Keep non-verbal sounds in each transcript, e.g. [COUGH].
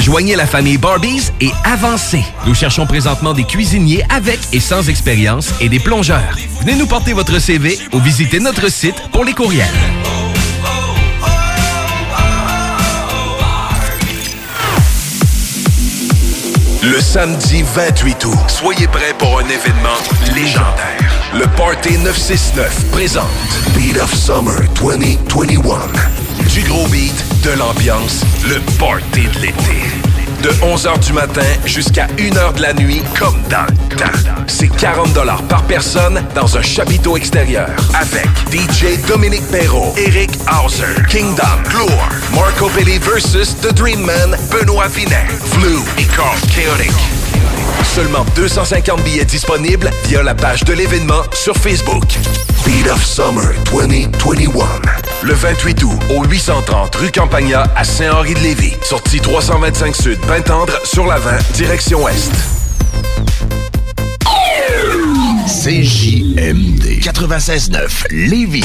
Joignez la famille Barbies et avancez. Nous cherchons présentement des cuisiniers avec et sans expérience et des plongeurs. Venez nous porter votre CV ou visitez notre site pour les courriels. Le samedi 28 août, soyez prêts pour un événement légendaire. Le Party 969 présente Beat of Summer 2021. Du gros beat, de l'ambiance, le Party de l'été. De 11h du matin jusqu'à 1h de la nuit, comme dans le temps. C'est 40 par personne dans un chapiteau extérieur. Avec DJ Dominique Perrault, Eric Hauser, Kingdom, Gloire, Marco Belli vs. The Dream Man, Benoît Vinet, Flu et Carl Chaotic. Seulement 250 billets disponibles via la page de l'événement sur Facebook. Beat of Summer 2021. Le 28 août au 830 rue Campagna à Saint-Henri-de-Lévis. Sortie 325 Sud, Pintendre sur la 20, direction Ouest. CJMD 96.9 Lévis.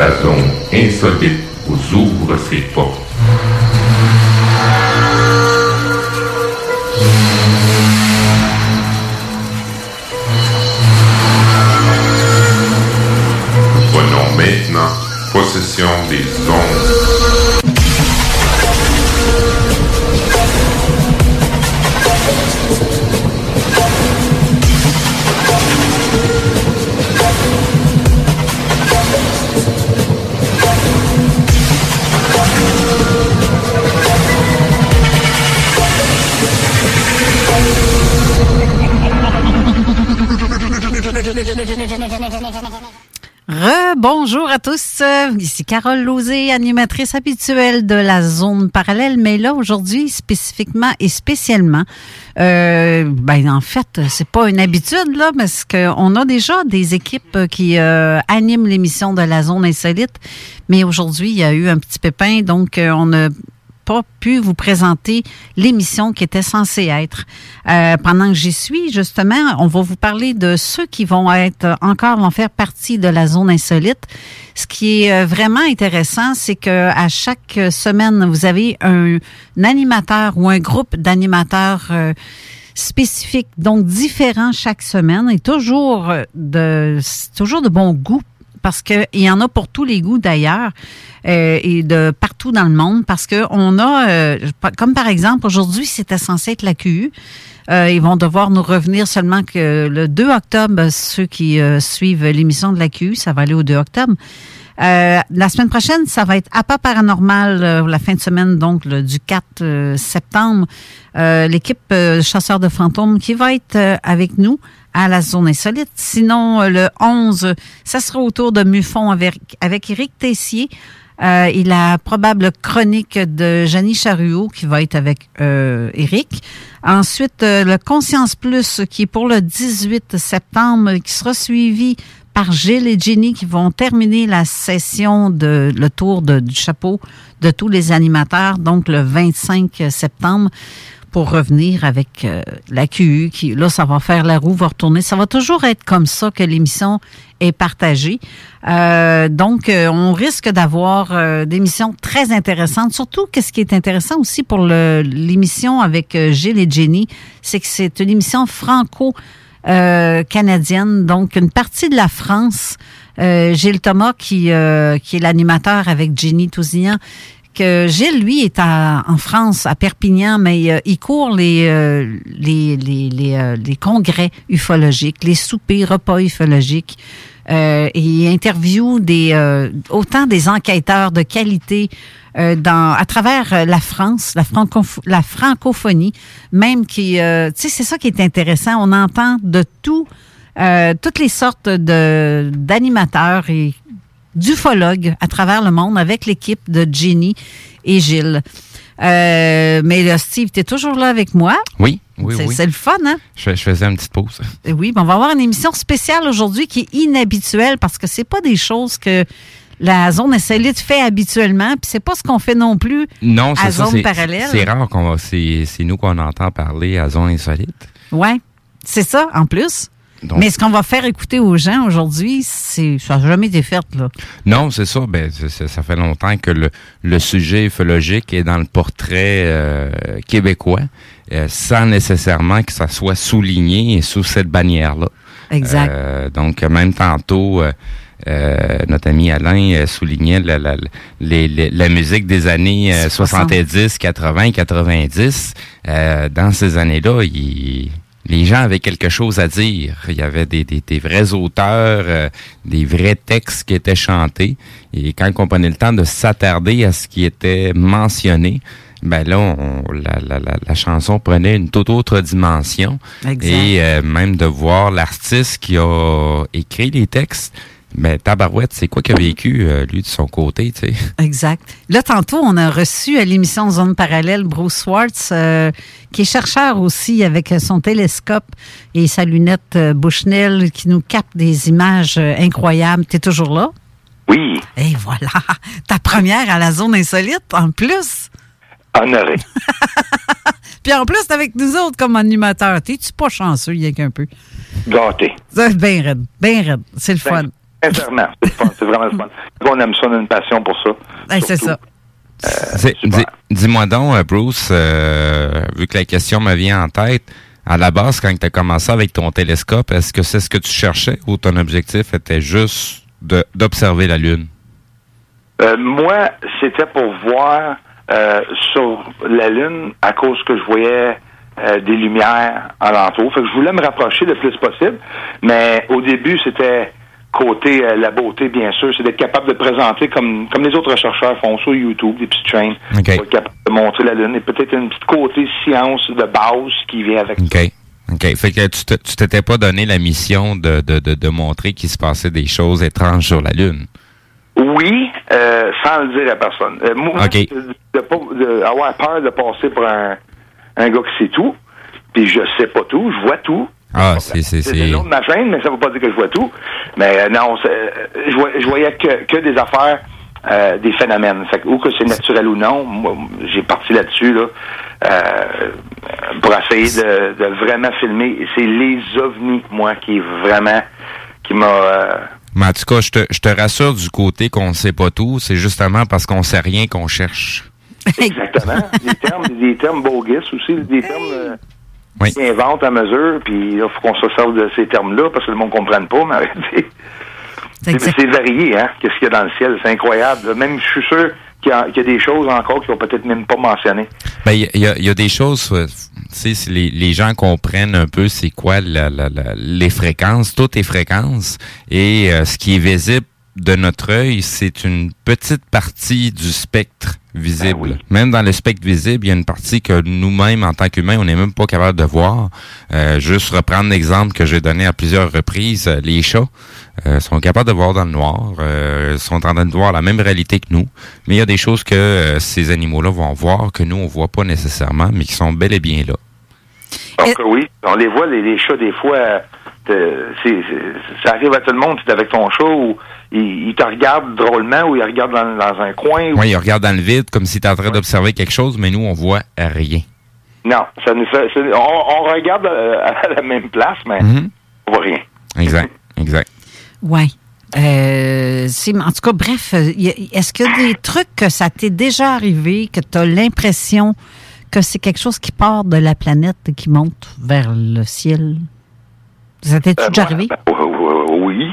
La zone insolite vous ouvre ses portes. Prenons maintenant possession des ondes. Re-bonjour à tous. Ici Carole Lauzé, animatrice habituelle de la zone parallèle. Mais là, aujourd'hui, spécifiquement et spécialement, euh, ben, en fait, c'est pas une habitude, là, parce qu'on a déjà des équipes qui euh, animent l'émission de la zone insolite. Mais aujourd'hui, il y a eu un petit pépin, donc euh, on a pas pu vous présenter l'émission qui était censée être. Euh, pendant que j'y suis, justement, on va vous parler de ceux qui vont être encore vont faire partie de la zone insolite. Ce qui est euh, vraiment intéressant, c'est que à chaque semaine, vous avez un, animateur ou un groupe d'animateurs euh, spécifiques, donc différents chaque semaine, et toujours de toujours de bon goût parce qu'il y en a pour tous les goûts d'ailleurs euh, et de partout dans le monde parce que on a euh, comme par exemple aujourd'hui c'était censé être la QU euh, ils vont devoir nous revenir seulement que le 2 octobre ceux qui euh, suivent l'émission de la QU ça va aller au 2 octobre. Euh, la semaine prochaine, ça va être APA Paranormal, euh, la fin de semaine, donc le, du 4 euh, septembre. Euh, L'équipe Chasseurs de fantômes qui va être avec nous à la zone insolite. Sinon, euh, le 11, ça sera autour de Muffon avec, avec Éric Tessier. Euh, il a probable chronique de Janie Charuot qui va être avec euh, Éric. Ensuite, euh, le Conscience Plus qui est pour le 18 septembre, qui sera suivi par Gilles et Jenny qui vont terminer la session de le tour du chapeau de tous les animateurs, donc le 25 septembre pour revenir avec euh, la QU qui là ça va faire la roue va retourner. Ça va toujours être comme ça que l'émission est partagée. Euh, donc euh, on risque d'avoir euh, des émissions très intéressantes. Surtout qu'est-ce qui est intéressant aussi pour l'émission avec euh, Gilles et Jenny c'est que c'est une émission franco euh, canadienne. Donc une partie de la France euh, Gilles Thomas qui euh, qui est l'animateur avec Jenny Tousillan que Gilles, lui, est à- en France, à Perpignan, mais euh, il court les, euh, les, les, les, euh, les congrès ufologiques, les soupers, repas ufologiques. Euh, et il interviewe des, euh, autant des enquêteurs de qualité dans, à travers la France, la, francoph- la francophonie, même qui, tu sais, c'est ça qui est intéressant. On entend de tout, toutes les sortes d'animateurs et d'ufologues à travers le monde avec l'équipe de Jenny et Gilles. Euh, mais là, Steve, tu es toujours là avec moi? Oui, oui, c'est, oui. c'est le fun, hein? Je, je faisais une petite pause. Et Oui, ben on va avoir une émission spéciale aujourd'hui qui est inhabituelle parce que c'est pas des choses que la zone insolite fait habituellement, puis c'est pas ce qu'on fait non plus Non, c'est à zone c'est- parallèle. C'est rare qu'on va, c'est, c'est nous qu'on entend parler à zone insolite. Ouais, c'est ça en plus. Donc- Mais ce qu'on va faire écouter aux gens aujourd'hui, c'est ça n'a jamais été fait là. Non, c'est ça. Ben, ça fait longtemps que le, le sujet ufologique est dans le portrait euh, québécois, euh, sans nécessairement que ça soit souligné sous cette bannière-là. Exact. Euh, donc, même tantôt, euh, euh, notre ami Alain euh, soulignait la, la, les- les- la musique des années euh, 70, 80, 90. Euh, dans ces années-là, il- les gens avaient quelque chose à dire. Il y avait des, des, des vrais auteurs, euh, des vrais textes qui étaient chantés. Et quand on prenait le temps de s'attarder à ce qui était mentionné, ben là, on- la, la, la, la chanson prenait une toute autre dimension. Exact. Et euh, même de voir l'artiste qui a écrit les textes, ben Tabarouette, c'est quoi qu'il a vécu, euh, lui, de son côté, tu sais? Exact. Là, tantôt, on a reçu à l'émission Zone Parallèle Bruce Swartz, euh, qui est chercheur aussi avec son télescope et sa lunette euh, Bushnell qui nous capte des images euh, incroyables. Tu es toujours là? Oui, Et voilà, [LAUGHS] ta première à la zone insolite en plus. honoré. [LAUGHS] Puis en plus, t'es avec nous autres comme animateur. T'es-tu pas chanceux, il y a qu'un peu? Gâté. Bien raide, bien raide. C'est le fun. Sincèrement, c'est vraiment le fun. On aime ça, on a une passion pour ça. Hey, c'est ça. Dis- Dis-moi donc, euh, Bruce, euh, vu que la question me vient en tête, à la base, quand tu as commencé avec ton télescope, est-ce que c'est ce que tu cherchais ou ton objectif était juste de- d'observer la Lune? Euh, moi, c'était pour voir euh, sur la Lune à cause que je voyais euh, des lumières alentour. Fait que je voulais me rapprocher le plus possible, mais au début, c'était côté euh, la beauté, bien sûr, c'est d'être capable de présenter comme comme les autres chercheurs font sur YouTube, des petites chaînes, OK. pour être capable de montrer la Lune et peut-être une petite côté science de base qui vient avec OK. OK. Fait que tu t'étais pas donné la mission de, de, de, de montrer qu'il se passait des choses étranges sur la Lune? Oui, euh, sans le dire à personne. Euh, moi, OK. de, de pas de avoir peur de passer pour un, un gars qui sait tout, puis je sais pas tout, je vois tout. Ah, c'est... c'est, C'est c'est... le nom de ma chaîne, mais ça veut pas dire que je vois tout. Mais euh, non, euh, je, je voyais que, que des affaires, euh, des phénomènes. Fait que, ou que c'est naturel ou non, moi, j'ai parti là-dessus là, euh, pour essayer de, de vraiment filmer. C'est les ovnis, moi, qui vraiment qui m'a euh, Mais en tout cas, je te, je te rassure du côté qu'on ne sait pas tout, c'est justement parce qu'on sait rien qu'on cherche. Exactement. des termes, des termes bogus aussi, des termes euh, Oui. qui inventent à mesure, puis il faut qu'on se serve de ces termes-là parce que le monde ne comprenne pas, mais. C'est varié, hein, qu'est-ce qu'il y a dans le ciel, c'est incroyable. Même je suis sûr qu'il y, a- qu'il y a des choses encore qu'ils n'ont peut-être même pas mentionnées. Ben, il y, a- y des choses, euh, tu sais, si les, les gens comprennent un peu c'est quoi la- la- la- les fréquences, toutes les fréquences, et euh, ce qui est visible de notre œil, c'est une petite partie du spectre visible. Même dans le spectre visible, il y a une partie que nous-mêmes, en tant qu'humains, on n'est même pas capable de voir. Euh, juste reprendre l'exemple que j'ai donné à plusieurs reprises, euh, les chats euh, sont capables de voir dans le noir, euh, sont en train de voir la même réalité que nous, mais il y a des choses que euh, ces animaux-là vont voir que nous, on voit pas nécessairement, mais qui sont bel et bien là. Donc, oui, on les voit, les, les chats, des fois, euh, c'est- c'est- ça arrive à tout le monde, tu es avec ton chat ou il, il te regarde drôlement ou il regarde dans, dans un coin. ou- Oui, ils regardent dans le vide comme si tu en train d'observer quelque chose, mais nous, on voit rien. Non, ça nous fait, on, on regarde euh, à la même place, mais Mhm. on voit rien. Exact, exact. Oui. Euh, c'est- en tout cas, bref, euh, est-ce qu'il y a des trucs que ça t'est déjà arrivé, que tu as l'impression que c'est quelque chose qui part de la planète et qui monte vers le ciel? Ça t'est Euh, déjà arrivé? ben, oui.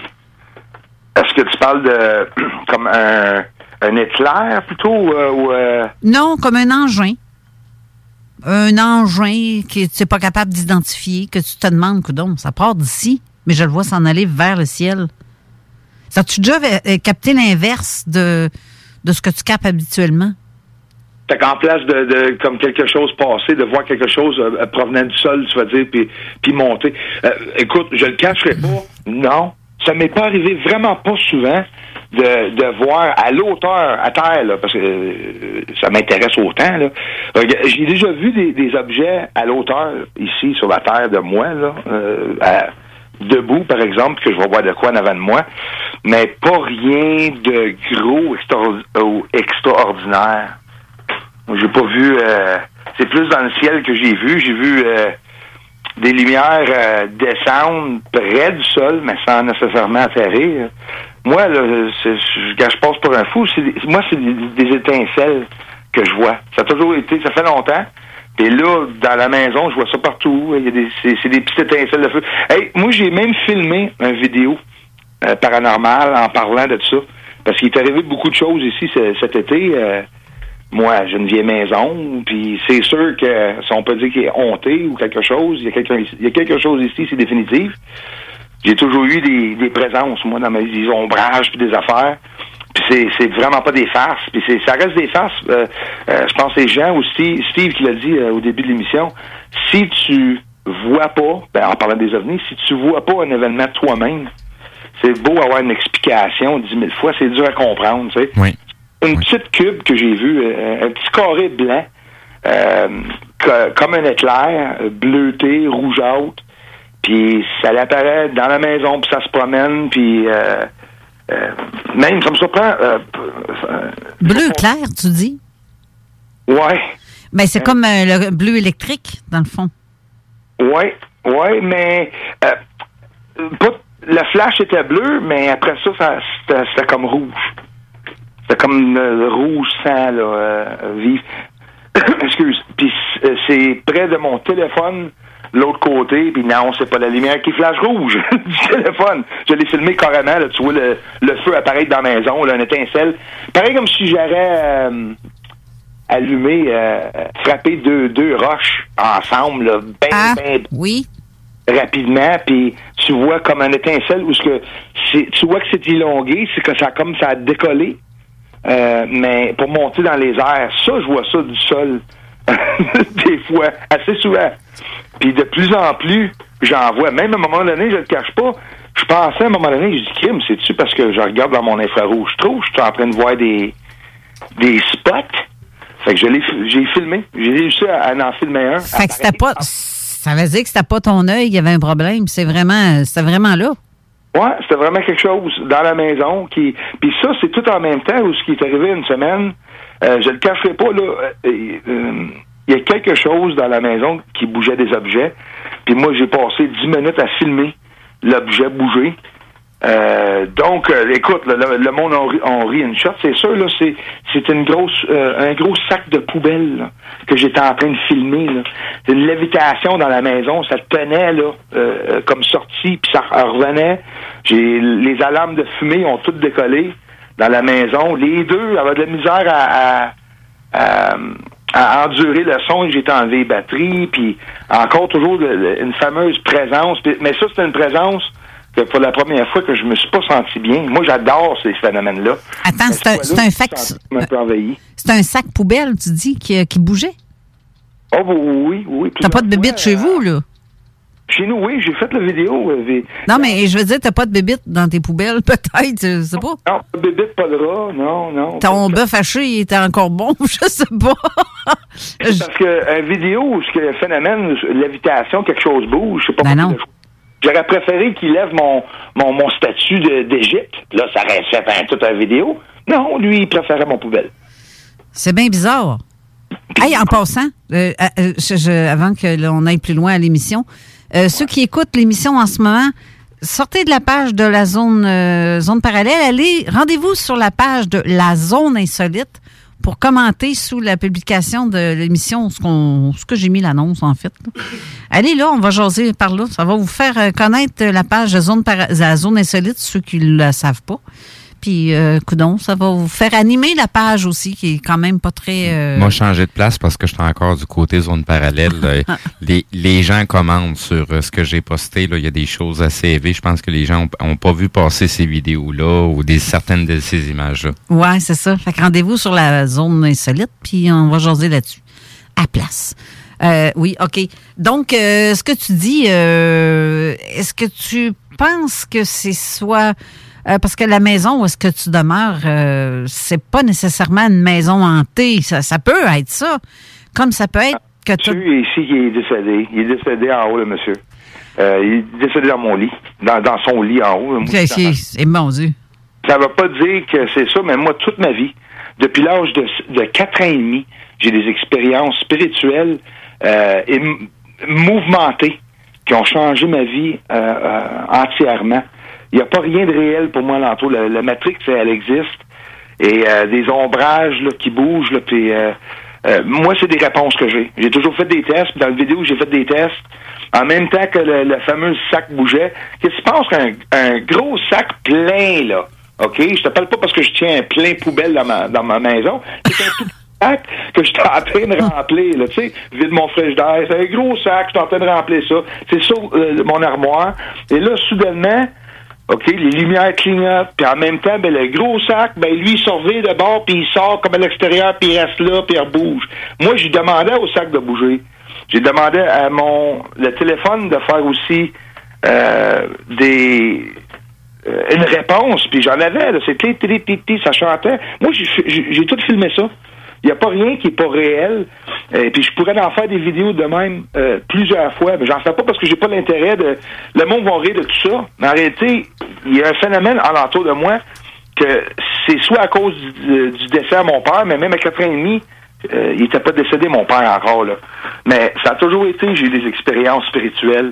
Est-ce que tu parles de [CLEARS THROAT] comme un, un éclair plutôt euh, ou euh, Non, comme un engin. Un engin que tu n'es pas capable d'identifier, que tu te demandes, coudon, ça part d'ici, mais je le vois s'en aller vers le ciel. Ça tu déjà euh, capté l'inverse de, de ce que tu capes habituellement? Fait qu'en place de, de comme quelque chose passé, de voir quelque chose euh, provenant du sol, tu vas dire, puis, puis monter. Euh, écoute, je le cacherai pas, non. Ça m'est pas arrivé vraiment pas souvent de, de voir à l'auteur, à terre, là, parce que euh, ça m'intéresse autant. Là. Regarde, J'ai déjà vu des, des objets à l'auteur, ici, sur la terre de moi, là, euh, debout, par exemple, que je vais voir de quoi en avant de moi, mais pas rien de gros ou extraordinaire. J'ai pas vu. euh, c'est plus dans le ciel que j'ai vu. J'ai vu euh, des lumières euh, près du sol, mais sans nécessairement atterrir. Moi, là, quand je passe pour un fou, moi, c'est des, étincelles que je vois. Ça a toujours été, ça fait longtemps. Et là, dans la maison, je vois ça partout. Il y a des, c'est, des petites étincelles de feu. Hey, moi, j'ai même filmé une vidéo euh, paranormale en parlant de ça. Parce qu'il est arrivé beaucoup de choses ici ce- cet été. euh, moi, j'ai une vieille maison, puis c'est sûr que si on peut dire qu'il est honté ou quelque chose, il y a, quelqu'un il y a quelque chose ici, c'est définitif. J'ai toujours eu des, des présences, moi, dans mes des ombrages puis des affaires. Puis c'est, c'est vraiment pas des farces. Puis c'est, ça reste des farces. Euh, euh, je pense que c'est Jean ou Steve, Steve qui l'a dit euh, au début de l'émission. Si tu vois pas, ben, en parlant des ovnis, si tu vois pas un événement toi-même, c'est beau avoir une explication dix mille fois, c'est dur à comprendre, tu sais. Oui. Une petite cube que j'ai vue, euh, un petit carré blanc, euh, co- comme un éclair, euh, bleuté, rougeâtre, puis ça apparaît dans la maison, puis ça se promène, puis euh, euh, même, ça me surprend. euh, Bleu clair, tu dis? ouais, Ben, c'est comme le bleu électrique, dans le fond. ouais, ouais, mais euh, pas- le flash était bleu, mais après ça, ça c'était comme rouge. C'était comme euh, le rouge sang, là, euh, vif. [COUGHS] Excuse. Puis euh, c'est près de mon téléphone, l'autre côté, puis non, c'est pas la lumière qui flash rouge [LAUGHS] du téléphone. Je l'ai filmé carrément, là, tu vois le, le feu apparaître dans la maison, là, une étincelle. Pareil comme si j'aurais euh, allumé, euh, frappé deux, deux roches ensemble, là, ben, Ah, ben, oui. rapidement, puis tu vois comme un étincelle où ce que c'est, tu vois que c'est élongué, c'est que ça a comme ça a décollé, euh, mais pour monter dans les airs, ça je vois ça du sol [LAUGHS] des fois, assez souvent. Puis de plus en plus, j'en vois. Même à un moment donné, je le cache pas. Je pensais à un moment donné, je dis crime, c'est-tu parce que je regarde dans mon infrarouge trop, je suis en train de voir des des spots. Fait que je l'ai, j'ai filmé. J'ai réussi à, à en filmer un. Fait que c'était pas. Ça veut dire que c'était pas ton œil qui avait un problème. C'est vraiment, c'était vraiment là. Ouais, c'était vraiment quelque chose dans la maison qui. Puis ça, c'est tout en même temps où ce qui est arrivé une semaine. Euh, je le cacherai pas là. euh, euh, Il y a quelque chose dans la maison qui bougeait des objets. Puis moi, j'ai passé dix minutes à filmer l'objet bouger. Euh, donc, euh, écoute, le, le- monde ri, on rit une shot, c'est sûr, là, c'est, c'est une grosse, euh, un gros sac de poubelle là, que j'étais en train de filmer. Là. C'est une lévitation dans la maison, ça tenait là, euh, euh, comme sortie, puis ça revenait. J'ai les alarmes de fumée ont toutes décollé dans la maison. Les deux avaient de la misère à, à, à, endurer le son. J'étais enlevé les batteries, puis encore toujours une fameuse présence. Mais ça, c'était une présence que pour la première fois que je me suis pas senti bien. Moi, j'adore ces phénomènes-là. Attends, c'est un, c'est un sac. C'est un sac poubelle, tu dis, qui, qui bougeait? Oh, oui, oui. T'as pas de bébite chez vous, là? Chez nous, oui, j'ai fait la vidéo. euh, Non, mais je veux dire, t'as pas de bébite dans tes poubelles, [LAUGHS] peut-être, je sais pas. Non, pas de bébite, pas de rat, non, non. Ton bœuf haché, il était encore bon, [LAUGHS] je sais pas. Parce que une vidéo ce que le phénomène, lévitation, quelque chose bouge, je sais pas Ben non. J'aurais préféré qu'il lève mon, mon, mon statut d'Égypte. Là, ça aurait fait un, toute la vidéo. Non, lui, il préférait mon poubelle. C'est bien bizarre. Hey, en passant, euh, euh, avant que l'on aille plus loin à l'émission, euh, ceux qui écoutent l'émission en ce moment, sortez de la page de la zone, zone parallèle, allez, rendez-vous sur la page de la zone insolite pour commenter sous la publication de l'émission ce, ce que j'ai mis l'annonce en fait. Allez là, on va jaser par là. Ça va vous faire euh, connaître la page zone, la zone insolite, ceux qui ne la savent pas. Puis, euh, coudon, ça va vous faire animer la page aussi, qui est quand même pas très... euh, Moi, changer de place parce que je suis encore du côté zone parallèle. Euh, [LAUGHS] les, les gens commentent sur euh, ce que j'ai posté. Là. Il y a des choses assez élevées. Je pense que les gens ont, ont pas vu passer ces vidéos-là ou des certaines de ces images-là. Ouais, c'est ça. Fait que rendez-vous sur la zone insolite, puis on va jaser là-dessus. À place. Euh, oui, OK. Donc, ce que tu dis, est-ce que tu penses que c'est soit... euh, parce que la maison où est-ce que tu demeures, euh, c'est pas nécessairement une maison hantée. Ça, ça peut être ça. Comme ça peut être que tu... Monsieur ici qui est décédé. Il est décédé en haut, le monsieur. Euh, il est décédé dans mon lit. Dans, dans son lit en haut. C'est- c'est mon Dieu. Ça veut pas dire que c'est ça, mais moi, toute ma vie, depuis l'âge de, de 4 ans et demi, j'ai des expériences spirituelles euh, et mouvementées qui ont changé ma vie entièrement. Il n'y a pas rien de réel pour moi alentour. La, la Matrix, elle existe. Et euh, des ombrages là, qui bougent. Là, puis, euh, euh, moi, c'est des réponses que j'ai. J'ai toujours fait des tests. Dans la vidéo, j'ai fait des tests. En même temps que le, fameux sac bougeait. Qu'est-ce qui se passe qu'un un gros sac plein, là? OK? Je te parle pas parce que je tiens un plein poubelle dans ma, dans ma maison. C'est un tout sac que je suis en train de remplir, là, tu sais, vide mon frigidaire. C'est un gros sac, je suis en train de remplir ça. C'est sur euh, mon armoire. Et là, soudainement, OK, les lumières clignotent, puis en même temps, ben, le gros sac, ben, lui, il surveille de bord, puis il sort comme à l'extérieur, puis il reste là, puis il bouge. Moi, j'ai demandé au sac de bouger. J'ai demandé à mon le téléphone de faire aussi euh, des euh, une réponse, puis j'en avais, là, c'était ça chantait. Moi, j'ai tout filmé ça. Il n'y a pas rien qui est pas réel. Et puis je pourrais en faire des vidéos de même euh, plusieurs fois, mais j'en fais pas parce que j'ai pas l'intérêt de. Le monde va rire de tout ça. Mais en réalité, il y a un phénomène alentour de moi que c'est soit à cause du, du décès à mon père, mais même à 4 ans et demi, euh, il était pas décédé, mon père, encore, là. Mais ça a toujours été, j'ai eu des expériences spirituelles.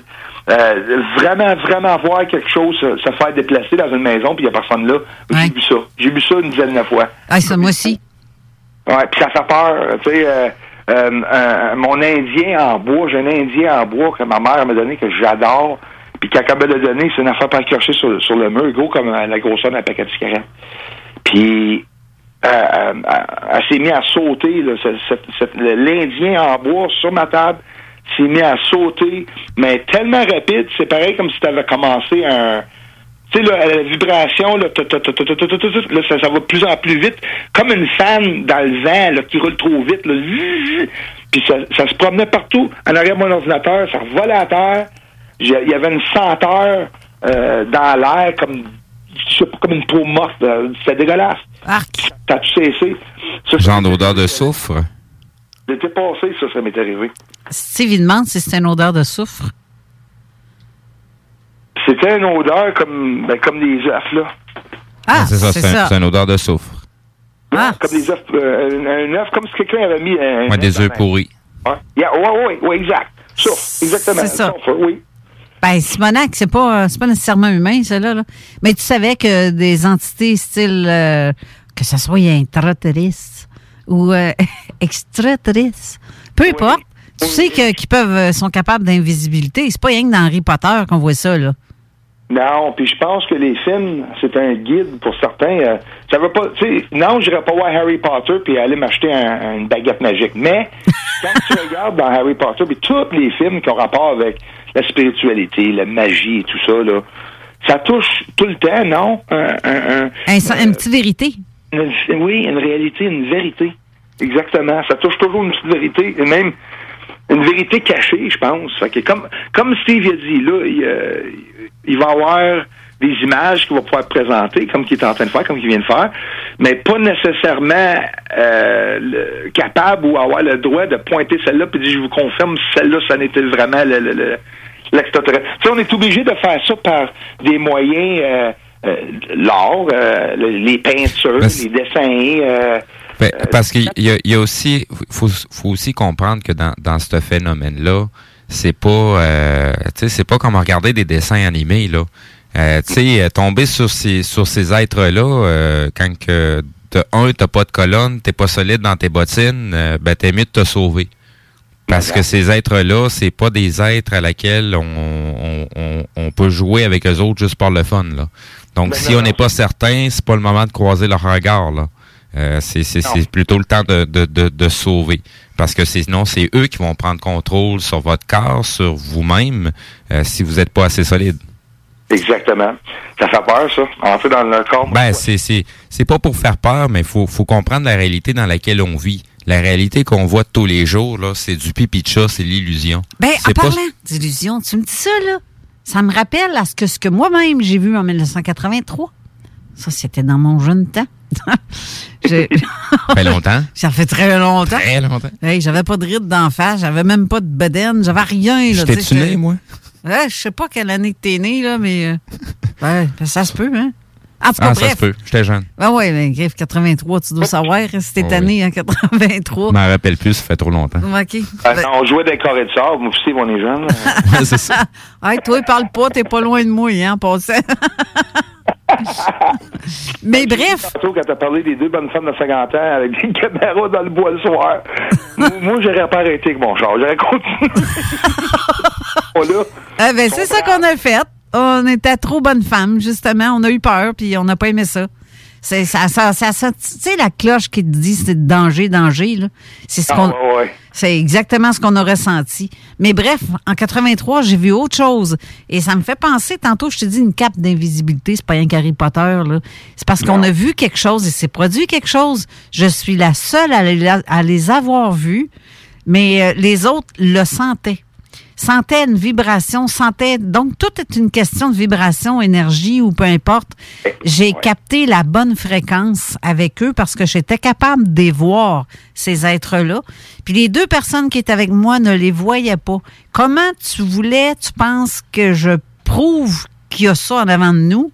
Euh, vraiment, vraiment voir quelque chose se, se faire déplacer dans une maison, puis il n'y a personne là. J'ai vu ça. J'ai vu ça une dizaine de fois. Ah, ça, moi aussi. Ouais, puis ça fait peur. Tu sais, euh, euh, euh, mon Indien en bois, j'ai un Indien en bois que ma mère m'a donné, que j'adore. Puis quand elle me l'a donné, c'est une affaire pas accrochée sur, sur le mur, gros comme la grosseur d'un paquet de cigarettes. Puis euh, euh, elle s'est mise à sauter, l'Indien en bois sur ma table s'est mis à sauter, mais tellement rapide, c'est pareil comme si tu avais commencé un... Tu sais, là, la vibration, là, ça, va de plus en plus vite, comme une fan dans le vent là, qui roule trop vite. Là, Zzz. puis ça, ça se promenait partout en arrière de mon ordinateur, ça revolait à terre. Il y avait une senteur euh, dans l'air comme je sais pas, comme une peau morte. là. C'était dégueulasse. Ça a tout cessé. Ça, Genre d'odeur de soufre. L'été passé, ça, ça m'est arrivé. Steve, il demande si c'est une odeur de soufre. C'était une odeur comme, ben, comme des œufs, là. Ah, c'est ça, c'est un- une odeur de soufre. Ah. Comme des œufs, euh, un, un œuf, comme si quelqu'un avait mis un. Ouais, des œufs pourris. Ouais, yeah, ouais, ouais, ouais, exact. Ça, exactement. C'est ça. oui. Ben, Simonac, c'est pas, euh, c'est pas nécessairement humain, ça, là, là. Mais tu savais que des entités style, euh, que ce soit intraterrestre ou euh, [LAUGHS] extraterrestre, peu importe, tu sais que, qu'ils peuvent, sont capables d'invisibilité. C'est pas rien que dans Harry Potter qu'on voit ça, là. Non, puis je pense que les films, c'est un guide pour certains. euh, ça veut pas, tu sais, non, je pas voir Harry Potter puis aller m'acheter un- une baguette magique. Mais [LAUGHS] quand tu regardes dans Harry Potter puis tous les films qui ont rapport avec la spiritualité, la magie et tout ça, là, ça touche tout le temps, non? Un, un, un, une petite vérité. oui, une réalité, une vérité. Exactement. Ça touche toujours une petite vérité, et même une vérité cachée, je pense. Fait comme, comme Steve a dit, là, il, euh, il va avoir des images qu'il va pouvoir présenter, comme qu'il est en train de faire, comme qu'il vient de faire, mais pas nécessairement euh, capable ou avoir le droit de pointer celle-là et dire je vous confirme celle-là, ça n'était vraiment le, le, l'extraterrestre? on est obligé de faire ça par des moyens euh, euh l'art, euh, les peintures, les dessins. Ben, parce qu'il y, y, a aussi, faut, faut aussi comprendre que dans, dans ce phénomène-là, c'est pas, c'est pas comme regarder des dessins animés là. Euh, tu sais, euh, tomber sur ces sur ces êtres-là, euh, quand que de un, t'as pas de colonne, t'es pas solide dans tes bottines, euh, ben t'es mieux de te sauver. Parce que ces êtres-là, c'est pas des êtres à laquelle on, on, on, peut jouer avec eux autres juste pour le fun. Là. Donc, ben si on n'est pas certain, c'est pas le moment de croiser leur regard. Là. Euh, c'est plutôt le temps de, de, de, de sauver. Parce que sinon, c'est eux qui vont prendre contrôle sur votre corps, sur vous-même, si vous n'êtes pas assez solide. Exactement. Ça fait peur, ça, entrer dans le corps. Ben, c'est, c'est, c'est pas pour faire peur, mais il faut, faut comprendre la réalité dans laquelle on vit. La réalité qu'on voit tous les jours, là, c'est du pipi de chat, c'est l'illusion. Ben, en parlant d'illusion, tu me dis ça, là. Ça me rappelle à ce que, ce que moi-même j'ai vu en 1983. Ça, c'était dans mon jeune temps. Ça fait longtemps? [LAUGHS] Ça fait très longtemps. Très longtemps. Hey, j'avais pas de ride d'en face, j'avais même pas de bedaine, j'avais rien. J'étais-tu né, moi? Ouais, je sais pas quelle année que t'es né, là, mais euh, ouais, ça se peut, hein? En tout cas, ah, bref. ça se peut. J'étais jeune. Ben oui, mais griffe 83, tu dois savoir si t'es oh, année en 83. Je m'en rappelle plus, ça fait trop longtemps. OK. Ben, on jouait des carrés de sable, moi aussi, on est jeune. [LAUGHS] c'est ça. [LAUGHS] hey, toi, parle pas, t'es pas loin de moi, hein, en passant. [LAUGHS] Mais bref. Tantôt, quand t'as parlé des deux bonnes femmes de 50 ans avec des [LAUGHS] caméras dans le bois le soir, [LAUGHS] moi, j'aurais pas arrêté avec mon char. J'aurais continué. Ah, ben, c'est ça qu'on a fait. On était trop bonnes femmes, justement. On a eu peur, puis on n'a pas aimé ça. C'est ça, ça, ça, tu sais la cloche qui te dit c'est danger, danger là. C'est ce qu'on, ah, c'est exactement ce qu'on a ressenti. Mais bref, en 83, j'ai vu autre chose et ça me fait penser. Tantôt, je te dis une cape d'invisibilité, c'est pas un Harry Potter là. C'est parce qu'on a vu quelque chose et c'est produit quelque chose. Je suis la seule à les, à les avoir vus, mais euh, les autres le sentaient sentait une vibration, sentait. Donc, tout est une question de vibration, énergie ou peu importe. J'ai capté la bonne fréquence avec eux parce que j'étais capable de voir, ces êtres-là. Puis les deux personnes qui étaient avec moi ne les voyaient pas. Comment tu voulais, tu penses que je prouve qu'il y a ça en avant de nous?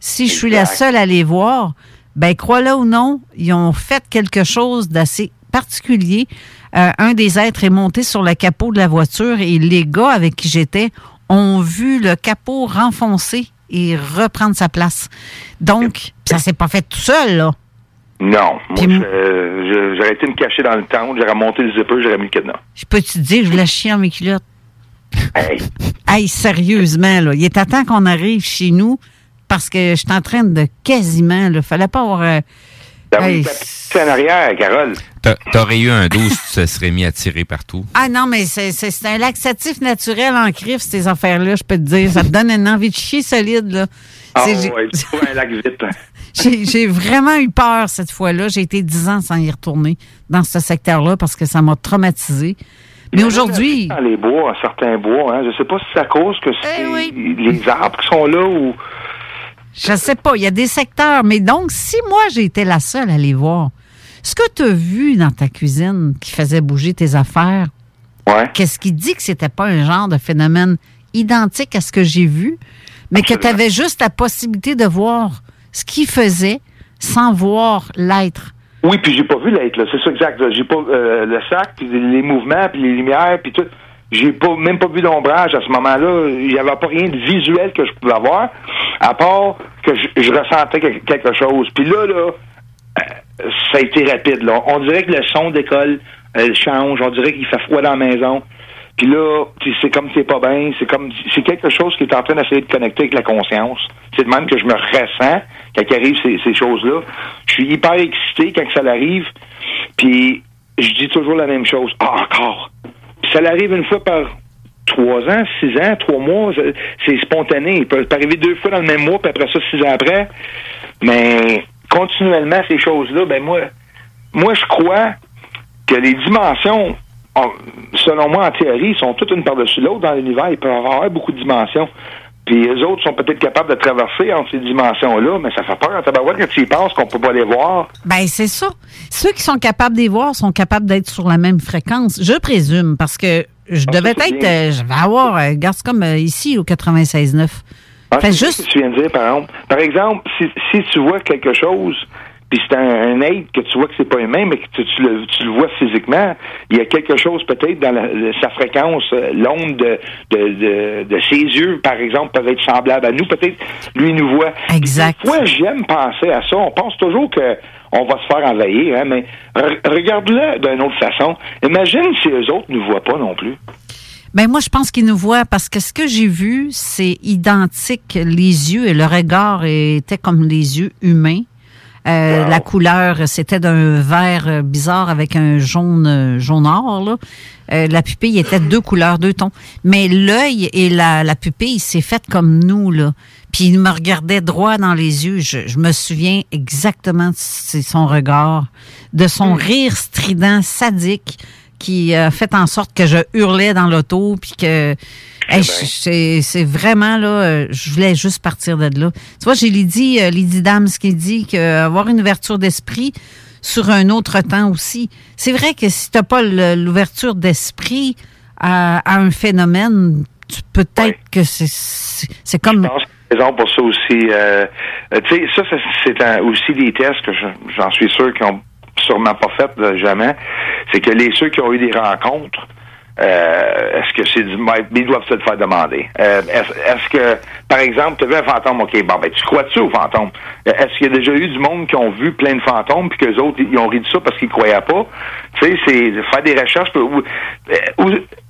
Si je suis la seule à les voir? Ben, crois-le ou non, ils ont fait quelque chose d'assez particulier. Euh, un des êtres est monté sur le capot de la voiture et les gars avec qui j'étais ont vu le capot renfoncer et reprendre sa place. Donc, ça s'est pas fait tout seul, là. Non. Moi, j'aurais été me cacher dans le temps, j'aurais monté le zipper, j'aurais mis le cadenas. Je peux te dire, je la chien en mes culottes? Hey. [LAUGHS] hey, sérieusement, là. Il est à temps qu'on arrive chez nous parce que je suis en train de quasiment, il fallait pas avoir. Euh, hey. en arrière, Carole. T'aurais eu un dos tu te serais mis à tirer partout. Ah non, mais c'est un laxatif naturel en crif, ces affaires-là, je peux te dire. Ça te donne une envie de chier solide, là. Ah ouais, un lac vite. [LAUGHS] J'ai vraiment eu peur cette fois-là. J'ai été dix ans sans y retourner dans ce secteur-là parce que ça m'a traumatisé. Mais aujourd'hui. Dans les bois, certains bois, hein, je sais pas si c'est à cause que c'est eh les arbres qui sont là ou. Je sais pas. Il y a des secteurs. Mais donc, si moi, j'ai été la seule à les voir, ce que tu as vu dans ta cuisine qui faisait bouger tes affaires, qu'est-ce qui dit que c'était pas un genre de phénomène identique à ce que j'ai vu, mais que tu avais juste la possibilité de voir ce qu'il faisait sans voir l'être? Oui, puis j'ai pas vu l'être, c'est ça exact. J'ai pas euh, le sac, puis les mouvements, puis les lumières, puis tout. J'ai pas même pas vu d'ombrage à ce moment-là. Il n'y avait pas rien de visuel que je pouvais avoir, à part que je, ressentais quelque chose. Puis là, là, ça a été rapide. Là. On dirait que le son d'école elle change. On dirait qu'il fait froid dans la maison. Puis là, c'est comme c'est pas bien. C'est comme c'est quelque chose qui est en train d'essayer de connecter avec la conscience. C'est de même que je me ressens quand arrive ces, ces choses-là. Je suis hyper excité quand ça arrive. Puis je dis toujours la même chose. Ah, encore. Ça arrive une fois par trois ans, six ans, trois mois, c'est spontané. Il peut, arriver deux fois dans le même mois, puis après ça, six ans après. Mais continuellement, ces choses-là, ben moi, moi, je crois que les dimensions, selon moi, en théorie, sont toutes une par-dessus l'autre dans l'univers. Il peut y avoir beaucoup de dimensions. Puis les autres sont peut-être capables de traverser entre ces dimensions-là, mais ça fait peur en tabarouette quand tu y penses qu'on peut pas les voir. Ben c'est ça. Ceux qui sont capables de les voir sont capables d'être sur la même fréquence, je présume, parce que je ah, devais être, euh, je vais avoir, euh, regarde comme euh, ici au 96.9. Ah, juste... tu viens de dire, par exemple. Par exemple, si, si tu vois quelque chose puis c'est un, aide que tu vois que c'est pas humain, mais que tu, le, vois physiquement, il y a quelque chose peut-être dans sa fréquence, euh, l'onde de, de, ses yeux, par exemple, peuvent être semblables à nous. Peut-être lui nous voit. Exact. Moi, j'aime penser à ça. On pense toujours que on va se faire envahir, hein, mais regarde-le d'une autre façon. Imagine si eux autres ne nous voient pas non plus. Ben moi, je pense qu'ils nous voient parce que ce que j'ai vu, c'est identique. Les yeux et le regard étaient comme les yeux humains. Euh, la couleur, c'était d'un vert euh, bizarre avec un jaune euh, jaune or. Là. la pupille était deux couleurs, deux tons. Mais l'œil et la, la pupille, c'est fait comme nous. là. Puis il me regardait droit dans les yeux. Je, me souviens exactement de son regard, de son hmm. rire strident, sadique, qui a fait en sorte que je hurlais dans l'auto, puis que c'est vraiment là, euh, je voulais juste partir de là. Tu vois, j'ai Lydie, euh, Lydie Dams qui dit qu'avoir une ouverture d'esprit sur un autre temps aussi. C'est vrai que si tu n'as pas l'ouverture d'esprit à, un phénomène, peut-être que c'est comme. Je pense raison pour ça aussi. Euh, tu sais, ça, c'est aussi des tests que j'en suis sûr qu'ils n'ont sûrement pas fait jamais. C'est que les ceux qui ont eu des rencontres euh, est-ce que c'est du ils doivent se le faire demander. Euh, est-ce, que, par exemple, tu as vu un fantôme, ok, bon ben tu crois-tu au fantôme? Est-ce qu'il y a déjà eu du monde qui ont vu plein de fantômes puis qu'eux autres ils ont ri de ça parce qu'ils croyaient pas? Tu sais, c'est faire des recherches ou,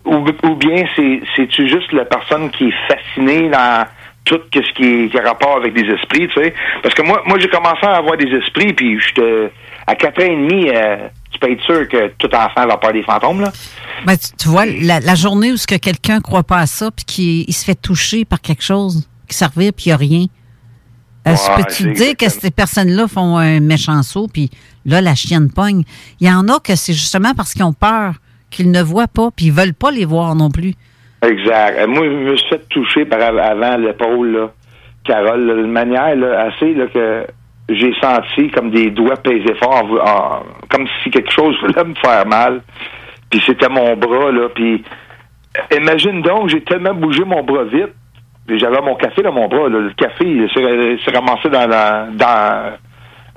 ou, bien c'est c'est-tu juste la personne qui est fascinée dans tout ce qui, qui a rapport avec des esprits, tu sais? Parce que moi, moi j'ai commencé à avoir des esprits puis j'étais à quatre ans et demi. Euh, tu peux être sûr que tout enfant va peur des fantômes, là. Ben, tu, vois, la, journée où ce que quelqu'un croit pas à ça, puis qu'il se fait toucher par quelque chose, qui servir, puis il n'y a rien. Est-ce que tu dire que ces personnes-là font un méchant saut, puis là, la chienne pogne? Il y en a que c'est justement parce qu'ils ont peur, qu'ils ne voient pas, puis ils veulent pas les voir non plus. Exact. Euh, moi, je me suis fait toucher par avant l'épaule, là. Carole, de manière là, assez là, que j'ai senti comme des doigts pesés fort, comme si quelque chose voulait me faire mal. Puis c'était mon bras, là. Puis imagine donc, j'ai tellement bougé mon bras vite. J'avais mon café dans mon bras. Le café, il s'est ramassé dans,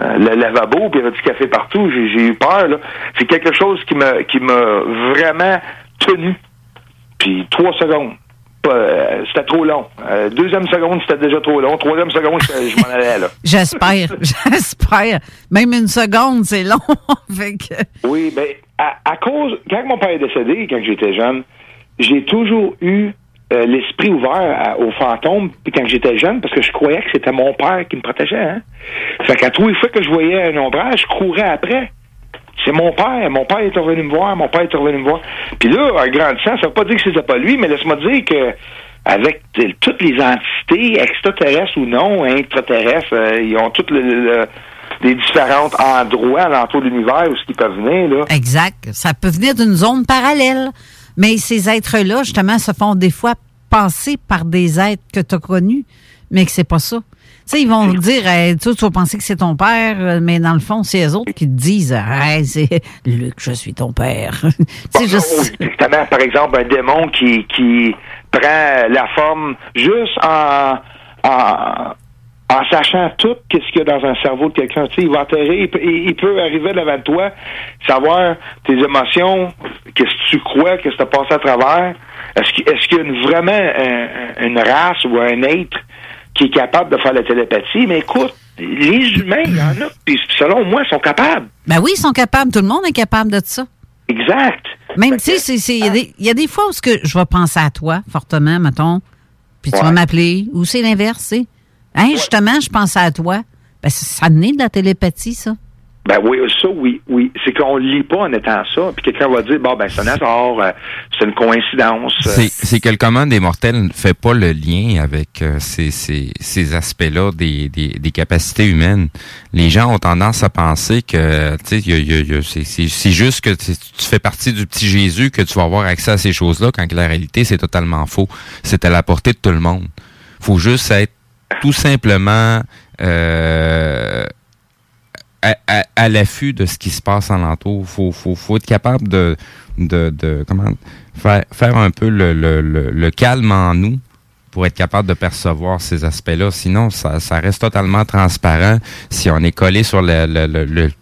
euh, le lavabo, puis il y avait du café partout. J'ai eu peur. là. C'est quelque chose qui qui m'a vraiment tenu. Puis trois secondes. Euh, c'était trop long. Euh, deuxième seconde, c'était déjà trop long. Troisième seconde, je m'en allais là. [LAUGHS] J'espère, [LAUGHS] j'espère. Même une seconde, c'est long. [LAUGHS] Oui, ben à, cause, quand mon père est décédé, quand j'étais jeune, j'ai toujours eu euh, l'esprit ouvert aux fantômes puis quand j'étais jeune parce que je croyais que c'était mon père qui me protégeait. Hein? Fait qu'à tous les fois que je voyais un ombrage, je courais après. C'est mon père. Mon père est revenu me voir. Mon père est revenu me voir. Puis là, en grandissant, ça veut pas dire que c'était pas lui, mais laisse-moi dire que avec toutes les entités, extraterrestres ou non, intraterrestres, euh, ils ont toutes les différents endroits alentour de l'univers où ce qui peuvent venir. Là. Exact. Ça peut venir d'une zone parallèle. Mais ces êtres-là, justement, se font des fois passer par des êtres que tu as connus, mais que c'est pas ça. Tu sais, ils vont dire, tu, vas penser que c'est ton père, euh, mais dans le fond, c'est eux autres qui te disent, hey, c'est Luc, je suis ton père. [LAUGHS] tu Justement, par exemple, un démon qui, qui prend la forme juste en, en, en sachant tout qu'est-ce qu'il y a dans un cerveau de quelqu'un. Tu sais, il va atterrir, il peut, arriver devant toi, savoir tes émotions, qu'est-ce que tu crois, qu'est-ce que tu as passé à travers. Est-ce qu'il est y a vraiment une race ou un être qui est capable de faire la télépathie, mais écoute, les humains, il y en a, puis selon moi, sont capables. Ben oui, ils sont capables. Tout le monde est capable de ça. Exact. Même, tu sais, il y, a des fois où ce que je vais penser à toi fortement, mettons, puis tu vas m'appeler, ou c'est l'inverse, c'est. Hein, justement, je pense à toi. Ben, ça naît de la télépathie, ça. Ben oui, ça, oui, oui. C'est qu'on lit pas en étant ça. Puis quelqu'un va dire, bon, ben, c'est un hasard, euh, c'est une coïncidence. C'est, c'est que le commun des mortels ne fait pas le lien avec euh, ces, ces, ces aspects-là des, des, des, capacités humaines. Les gens ont tendance à penser que, tu sais, c'est, juste que tu fais partie du petit Jésus que tu vas avoir accès à ces choses-là, quand la réalité, c'est totalement faux. C'est à la portée de tout le monde. faut juste être tout simplement... Euh, à, l'affût de ce qui se passe en l'entour. Faut, faut, faut être capable de, de, de comment faire, faire un peu le, le, le, calme en nous pour être capable de percevoir ces aspects-là. Sinon, ça, ça reste totalement transparent si on est collé sur le, le,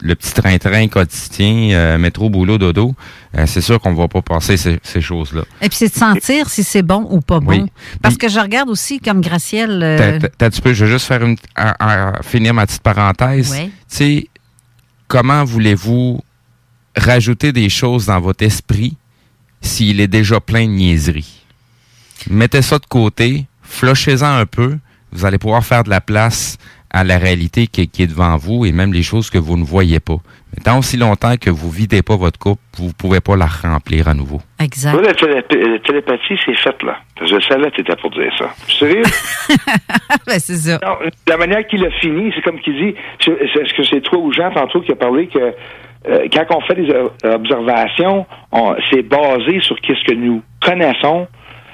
le, petit train-train quotidien, euh, métro, boulot, dodo. Euh, c'est sûr qu'on va pas passer ces, ces choses-là. Et puis c'est de sentir si c'est bon ou pas bon. Parce que je regarde aussi comme Gracielle... Euh... tu peux, je vais juste faire une... finir ma petite parenthèse. Oui. Tu sais, comment voulez-vous rajouter des choses dans votre esprit s'il est déjà plein de niaiseries? Mettez ça de côté, flochez-en un peu, vous allez pouvoir faire de la place à la réalité qui, est devant vous et même les choses que vous ne voyez pas. Mais tant aussi longtemps que vous videz pas votre coupe, vous ne pouvez pas la remplir à nouveau. Exact. la, télépathie, c'est fait, là. Je savais que tu étais pour dire ça. Sérieux? [LAUGHS] ben, c'est ça. la manière qu'il a fini, c'est comme qu'il dit, est-ce que c'est toi ou Jean tantôt qui a parlé que euh, quand on fait des observations, c'est basé sur ce que nous connaissons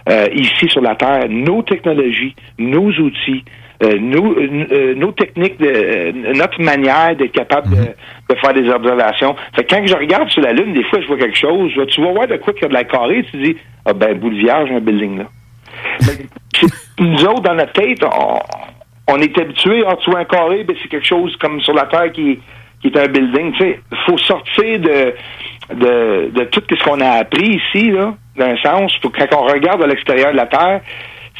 euh, ici sur la Terre, nos technologies, nos outils, euh, nos, nos, techniques, de, notre manière d'être capable de, mhm. de, faire des observations. Fait que quand je regarde sur la Lune, des fois, je vois quelque chose, tu vas voir de quoi qu'il y a de la carrée, tu dis, ah ben, de vierge, un building là. nous autres, dans notre tête, on, est habitués, ah, tu vois un carré, ben, c'est quelque chose comme sur la Terre qui, qui est un building. Tu sais, faut sortir de, de, de tout ce qu'on a appris ici, là, d'un sens, pour quand on regarde à l'extérieur de la Terre,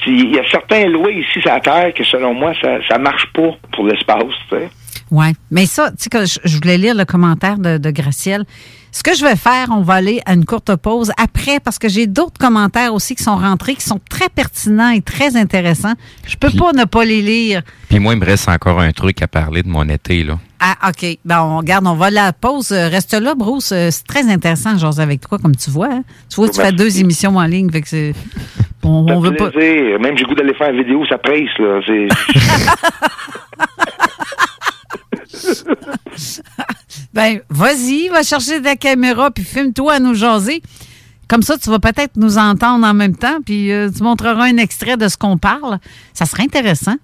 il y a certains lois ici sur la Terre que, selon moi, ça, ça marche pas pour l'espace, tu sais. Oui, mais ça, tu sais, je voulais lire le commentaire de, de Gracielle. Ce que je vais faire, on va aller à une courte pause après parce que j'ai d'autres commentaires aussi qui sont rentrés qui sont très pertinents et très intéressants. Je peux pas ne pas les lire. Puis moi, il me reste encore un truc à parler de mon été, là. Ah, OK. Ben, on regarde, on va à la pause. Reste là, Bruce. C'est très intéressant, genre, avec toi, comme tu vois. Hein. Tu vois, tu fais deux émissions en ligne. Fait que c'est. [LAUGHS] On, on veut pas. Même j'ai goût d'aller faire une vidéo, ça presse, là. [LAUGHS] ben, vas-y, va chercher ta caméra, puis filme-toi à nous jaser. Comme ça, tu vas peut-être nous entendre en même temps, puis euh, tu montreras un extrait de ce qu'on parle. Ça serait intéressant.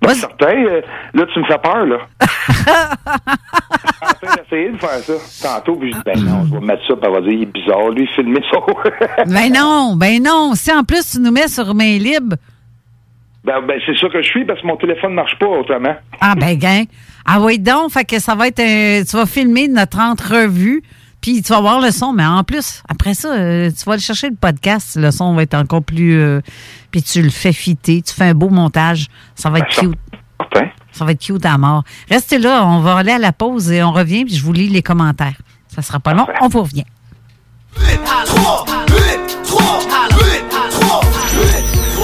Ben, certain. Euh, là, tu me fais peur, là. [LAUGHS] j'ai essayé de faire ça tantôt, puis je dis, ben non, je vais mettre ça, puis elle va dire, il est bizarre, lui, filmer ça. [LAUGHS] ben non, ben non. Si en plus tu nous mets sur main libre. Ben, ben c'est ça que je suis, parce que mon téléphone ne marche pas autrement. Ah, ben, gain. Ah oui, donc, fait que ça va être. Euh, tu vas filmer notre entrevue. Puis tu vas voir le son, mais en plus, après ça, euh, tu vas aller chercher le podcast. Le son va être encore plus. puis tu le fais fitter, tu fais un beau montage. Ça va être cute. Ça va être cute à mort. Restez là, on va aller à la pause et on revient, puis je vous lis les commentaires. Ça sera pas long, on vous revient.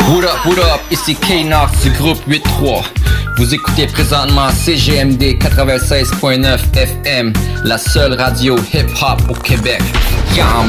What up, what up, ici K-Nox du groupe 8-3. Vous écoutez présentement CGMD 96.9 FM, la seule radio hip-hop au Québec. Y'all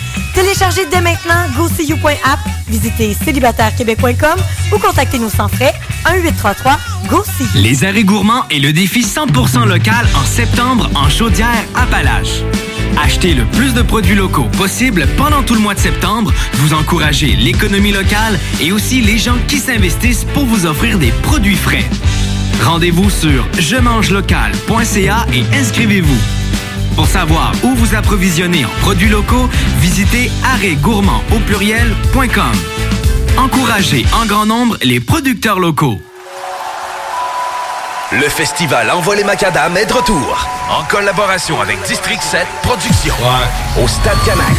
Téléchargez dès maintenant GoSeeYou.app, visitez célibatairequebec.com ou contactez-nous sans frais 1-833-GO-SEE. Les arrêts gourmands et le défi 100% local en septembre en Chaudière-Appalaches. Acheter le plus de produits locaux possible pendant tout le mois de septembre, vous encouragez l'économie locale et aussi les gens qui s'investissent pour vous offrir des produits frais. Rendez-vous sur je mange local.ca et inscrivez-vous. Pour savoir où vous approvisionner en produits locaux, visitez arrêtgourmand au pluriel.com. Encouragez en grand nombre les producteurs locaux. Le festival Envol les Macadam est de retour. En collaboration avec District 7 Productions. Au Stade Canac.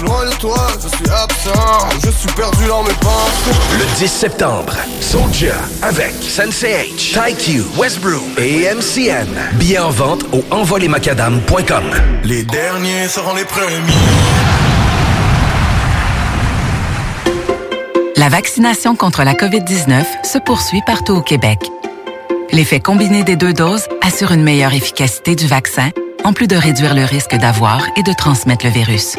Suis loin de toi, je suis absent, je suis perdu dans mes pensées. Le 10 septembre, Soldier avec Sensei H, TyQ, Westbrook et MCN. Billets en vente au envolemacadam.com. Les derniers seront les premiers. La vaccination contre la COVID-19 se poursuit partout au Québec. L'effet combiné des deux doses assure une meilleure efficacité du vaccin, en plus de réduire le risque d'avoir et de transmettre le virus.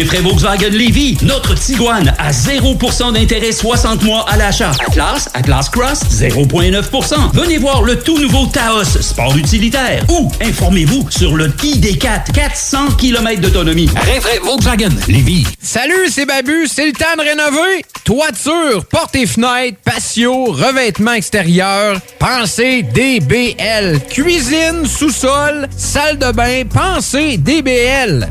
Rinfraie Volkswagen Lévy, notre Tiguan à 0% d'intérêt 60 mois à l'achat. Atlas, Atlas Cross, 0,9%. Venez voir le tout nouveau Taos, sport utilitaire. Ou informez-vous sur le ID4, 400 km d'autonomie. Rinfraie Volkswagen Lévy. Salut, c'est Babu, c'est le temps de rénover. Toiture, portes et fenêtres, patio, revêtement extérieur. Pensez DBL. Cuisine, sous-sol, salle de bain, pensez DBL.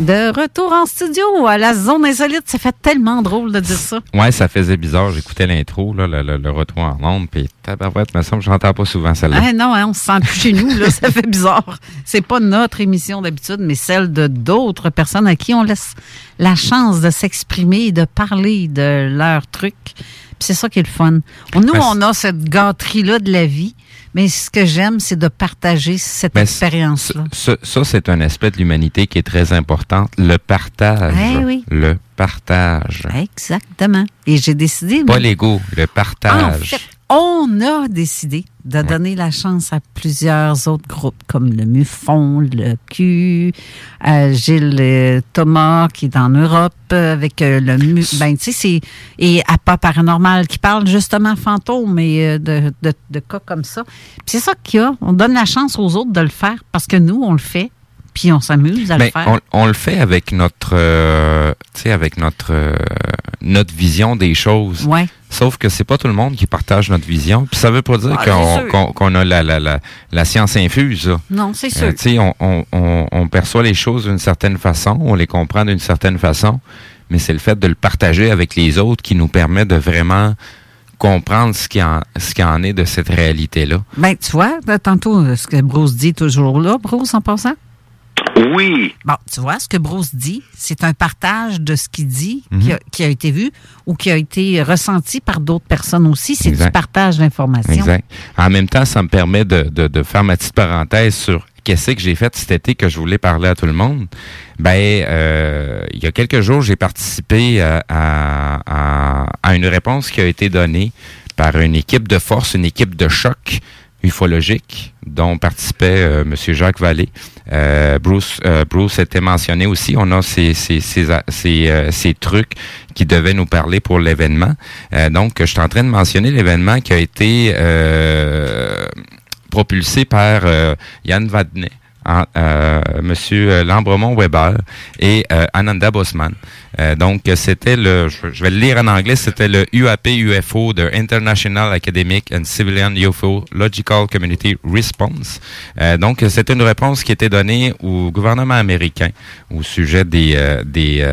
De retour en studio à la zone insolite, ça fait tellement drôle de dire ça. Ouais, ça faisait bizarre. J'écoutais l'intro, là, le, le- le retour en onde, puis tabarouette, me semble que j'entends pas souvent celle-là. Ah non, hein, on se sent plus chez nous, là, ça fait bizarre. C'est pas notre émission d'habitude, mais celle de d'autres personnes à qui on laisse la chance de s'exprimer et de parler de leurs trucs. Puis c'est ça qui est le fun. Nous, on a cette gâterie-là de la vie, mais ce que j'aime, c'est de partager cette expérience-là. Ça, ça, c'est un aspect de l'humanité qui est très important. Le partage. Eh oui. Le partage. Exactement. Et j'ai décidé... Pas moi, l'ego, le En partage. fait, on a décidé de donner la chance à plusieurs autres groupes, comme le MUFON, le Q, euh, Gilles euh, Thomas, qui est en Europe, euh, avec euh, le MU. Ben, tu sais, c'est. Et APA Paranormal, qui parle justement fantômes et euh, de, de, de cas comme ça. C'est ça qu'il y a. On donne la chance aux autres de le faire parce que nous, on le fait, puis on s'amuse à Ben, le faire. on, on le fait avec notre, euh, avec notre, euh, notre vision des choses. Ouais. Sauf que c'est pas tout le monde qui partage notre vision. Puis ça veut pas dire Ah, qu'on sûr. a la, la, la, la science infuse. là. Non, c'est sûr. Euh, sais, on, on, on, perçoit les choses d'une certaine façon, on les comprend d'une certaine façon, mais c'est le fait de le partager avec les autres qui nous permet de vraiment comprendre ce qui en, ce qui en est de cette réalité-là. Ben, tu vois, tantôt, ce que Bruce dit toujours là, Bruce, en passant. Oui. Bon, tu vois, ce que Bruce dit, c'est un partage de ce qu'il dit, Mhm. qui, a, qui a été vu ou qui a été ressenti par d'autres personnes aussi. C'est du partage d'informations. Exact. En même temps, ça me permet de, de, de faire ma petite parenthèse sur qu'est-ce que j'ai fait cet été que je voulais parler à tout le monde. Ben, euh, il y a quelques jours, j'ai participé à, à- à une réponse qui a été donnée par une équipe de force, une équipe de choc ufologiques dont participait euh, M. Jacques Vallée. Euh, Bruce, euh, Bruce était mentionné aussi. On a ces, ces, ces, ces, ces trucs qui devaient nous parler pour l'événement. donc, je suis en train de mentionner l'événement qui a été propulsé par Yann Vadnet. Monsieur Lambremont Weber et Ananda Bosman. Euh, donc, c'était le, je vais le lire en anglais, c'était le UAP UFO de International Academic and Civilian UFO Logical Community Response. Euh, donc, c'était une réponse qui était donnée au gouvernement américain au sujet des euh, des,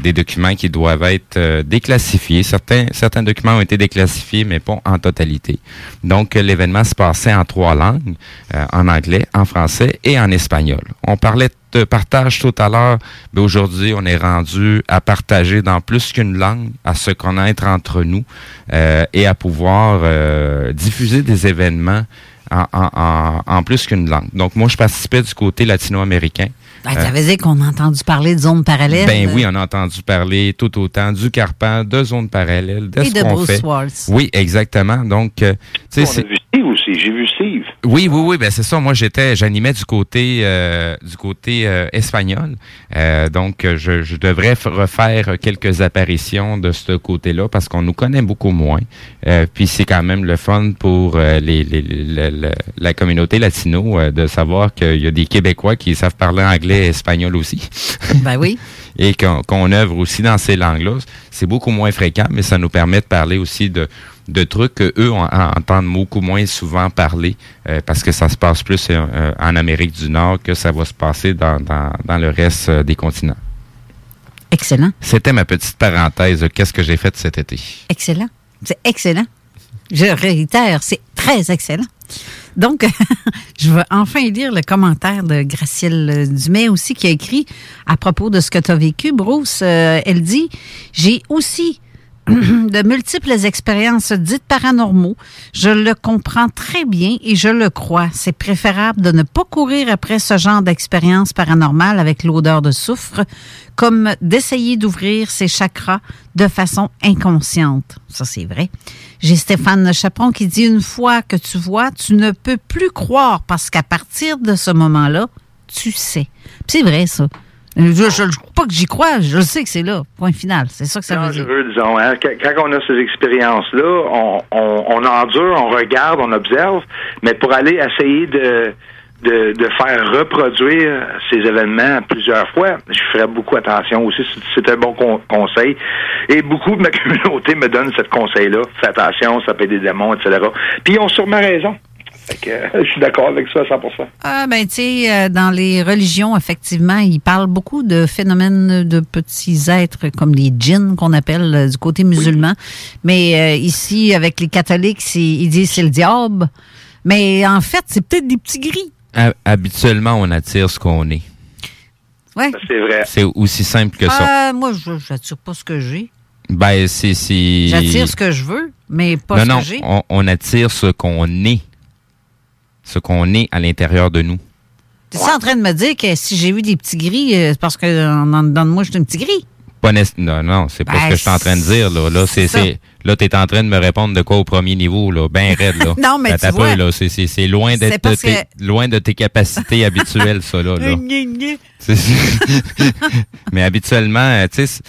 des documents qui doivent être déclassifiés. Certains certains documents ont été déclassifiés, mais pas en totalité. Donc, l'événement se passait en trois langues, en anglais, en français et en espagnol. On parlait de partage tout à l'heure, mais aujourd'hui, on est rendu à partager dans plus qu'une langue, à se connaître entre nous euh, et à pouvoir euh, diffuser des événements en, plus qu'une langue. Donc, moi, je participais du côté latino-américain. Ben, ça veut dire qu'on a entendu parler de zones parallèles. Ben oui, on a entendu parler tout autant du Carpan, de zones parallèles, de Et ce de qu'on fait. Oui, exactement. Donc, euh, tu sais, aussi. J'ai vu Steve. Oui, oui, oui. Ben c'est ça. Moi, j'étais, j'animais du côté, euh, du côté euh, espagnol. Euh, donc, je, je, devrais refaire quelques apparitions de ce côté-là parce qu'on nous connaît beaucoup moins. puis c'est quand même le fun pour les, les, la communauté latino de savoir qu'il y a des Québécois qui savent parler anglais espagnol aussi. [LAUGHS] Ben oui. et qu'on œuvre aussi dans ces langues-là. C'est beaucoup moins fréquent, mais ça nous permet de parler aussi de de trucs qu'eux entendent beaucoup moins souvent parler euh, parce que ça se passe plus euh, euh, en Amérique du Nord que ça va se passer dans, dans, le reste des continents. Excellent. C'était ma petite parenthèse. Qu'est-ce que j'ai fait cet été? Excellent. C'est excellent. Je réitère, c'est très excellent. Donc, [LAUGHS] je veux enfin lire le commentaire de Gracielle Dumais aussi qui a écrit à propos de ce que tu as vécu, Bruce. elle dit, j'ai aussi [CLEARS THROAT] de multiples expériences dites paranormaux. Je le comprends très bien et je le crois. C'est préférable de ne pas courir après ce genre d'expérience paranormale avec l'odeur de soufre, comme d'essayer d'ouvrir ses chakras de façon inconsciente. Ça, c'est vrai. J'ai Stéphane Chaperon qui dit une fois que tu vois, tu ne peux plus croire parce qu'à partir de ce moment-là, tu sais. C'est vrai, ça. Je ne pas que j'y crois, je sais que c'est là. Point final. C'est ça que ça veut dire. Veux, disons, hein, quand on a ces expériences-là, on, on, on, endure, on regarde, on observe, mais pour aller essayer de, de, de, faire reproduire ces événements plusieurs fois, je ferai beaucoup attention aussi. C'est un bon conseil. Et beaucoup de ma [LAUGHS] communauté me donne ce conseil-là. Fais attention, ça peut être des démons, etc. Puis ils ont sûrement raison. [LAUGHS] je suis d'accord avec ça à 100% Ah, ben, tu sais, euh, dans les religions, effectivement, ils parlent beaucoup de phénomènes de petits êtres comme les djinns qu'on appelle euh, du côté musulman. Mais euh, ici, avec les catholiques, ils disent c'est le diable. Mais en fait, c'est peut-être des petits gris. Habituellement, on attire ce qu'on est. Ouais. C'est vrai. C'est aussi simple que ça. moi, je n'attire pas ce que j'ai. Ben, c'est. J'attire ce que je veux, mais pas ce que j'ai. On, on attire ce qu'on est ce qu'on est à l'intérieur de nous. Tu es en train de me dire que si j'ai vu des petits gris, euh, c'est parce que dans de moi, je suis un petit gris? Pas non, non, c'est pas ce ben, que je suis en train de dire. Là, là c'est, là, tu es en train de me répondre de quoi au premier niveau, là, bien raide. Là. [LAUGHS] non, mais tu vois, là, c'est, c'est, loin, d'être de tes, loin de tes capacités habituelles, ça. Là, là. [LAUGHS] [LAUGHS] mais habituellement, tu sais,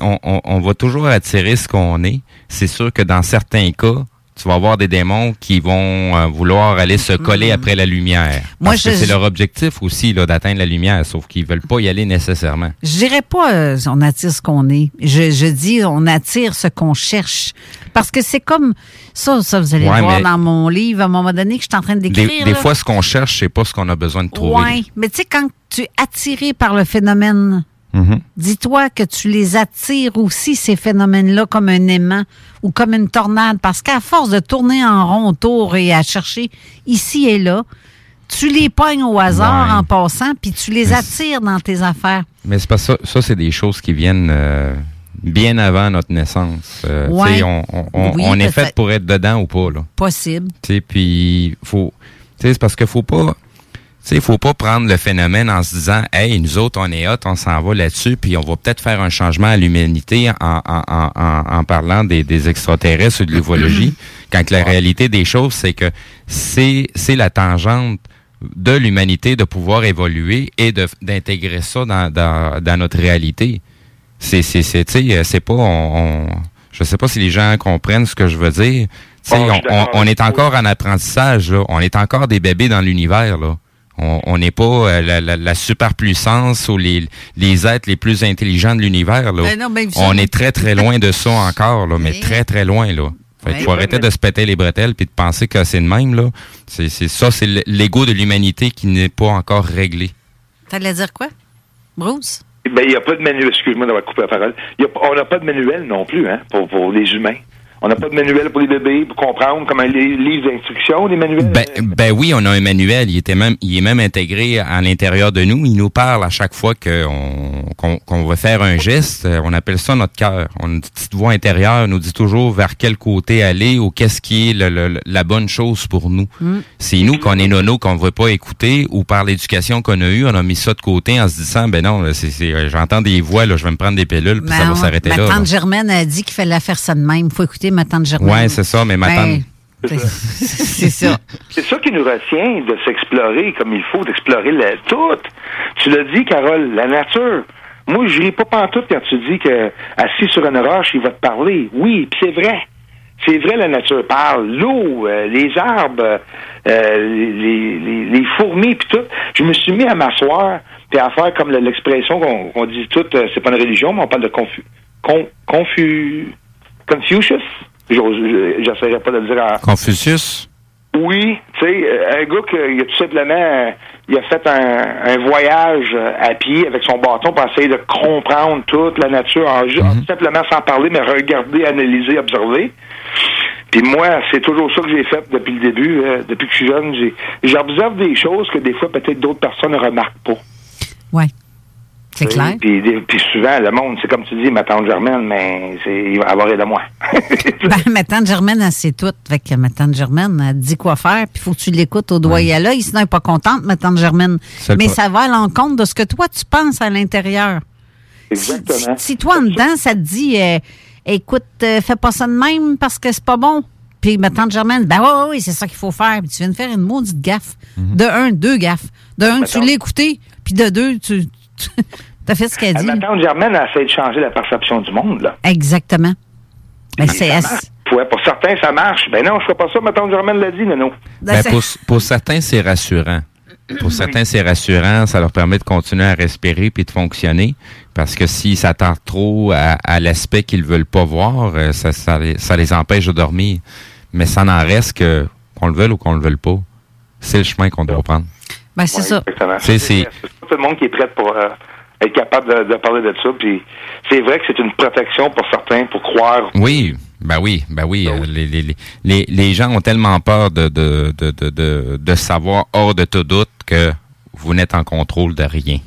on, on, on va toujours attirer ce qu'on est. C'est sûr que dans certains cas, tu vas avoir des démons qui vont euh, vouloir aller se coller mm. après la lumière. Moi, parce que c'est leur objectif aussi là d'atteindre la lumière, sauf qu'ils veulent pas y aller nécessairement. Je dirais pas euh, on attire ce qu'on est. Je, je, dis on attire ce qu'on cherche. Parce que c'est comme ça, ça vous allez voir dans mon livre à un moment donné que je suis en train d'écrire. Des, fois, ce qu'on cherche, c'est pas ce qu'on a besoin de trouver. Oui, mais tu sais quand tu es attiré par le phénomène Mhm. Dis-toi que tu les attires aussi, ces phénomènes-là, comme un aimant ou comme une tornade, parce qu'à force de tourner en rond autour et à chercher ici et là, tu les pognes au hasard en passant, puis tu les attires dans tes affaires. Mais c'est pas ça. Ça, c'est des choses qui viennent euh, bien avant notre naissance. Euh, on, est fait pour être dedans ou pas. Là. Possible. Puis, faut. C'est parce qu'il faut pas sais, il faut pas prendre le phénomène en se disant, hey, nous autres, on est hot, on s'en va là-dessus, puis on va peut-être faire un changement à l'humanité en, en, en, en, en parlant des, des extraterrestres ou de l'ufologie, [CLEARS THROAT] quand la réalité des choses, c'est que c'est, c'est la tangente de l'humanité de pouvoir évoluer et de, d'intégrer ça dans, dans, dans notre réalité. C'est, c'est, c'est, tu sais, c'est pas, on, on- je sais pas si les gens comprennent ce que je veux dire. Bon, suis on, on- est encore en apprentissage, là. On est encore des bébés dans l'univers, là. On n'est pas euh, la, la, la superpuissance ou les, les êtres les plus intelligents de l'univers. Ben ben, on est très, très loin de ça encore, là, mais très, très loin, là. Fait qu'il faut arrêter de se péter les bretelles puis de penser que c'est le même, là. C'est ça, c'est l'ego de l'humanité qui n'est pas encore réglé. T'allais dire quoi? Bruce? Ben, il n'y a pas de manuel, excuse-moi d'avoir coupé la parole. Y a on n'a pas de manuel non plus, hein, pour, pour les humains. On n'a pas de manuel pour les bébés, pour comprendre comment les livres d'instruction, les manuels. Ben, ben oui, on a un manuel. Il était même, il est même intégré à l'intérieur de nous. Il nous parle à chaque fois qu'on qu'on va faire un geste. Euh, On appelle ça notre cœur. On a une petite voix intérieure nous dit toujours vers quel côté aller ou qu'est-ce qui est le- le- la bonne chose pour nous. Mm. C'est nous qu'on est nono qu'on ne veut pas écouter ou par l'éducation qu'on a eue, on a mis ça de côté en se disant ben non, là, c'est c'est- euh, j'entends des voix là, je vais me prendre des pilules puis ça Ma- va s'arrêter ma là. tante là. Germaine a dit qu'il fallait faire ça de même. Il faut écouter ma tante Germaine. Ouais, c'est ça, mais ma Ben, c'est ça. [LAUGHS] C'est ça qui nous retient de s'explorer comme il faut, d'explorer tout. Tu l'as dit, Carole, la nature. Moi, je ris pas pantoute quand tu dis que assis sur une roche, il va te parler. Oui, puis c'est vrai. C'est vrai, la nature parle. L'eau, euh, les arbres, euh, les, les, les fourmis, puis tout. Je me suis mis à m'asseoir puis à faire comme le- l'expression qu'on dit tout, euh, c'est pas une religion, mais on parle de confu... Con, confu... Confucius? J'essaierai pas de le dire en, Confucius? oui, tu sais, euh, un gars qui il a tout simplement il a fait un, un voyage euh, à pied avec son bâton pour essayer de comprendre toute la nature, en, tout simplement sans parler, mais regarder, analyser, observer. Puis moi, c'est toujours ça que j'ai fait depuis le début, euh, depuis que je suis jeune. j'ai- J'observe des choses que des fois peut-être d'autres personnes ne remarquent pas. Ouais. C'est clair. Puis, souvent, le monde, c'est comme tu dis, ma tante Germaine, mais c'est, il va avoir de moi. [LAUGHS] Ben, ma tante Germaine, elle sait tout. Fait que ma tante Germaine, elle te dit quoi faire, puis il faut que tu l'écoutes au doigt et à l'œil, sinon elle n'est pas contente, ma tante Germaine. C'est Mais pas- ça va à l'encontre de ce que toi, tu penses à l'intérieur. Exactement. Si toi, en dedans, ça te dit, euh, écoute, euh, fais pas ça de même parce que c'est pas bon. Puis ma tante Germaine, ben oui, oui, oui, c'est ça qu'il faut faire. Puis tu viens de faire une maudite gaffe. De un, deux gaffes. De un, tu l'as écouté. Puis de deux, tu, [LAUGHS] tu as fait ce qu'elle dit. Ma tante Germaine a essayé de changer la perception du monde, là. Exactement. Ben, c'est. Ouais, pour certains, ça marche. Ben non, je fais pas ça, ma tante Germaine l'a dit, non, non. Ben, pour, pour certains, c'est rassurant. Pour certains, c'est rassurant. Ça leur permet de continuer à respirer puis de fonctionner. Parce que s'ils s'attardent trop à, à l'aspect qu'ils veulent pas voir, euh, ça, ça, les- ça les empêche de dormir. Mais ça n'en reste que, qu'on le veuille ou qu'on le veuille pas, c'est le chemin qu'on doit prendre. Ben, c'est ça. Exactement. C'est- c'est- C'est pas tout le monde qui est prêt pour euh, être capable de, de parler de ça. Puis c'est vrai que c'est une protection pour certains pour croire. Oui, ben oui, ben oui. euh, les, les, les- les, les gens ont tellement peur de, de, de, de, de, de savoir hors de tout doute que vous n'êtes en contrôle de rien.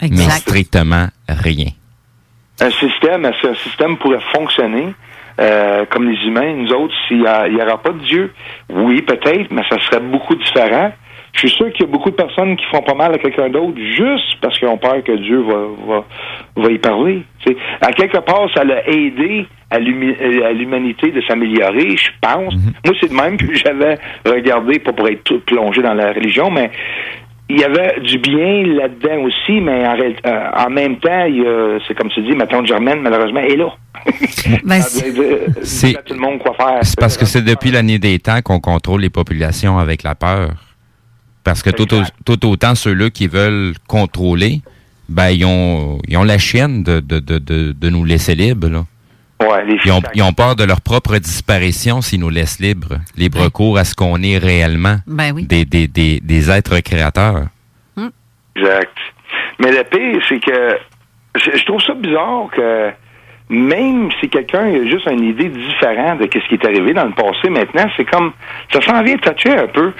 Exact. Mais strictement rien. Un système, est-ce qu'un système pourrait fonctionner euh, comme les humains, nous autres, s'il n'y aura pas de Dieu? Oui, peut-être, mais ça serait beaucoup différent. Je suis sûr qu'il y a beaucoup de personnes qui font pas mal à quelqu'un d'autre juste parce qu'ils ont peur que Dieu va, va, va y parler. tu sais. À quelque part, ça l'a aidé à euh, l'humanité de s'améliorer, je pense. Moi, c'est de même que j'avais regardé, pas pour être tout plongé dans la religion, mais il y avait du bien là-dedans aussi, mais en, euh, en même temps, il y a- c'est comme tu dis, ma tante Germaine, malheureusement, est là. [LAUGHS] Ben, euh, C'est- dire à tout le monde quoi faire. C'est parce que c'est depuis l'année des temps qu'on contrôle les populations avec la peur. Parce que tout, au- tout autant ceux-là qui veulent contrôler, ben ils ont, ils ont la chienne de, de, de, de, de nous laisser libres. Là. Ouais, les Ils ont, ils ont peur de leur propre disparition s'ils nous laissent libres. Libre cours à ce qu'on est réellement. Ben oui. Des, des, des, des êtres créateurs. Exact. Mais le pire, c'est que je, je trouve ça bizarre que même si quelqu'un a juste une idée différente de ce qui est arrivé dans le passé, maintenant, c'est comme ça s'en vient toucher un peu.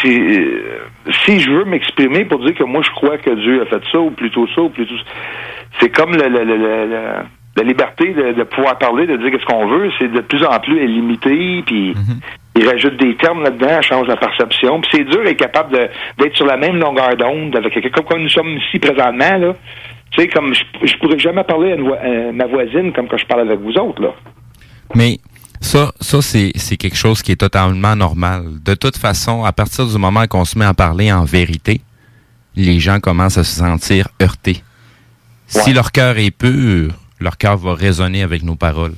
Si, euh, si je veux m'exprimer pour dire que moi je crois que Dieu a fait ça ou plutôt ça ou plutôt ça, c'est comme le, la liberté de, de pouvoir parler, de dire ce qu'on veut, c'est de plus en plus limité, puis Il rajoute des termes là-dedans, change la perception. Puis c'est dur d'être capable de- d'être sur la même longueur d'onde avec quelqu'un comme, nous sommes ici présentement. Là. Tu sais, comme je, je pourrais jamais parler à, une à ma voisine comme quand je parle avec vous autres. Là. Mais ça, ça c'est c'est quelque chose qui est totalement normal. De toute façon, à partir du moment qu'on se met à parler en vérité, les gens commencent à se sentir heurtés. Si leur cœur est pur, leur cœur va résonner avec nos paroles.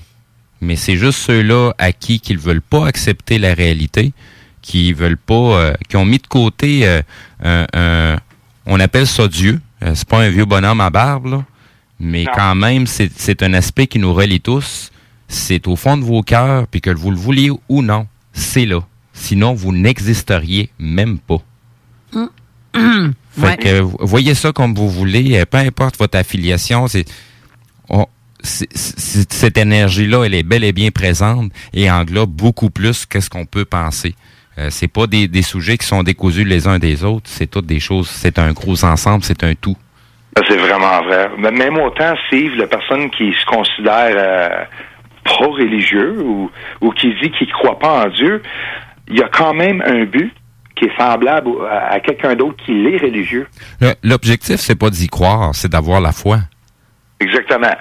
Mais c'est juste ceux-là à qui qu'ils veulent pas accepter la réalité, qui veulent pas, euh, qui ont mis de côté euh, un, un- on appelle ça Dieu. Euh, c'est pas un vieux bonhomme à barbe, là. mais quand même, c'est c'est un aspect qui nous relie tous. C'est au fond de vos cœurs, puis que vous le vouliez ou non, c'est là. Sinon, vous n'existeriez même pas. Fait que, voyez ça comme vous voulez, euh, peu importe votre affiliation, c'est on- c'est- c'est- cette énergie-là, elle est bel et bien présente et englobe beaucoup plus que ce qu'on peut penser. Euh, c'est pas des, des sujets qui sont décousus les uns des autres, c'est toutes des choses, c'est un gros ensemble, c'est un tout. C'est vraiment vrai. Mais même autant, Steve, la personne qui se considère euh, pas religieux ou, ou qui dit qu'il ne croit pas en Dieu, il y a quand même un but qui est semblable à, à quelqu'un d'autre qui l'est religieux. L'objectif, c'est pas d'y croire, c'est d'avoir la foi. Exactement.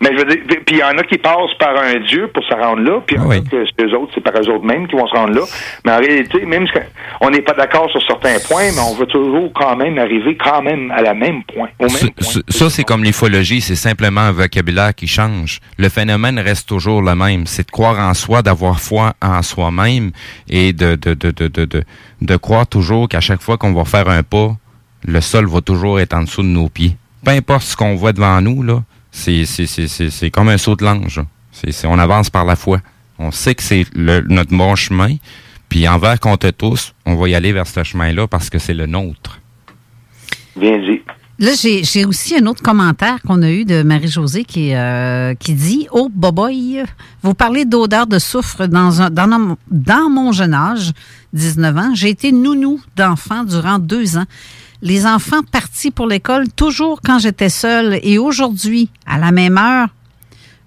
Mais je veux dire, puis il y en a qui passent par un Dieu pour se rendre là, puis il y en a que c'est eux autres, c'est par eux autres mêmes qui vont se rendre là. Mais en réalité, même si on n'est pas d'accord sur certains points, mais on veut toujours quand même arriver quand même à la même point. Au même Ça, ça- ça, c'est comme l'ufologie, c'est simplement un vocabulaire qui change. Le phénomène reste toujours le même. C'est de croire en soi, d'avoir foi en soi-même et de, de, de, de, de, de, de croire toujours qu'à chaque fois qu'on va faire un pas, le sol va toujours être en dessous de nos pieds. Peu importe ce qu'on voit devant nous, là, c'est, c'est, c'est, c'est, c'est comme un saut de l'ange. C'est, c'est- on avance par la foi. On sait que c'est le- notre bon chemin. Puis envers contre tous, on va y aller vers ce chemin-là parce que c'est le nôtre. Bien dit. Là, j'ai j'ai aussi un autre commentaire qu'on a eu de Marie-Josée qui, euh, qui dit Oh, boboy, vous parlez d'odeur de soufre dans, un, dans, mon- dans mon jeune âge, 19 ans. J'ai été nounou d'enfants durant deux ans. Les enfants partis pour l'école toujours quand j'étais seule et aujourd'hui, à la même heure,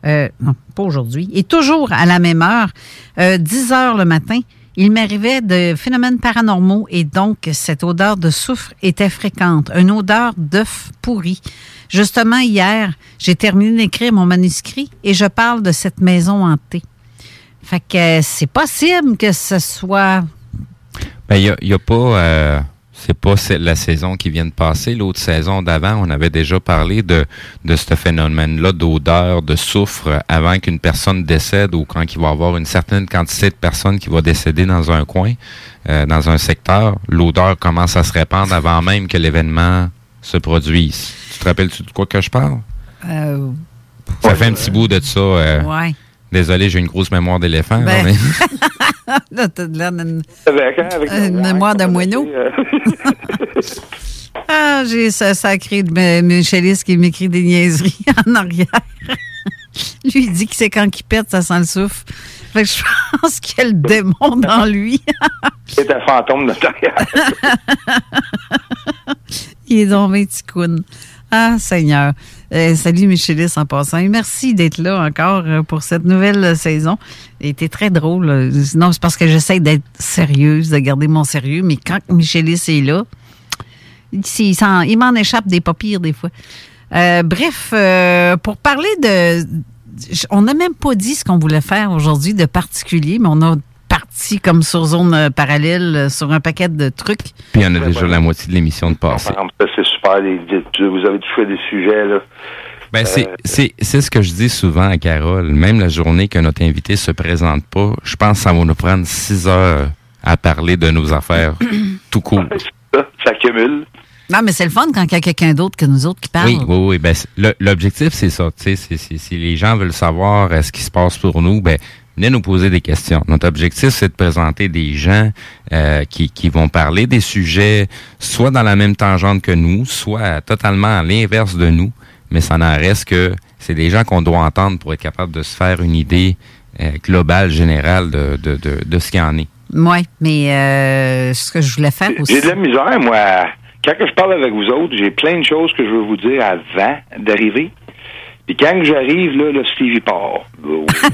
euh, non, pas aujourd'hui, et toujours à la même heure, euh, 10 heures le matin, il m'arrivait de phénomènes paranormaux et donc cette odeur de soufre était fréquente, une odeur d'œuf pourri. Justement, hier, j'ai terminé d'écrire mon manuscrit et je parle de cette maison hantée. Fait que euh, c'est possible que ce soit... Ben, il y a, a pas. euh, c'est pas la saison qui vient de passer. L'autre saison d'avant, on avait déjà parlé de, de ce phénomène-là d'odeur, de soufre, avant qu'une personne décède ou quand il va y avoir une certaine quantité de personnes qui va décéder dans un coin, euh, dans un secteur. L'odeur commence à se répandre avant même que l'événement se produise. Tu te rappelles-tu de quoi que je parle? euh, Ça fait un petit bout de ça. euh, ouais. Désolé, j'ai une grosse mémoire d'éléphant. Ben, mais- [LAUGHS] [LAUGHS] [LAUGHS] là, t'as de l'air d'une avec une mémoire de moineau. euh, [LAUGHS] Ah, j'ai ça sacré de Michelis qui m'écrit des niaiseries [LAUGHS] en arrière. lui, il dit que c'est quand il pète, ça sent le souffle. Fait que je pense qu'il y a le démon dans lui. c'est un fantôme de il est donc bien petit coune. Ah, Seigneur. Euh, salut Michelis en passant. Merci d'être là encore euh, pour cette nouvelle euh, saison. C'était très drôle. Non, c'est parce que j'essaie d'être sérieuse, de garder mon sérieux, mais quand Michelis est là, il, il m'en échappe des pas pires des fois. Bref, pour parler de... On n'a même pas dit ce qu'on voulait faire aujourd'hui de particulier, mais on a parti comme sur zone euh, parallèle, euh, sur un paquet de trucs. Puis il y en a déjà la moitié de l'émission de passé. C'est super. vous avez touché des sujets, là. Ben, c'est, Euh, c'est, c'est ce que je dis souvent à Carole. Même la journée que notre invité se présente pas, je pense que ça va nous prendre six heures à parler de nos affaires [CLEARS THROAT] tout court. Ça, ça accumule. Non, mais c'est le fun quand il y a quelqu'un d'autre que nous autres qui parle. Oui, oui, oui. Ben, l'objectif, c'est ça. Si les gens veulent savoir euh, ce qui se passe pour nous, ben, venez nous poser des questions. Notre objectif, c'est de présenter des gens euh, qui, qui vont parler des sujets soit dans la même tangente que nous, soit totalement à l'inverse de nous. Mais ça n'en reste que c'est des gens qu'on doit entendre pour être capable de se faire une idée euh, globale, générale de, de, de, de ce qu'il en est. Oui, mais euh, ce que je voulais faire aussi. J'ai de la misère, moi. Quand que je parle avec vous autres, j'ai plein de choses que je veux vous dire avant d'arriver. Puis quand j'arrive, là, le Stevie part. Là, [LAUGHS]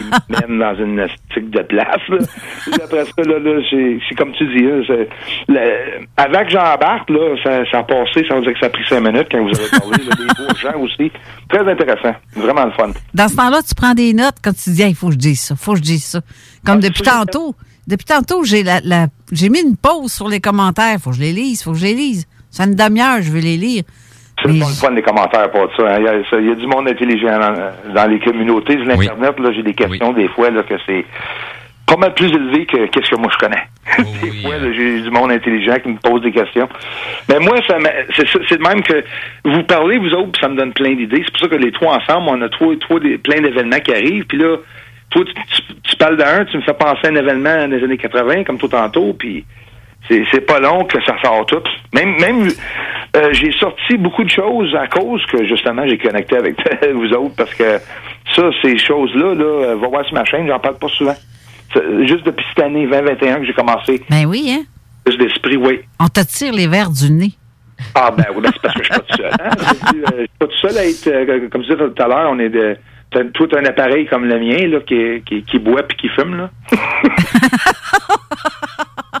il mène dans une stick de place. Là. Puis après ça, là, là c'est, c'est comme tu dis. Là, le- avant que j'embarque, là, ça, ça a passé, ça veut dire que ça a pris cinq minutes quand vous avez parlé. là, des beaux [LAUGHS] gens aussi. Très intéressant. Vraiment le fun. Dans ce temps-là, tu prends des notes quand tu dis, il faut que je dise ça, faut que je dise ça. Comme depuis tantôt. Depuis tantôt, j'ai la, la- j'ai mis une pause sur les commentaires. Faut que je les lise, faut que je les lise. C'est une demi-heure, je vais les lire. C'est pas le fun les commentaires pour ça. hein. Il y, a, ça- il y a du monde intelligent dans, dans les communautés sur l'Internet. Là, j'ai des questions des fois là, que c'est pas mal plus élevé que qu'est-ce que moi je connais. [LAUGHS] des fois, j'ai du monde intelligent qui me pose des questions. Mais moi, ça c'est de même que vous parlez, vous autres, puis ça me donne plein d'idées. C'est pour ça que les trois ensemble, on a trois, trois des- plein d'événements qui arrivent. Puis là, toi, tu, tu- tu parles d'un, tu me fais penser à un événement des années 80, comme tout tantôt, puis c'est pas long que ça sort tout. Même même euh, j'ai sorti beaucoup de choses à cause que justement j'ai connecté avec [LAUGHS] vous autres parce que ça, ces choses-là, là, euh, va voir sur ma chaîne, j'en parle pas souvent. C'est Juste depuis cette année 2021 que j'ai commencé. Ben oui, hein? Juste d'esprit, oui. On te tire les verres du nez. Ah ben oui, ben, c'est parce que je suis pas tout seul. Hein? [LAUGHS] Je euh, je suis pas tout seul à être, euh, comme je disais tout à l'heure, on est de. Tout un appareil comme le mien là, qui, qui, qui boit puis qui fume là. [LAUGHS]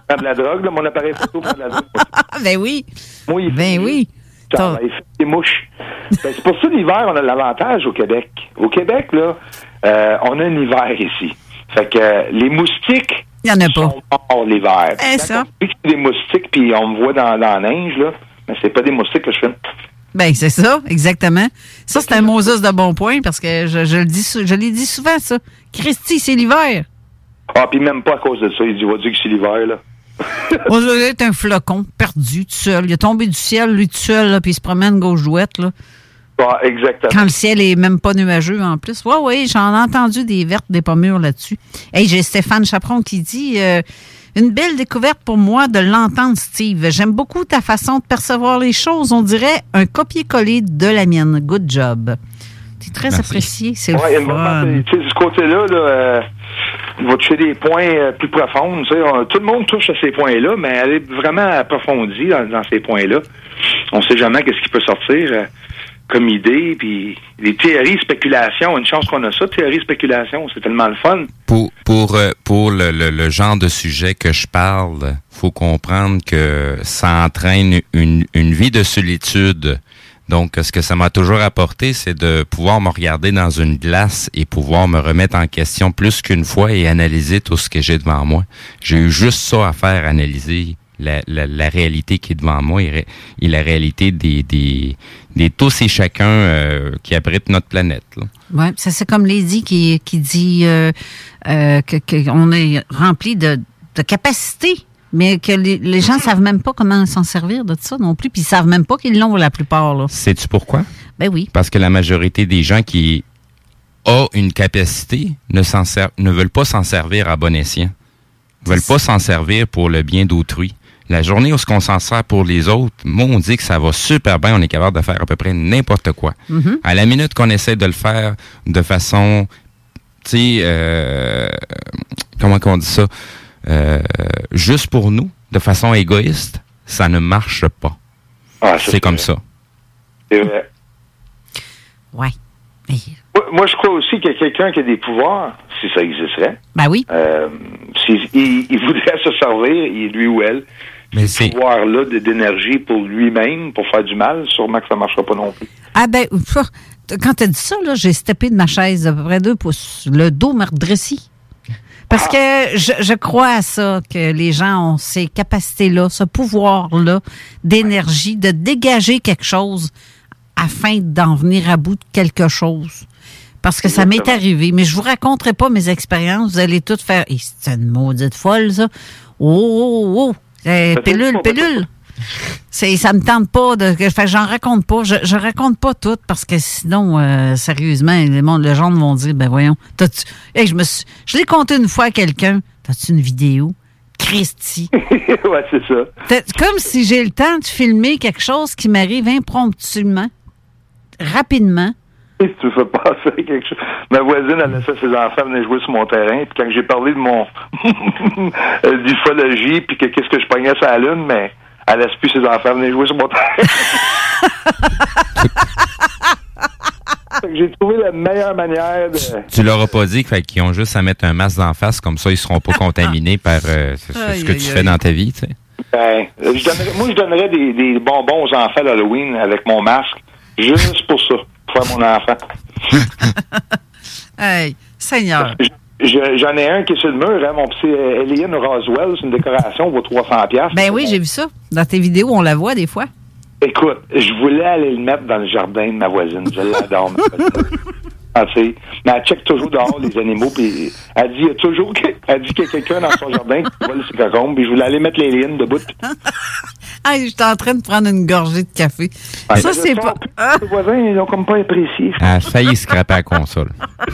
prend de la drogue, là, mon appareil photo prend de la drogue. [LAUGHS] ben oui. Moi, il ben oui. Ça, il fait des mouches. Ben, c'est pour ça l'hiver, on a l'avantage au Québec. Au Québec, là, euh, on a un hiver ici. Fait que euh, les moustiques Il y en a pas. sont morts l'hiver. Quand ça. c'est des moustiques puis on me voit dans, dans la neige, là, mais c'est pas des moustiques que je fais. Ben, c'est ça, exactement. Ça, c'est un Moses de bon point parce que je, je le dis, je l'ai dit souvent, ça. Christy, c'est l'hiver. Ah, puis même pas à cause de ça. Il dit, va dire que c'est l'hiver, là. [LAUGHS] On dirait être un flocon perdu, tout seul. Il est tombé du ciel, lui, tout seul, là, puis il se promène gauche-douette, là. Ah, exactement. Quand le ciel est même pas nuageux en plus. Oui, oui, j'en ai entendu des vertes, des pas mûres là-dessus. Hey, j'ai Stéphane Chaperon qui dit euh, Une belle découverte pour moi de l'entendre, Steve. J'aime beaucoup ta façon de percevoir les choses. On dirait un copier-coller de la mienne. Good job. C'est très Merci. apprécié. C'est Ouais, il y a le fun. moment, tu sais, de ce côté-là, là, euh, il va toucher des points euh, plus profonds. tout le monde touche à ces points-là, mais elle est vraiment approfondie dans, ces points-là. On sait jamais qu'est-ce qui peut sortir euh, comme idée. Puis les théories, spéculations, une chance qu'on a ça, théories, spéculations, c'est tellement le fun. Pour, pour, euh, pour le, le- le genre de sujet que je parle, faut comprendre que ça entraîne une, une vie de solitude. Donc, ce que ça m'a toujours apporté, c'est de pouvoir me regarder dans une glace et pouvoir me remettre en question plus qu'une fois et analyser tout ce que j'ai devant moi. J'ai eu juste ça à faire, analyser la, la, la réalité qui est devant moi et, la réalité des, des, des tous et chacun euh, qui abritent notre planète. Ouais, ça c'est comme Lady qui, qui dit euh, euh, que qu'on est rempli de, de capacités, mais que les, les gens savent même pas comment s'en servir de ça non plus, puis ils savent même pas qu'ils l'ont la plupart là. Sais-tu pourquoi? Ben oui. Parce que la majorité des gens qui ont une capacité ne, s'en ser- ne veulent pas s'en servir à bon escient. Ne veulent pas s'en servir pour le bien d'autrui. La journée où on s'en sert pour les autres, moi, on dit que ça va super bien, on est capable de faire à peu près n'importe quoi. Mhm. À la minute qu'on essaie de le faire de façon, tu sais, euh, comment qu'on dit ça, Euh, juste pour nous, de façon égoïste, ça ne marche pas. Ah, c'est comme ça. C'est vrai. Ouais. Moi, moi, je crois aussi qu'il y a quelqu'un qui a des pouvoirs, si ça existerait. Ben oui. Euh, s'il il, il voudrait [LAUGHS] se servir, il- lui ou elle, Mais ce pouvoir-là de- d'énergie pour lui-même, pour faire du mal, sûrement que ça ne marchera pas non plus. Ah ben quand t'as dit ça là, j'ai steppé de ma chaise d'à peu près deux pouces. Le dos m'a redressé. Parce que je, je crois à ça, que les gens ont ces capacités-là, ce pouvoir-là d'énergie, de dégager quelque chose afin d'en venir à bout de quelque chose. Parce que ça m'est arrivé, mais je vous raconterai pas mes expériences. Vous allez toutes faire. Et c'est une maudite folle, ça. Oh, oh, oh. Pilule, pas, pilule. C'est, ça me tente pas de. Fait, j'en raconte pas. Je, je raconte pas tout parce que sinon, euh, sérieusement, le monde, les gens vont dire, ben voyons, t'as-tu. Hey, je me suis, je l'ai compté une fois à quelqu'un. T'as-tu une vidéo? Christy. [LAUGHS] ouais, c'est ça. T'as- Comme si j'ai le temps de filmer quelque chose qui m'arrive impromptument, rapidement. Si tu fais passer [LAUGHS] quelque chose. Ma voisine, elle laissait ses enfants venir jouer sur mon terrain. Puis quand j'ai parlé de mon [LAUGHS] euh, d'ufologie, puis que qu'est-ce que je pognais sur la lune, mais elle laisse plus ses enfants venir jouer sur mon terrain. [LAUGHS] j'ai trouvé la meilleure manière de. Tu leur as pas dit qu'ils ont juste à mettre un masque d'en face, comme ça ils seront pas contaminés par euh, ce, que tu fais dans ta vie, tu sais? Ben, je donnerais- moi, je donnerais des, des bonbons aux enfants d'Halloween avec mon masque, juste pour ça, pour faire mon enfant. [LAUGHS] Hey, Seigneur. Je- J'en ai un qui est sur le mur, hein, mon petit euh, Alien Roswell, c'est une décoration, vaut 300 pièces. Ben oui, j'ai vu ça. Dans tes vidéos, on la voit des fois. Écoute, je voulais aller le mettre dans le jardin de ma voisine. Je l'adore, ma voisine. [LAUGHS] Ah, sais. Mais elle check toujours dehors les animaux, puis elle dit, il y a toujours que- elle dit qu'il y a quelqu'un dans son jardin qui vole ses cocombes, puis je voulais aller mettre les lignes debout. [LAUGHS] Hey, j'étais en train de prendre une gorgée de café. Ouais. Ça, c'est pas. Les voisins, ils ont comme pas apprécié. Elle a failli scraper la console. [LAUGHS]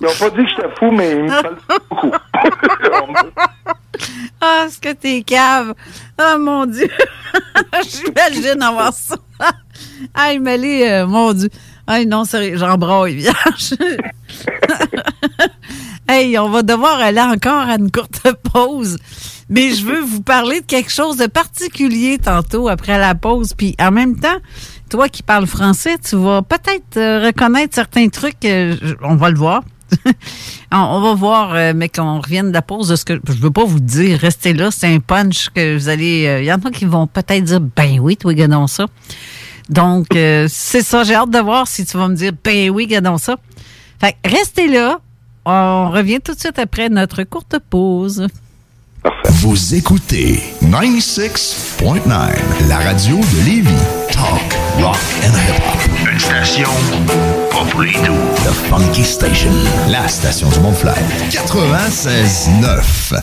Ils ont pas dit que j'étais fou, mais ils me parlent beaucoup. [LAUGHS] Ah, est-ce que t'es cave? Oh mon Dieu! J'imagine avoir ça. Hey, Mélie, euh, mon Dieu. Hey, non, sérieux, j'en vierge. [LAUGHS] hey, on va devoir aller encore à une courte pause. Mais je veux vous parler de quelque chose de particulier tantôt après la pause. Puis en même temps, toi qui parles français, tu vas peut-être euh, reconnaître certains trucs. euh, on va le voir. [LAUGHS] on, va voir, euh, mais qu'on revienne de la pause de ce que. Je veux pas vous dire, restez là, c'est un punch que vous allez. Il y en a qui vont peut-être dire Ben oui, toi, gadons ça. Donc, euh, c'est ça, j'ai hâte de voir si tu vas me dire Ben oui, gadons ça. Fait que restez là. On revient tout de suite après notre courte pause. Vous écoutez 96.9, la radio de Lévis. Talk, rock and hip-hop. Une station pas pour les doux. The Funky Station, la station du Mont-Fly. 96.9.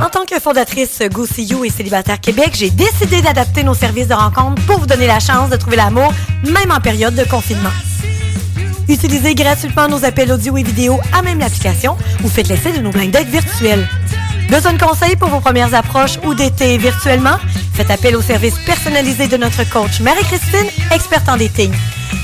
En tant que fondatrice Go et Célibataire Québec, j'ai décidé d'adapter nos services de rencontre pour vous donner la chance de trouver l'amour, même en période de confinement. Utilisez gratuitement nos appels audio et vidéo à même l'application ou faites l'essai de nos blind dates virtuels. Besoin de conseils pour vos premières approches ou d'été virtuellement? Faites appel au service personnalisé de notre coach Marie-Christine, experte en dating.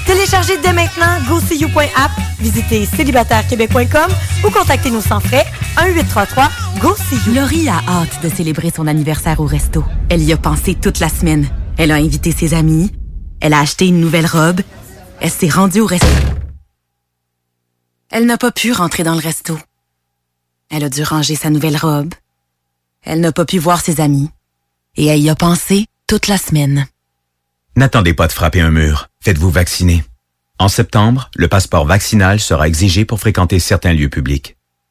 Téléchargez dès maintenant GoSeeYou.app, visitez célibatairequebec.com ou contactez-nous sans frais 1-833-GO-SEE-YOU. Laurie a hâte de célébrer son anniversaire au resto. Elle y a pensé toute la semaine. Elle a invité ses amis. Elle a acheté une nouvelle robe. Elle s'est rendue au resto. Elle n'a pas pu rentrer dans le resto. Elle a dû ranger sa nouvelle robe. Elle n'a pas pu voir ses amis. Et elle y a pensé toute la semaine. N'attendez pas de frapper un mur. Faites-vous vacciner. En septembre, le passeport vaccinal sera exigé pour fréquenter certains lieux publics.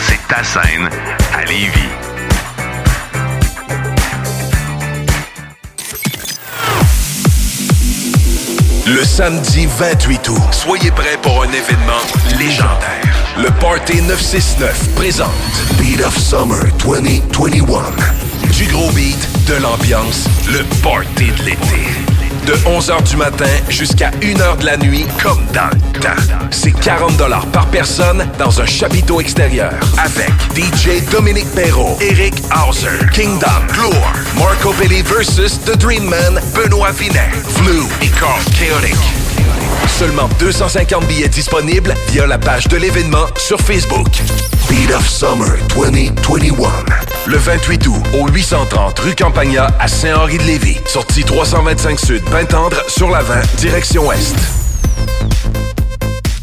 c'est ta scène à Lévis. Le samedi 28 août, soyez prêts pour un événement légendaire. Le Party 969 présente Beat of Summer 2021. Du gros beat, de l'ambiance, le party de l'été. De 11h du matin jusqu'à 1h de la nuit, comme dans le temps. C'est 40 par personne dans un chapiteau extérieur. Avec DJ Dominique Perrault, Eric Hauser, Kingdom, Gloire, Marco Belli versus The Dream Man, Benoît Vinet, Flu et Carl Chaotic. Seulement 250 billets disponibles via la page de l'événement sur Facebook. Beat of Summer 2021. Le 28 août au 830 rue Campagna à Saint-Henri-de-Lévis. Sortie 325 Sud, Pintendre sur la 20, direction Ouest.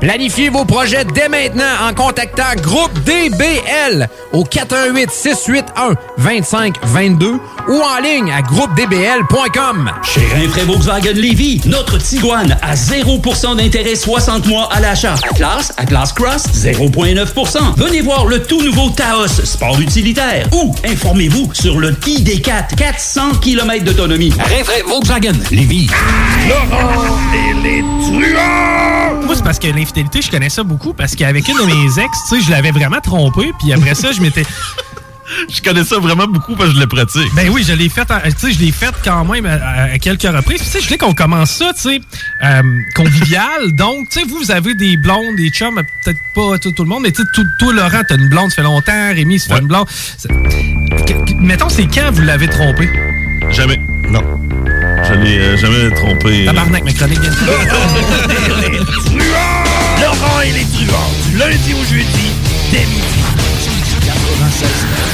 Planifiez vos projets dès maintenant en contactant Groupe DBL au 418 681 2522 ou en ligne à groupedbl.com. Chez Rinfraie Volkswagen Lévy, notre Tiguan à 0% d'intérêt 60 mois à l'achat. Atlas, Atlas Cross, 0,9%. Venez voir le tout nouveau Taos, sport utilitaire. Ou informez-vous sur le ID4, 400 km d'autonomie. Rinfraie Volkswagen Lévy. Laurent et les truands! Moi, c'est parce que l'infidélité, je connais ça beaucoup parce qu'avec une de mes ex, tu sais, je l'avais vraiment trompé, puis après ça, je m'étais. [LAUGHS] Je connais ça vraiment beaucoup parce que je le pratique. Ben oui, je l'ai fait, tu sais, je l'ai fait quand même à, à quelques reprises. Tu sais, je voulais qu'on commence ça, tu sais, euh, convivial. Donc, tu sais, vous, vous avez des blondes, des chums, peut-être pas tout, tout le monde, mais tu sais, tout- toi, Laurent, t'as une blonde, ça fait longtemps. Rémi, ça fait une blonde. Mettons, c'est quand vous l'avez trompé? Jamais. Non. Je l'ai euh, jamais trompé. Tabarnak, ma chronique [LAUGHS] Laurent et les truands, du lundi au jeudi, dès midi. 96.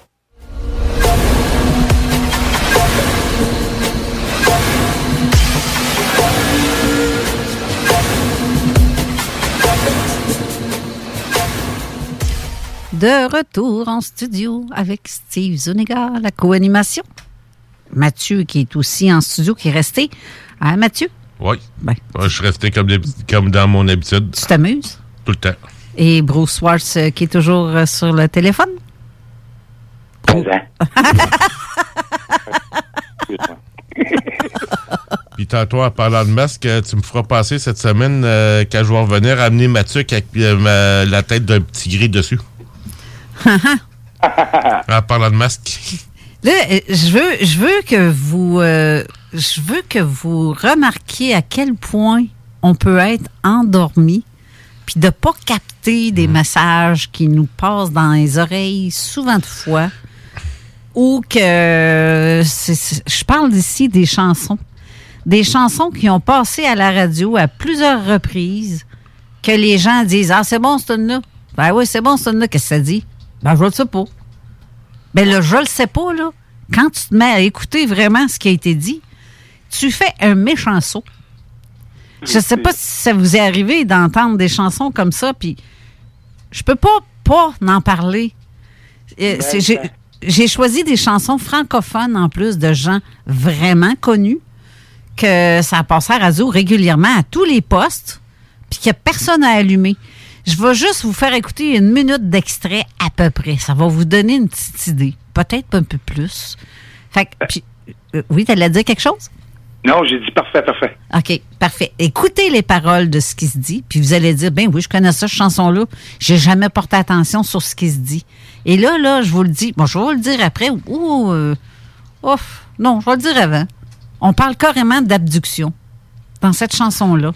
De retour en studio avec Steve Zuniga, la co-animation. Mathieu qui est aussi en studio, qui est resté. Hein, Mathieu? Oui. Ouais, je suis resté comme, d'hab- comme dans mon habitude. Tu t'amuses? Tout le temps. Et Bruce Swartz euh, qui est toujours euh, sur le téléphone? [LAUGHS] Puis tantôt, en parlant de masque, euh, tu me feras passer cette semaine, euh, quand je vais revenir, amener Mathieu avec euh, ma- la tête d'un petit gris dessus. En parlant de masque. [LAUGHS] Là, euh, je veux, je veux que vous, euh, je veux que vous remarquiez à quel point on peut être endormi, puis de pas capter des messages qui nous passent dans les oreilles souvent de fois, ou que c'est- c'est- je parle ici des chansons, des chansons qui ont passé à la radio à plusieurs reprises, que les gens disent ah c'est bon ce là ben oui c'est bon ce là qu'est-ce que ça dit? Ben je le sais pas ben là, je le sais pas, là. Quand tu te mets à écouter vraiment ce qui a été dit, tu fais un méchant saut. Je sais pas si ça vous est arrivé d'entendre des chansons comme ça, puis je peux pas pas en parler. Euh, c'est- J'ai choisi des chansons francophones en plus de gens vraiment connus que ça passait à la radio régulièrement à tous les postes, puis qu'il n'y a personne à allumer. Je vais juste vous faire écouter une minute d'extrait à peu près. Ça va vous donner une petite idée. Peut-être un peu plus. Fait que, puis, euh, oui, t'allais dire quelque chose? Non, j'ai dit parfait, parfait. OK, parfait. Écoutez les paroles de ce qui se dit, puis vous allez dire, ben oui, je connais ça, cette chanson-là. J'ai jamais porté attention sur ce qui se dit. Et là, là, je vous le dis, bon, je vais vous le dire après, ou, euh, ouf, non, je vais le dire avant. On parle carrément d'abduction dans cette chanson-là.